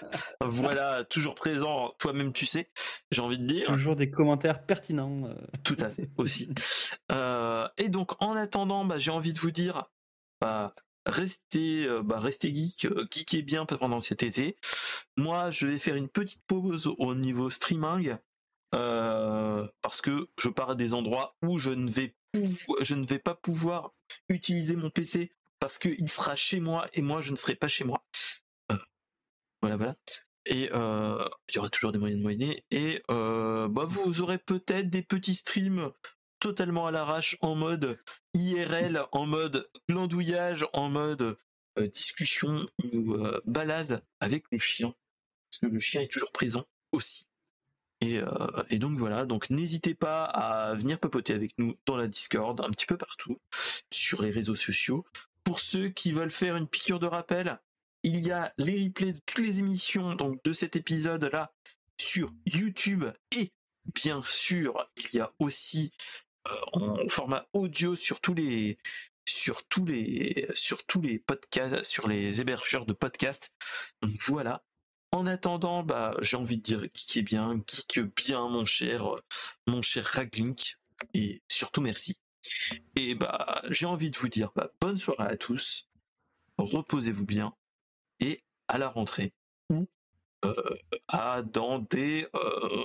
Voilà, toujours présent, toi-même tu sais, j'ai envie de dire. Toujours des commentaires pertinents. euh. Tout à fait, aussi. Euh, et donc, en attendant, bah, j'ai envie de vous dire, bah, restez, euh, bah, restez geek, euh, geekez bien pendant cet été. Moi, je vais faire une petite pause au niveau streaming, euh, parce que je pars à des endroits où je ne vais, je ne vais pas pouvoir utiliser mon PC, parce qu'il sera chez moi et moi, je ne serai pas chez moi. Voilà, voilà. Et il y aura toujours des moyens de moyenner. Et bah, vous aurez peut-être des petits streams totalement à l'arrache en mode IRL, en mode glandouillage, en mode euh, discussion ou balade avec le chien. Parce que le chien est toujours présent aussi. Et, et donc voilà, donc n'hésitez pas à venir papoter avec nous dans la Discord, un petit peu partout, sur les réseaux sociaux. Pour ceux qui veulent faire une piqûre de rappel, il y a les replays de toutes les émissions donc de cet épisode là sur YouTube et bien sûr il y a aussi euh, en format audio sur tous les sur tous les sur tous les podcasts sur les hébergeurs de podcasts. Donc voilà. En attendant bah j'ai envie de dire est bien geek bien mon cher mon cher Raglink. Et surtout merci. Et bah j'ai envie de vous dire bah, bonne soirée à tous. Reposez-vous bien et à la rentrée. Euh, à, dans des euh,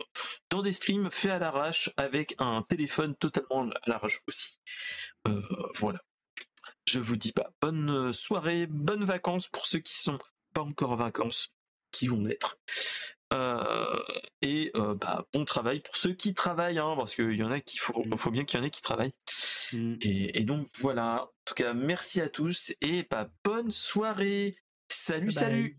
dans des streams faits à l'arrache avec un téléphone totalement à l'arrache aussi. Euh, voilà. Je vous dis pas bonne soirée, bonnes vacances pour ceux qui sont pas encore en vacances, qui vont l'être. et bah, bon travail pour ceux qui travaillent, hein, parce qu'il y en a qui faut, faut bien qu'il y en ait qui travaillent. Et, et, donc voilà. En tout cas, merci à tous et bah, bonne soirée. Salut, salut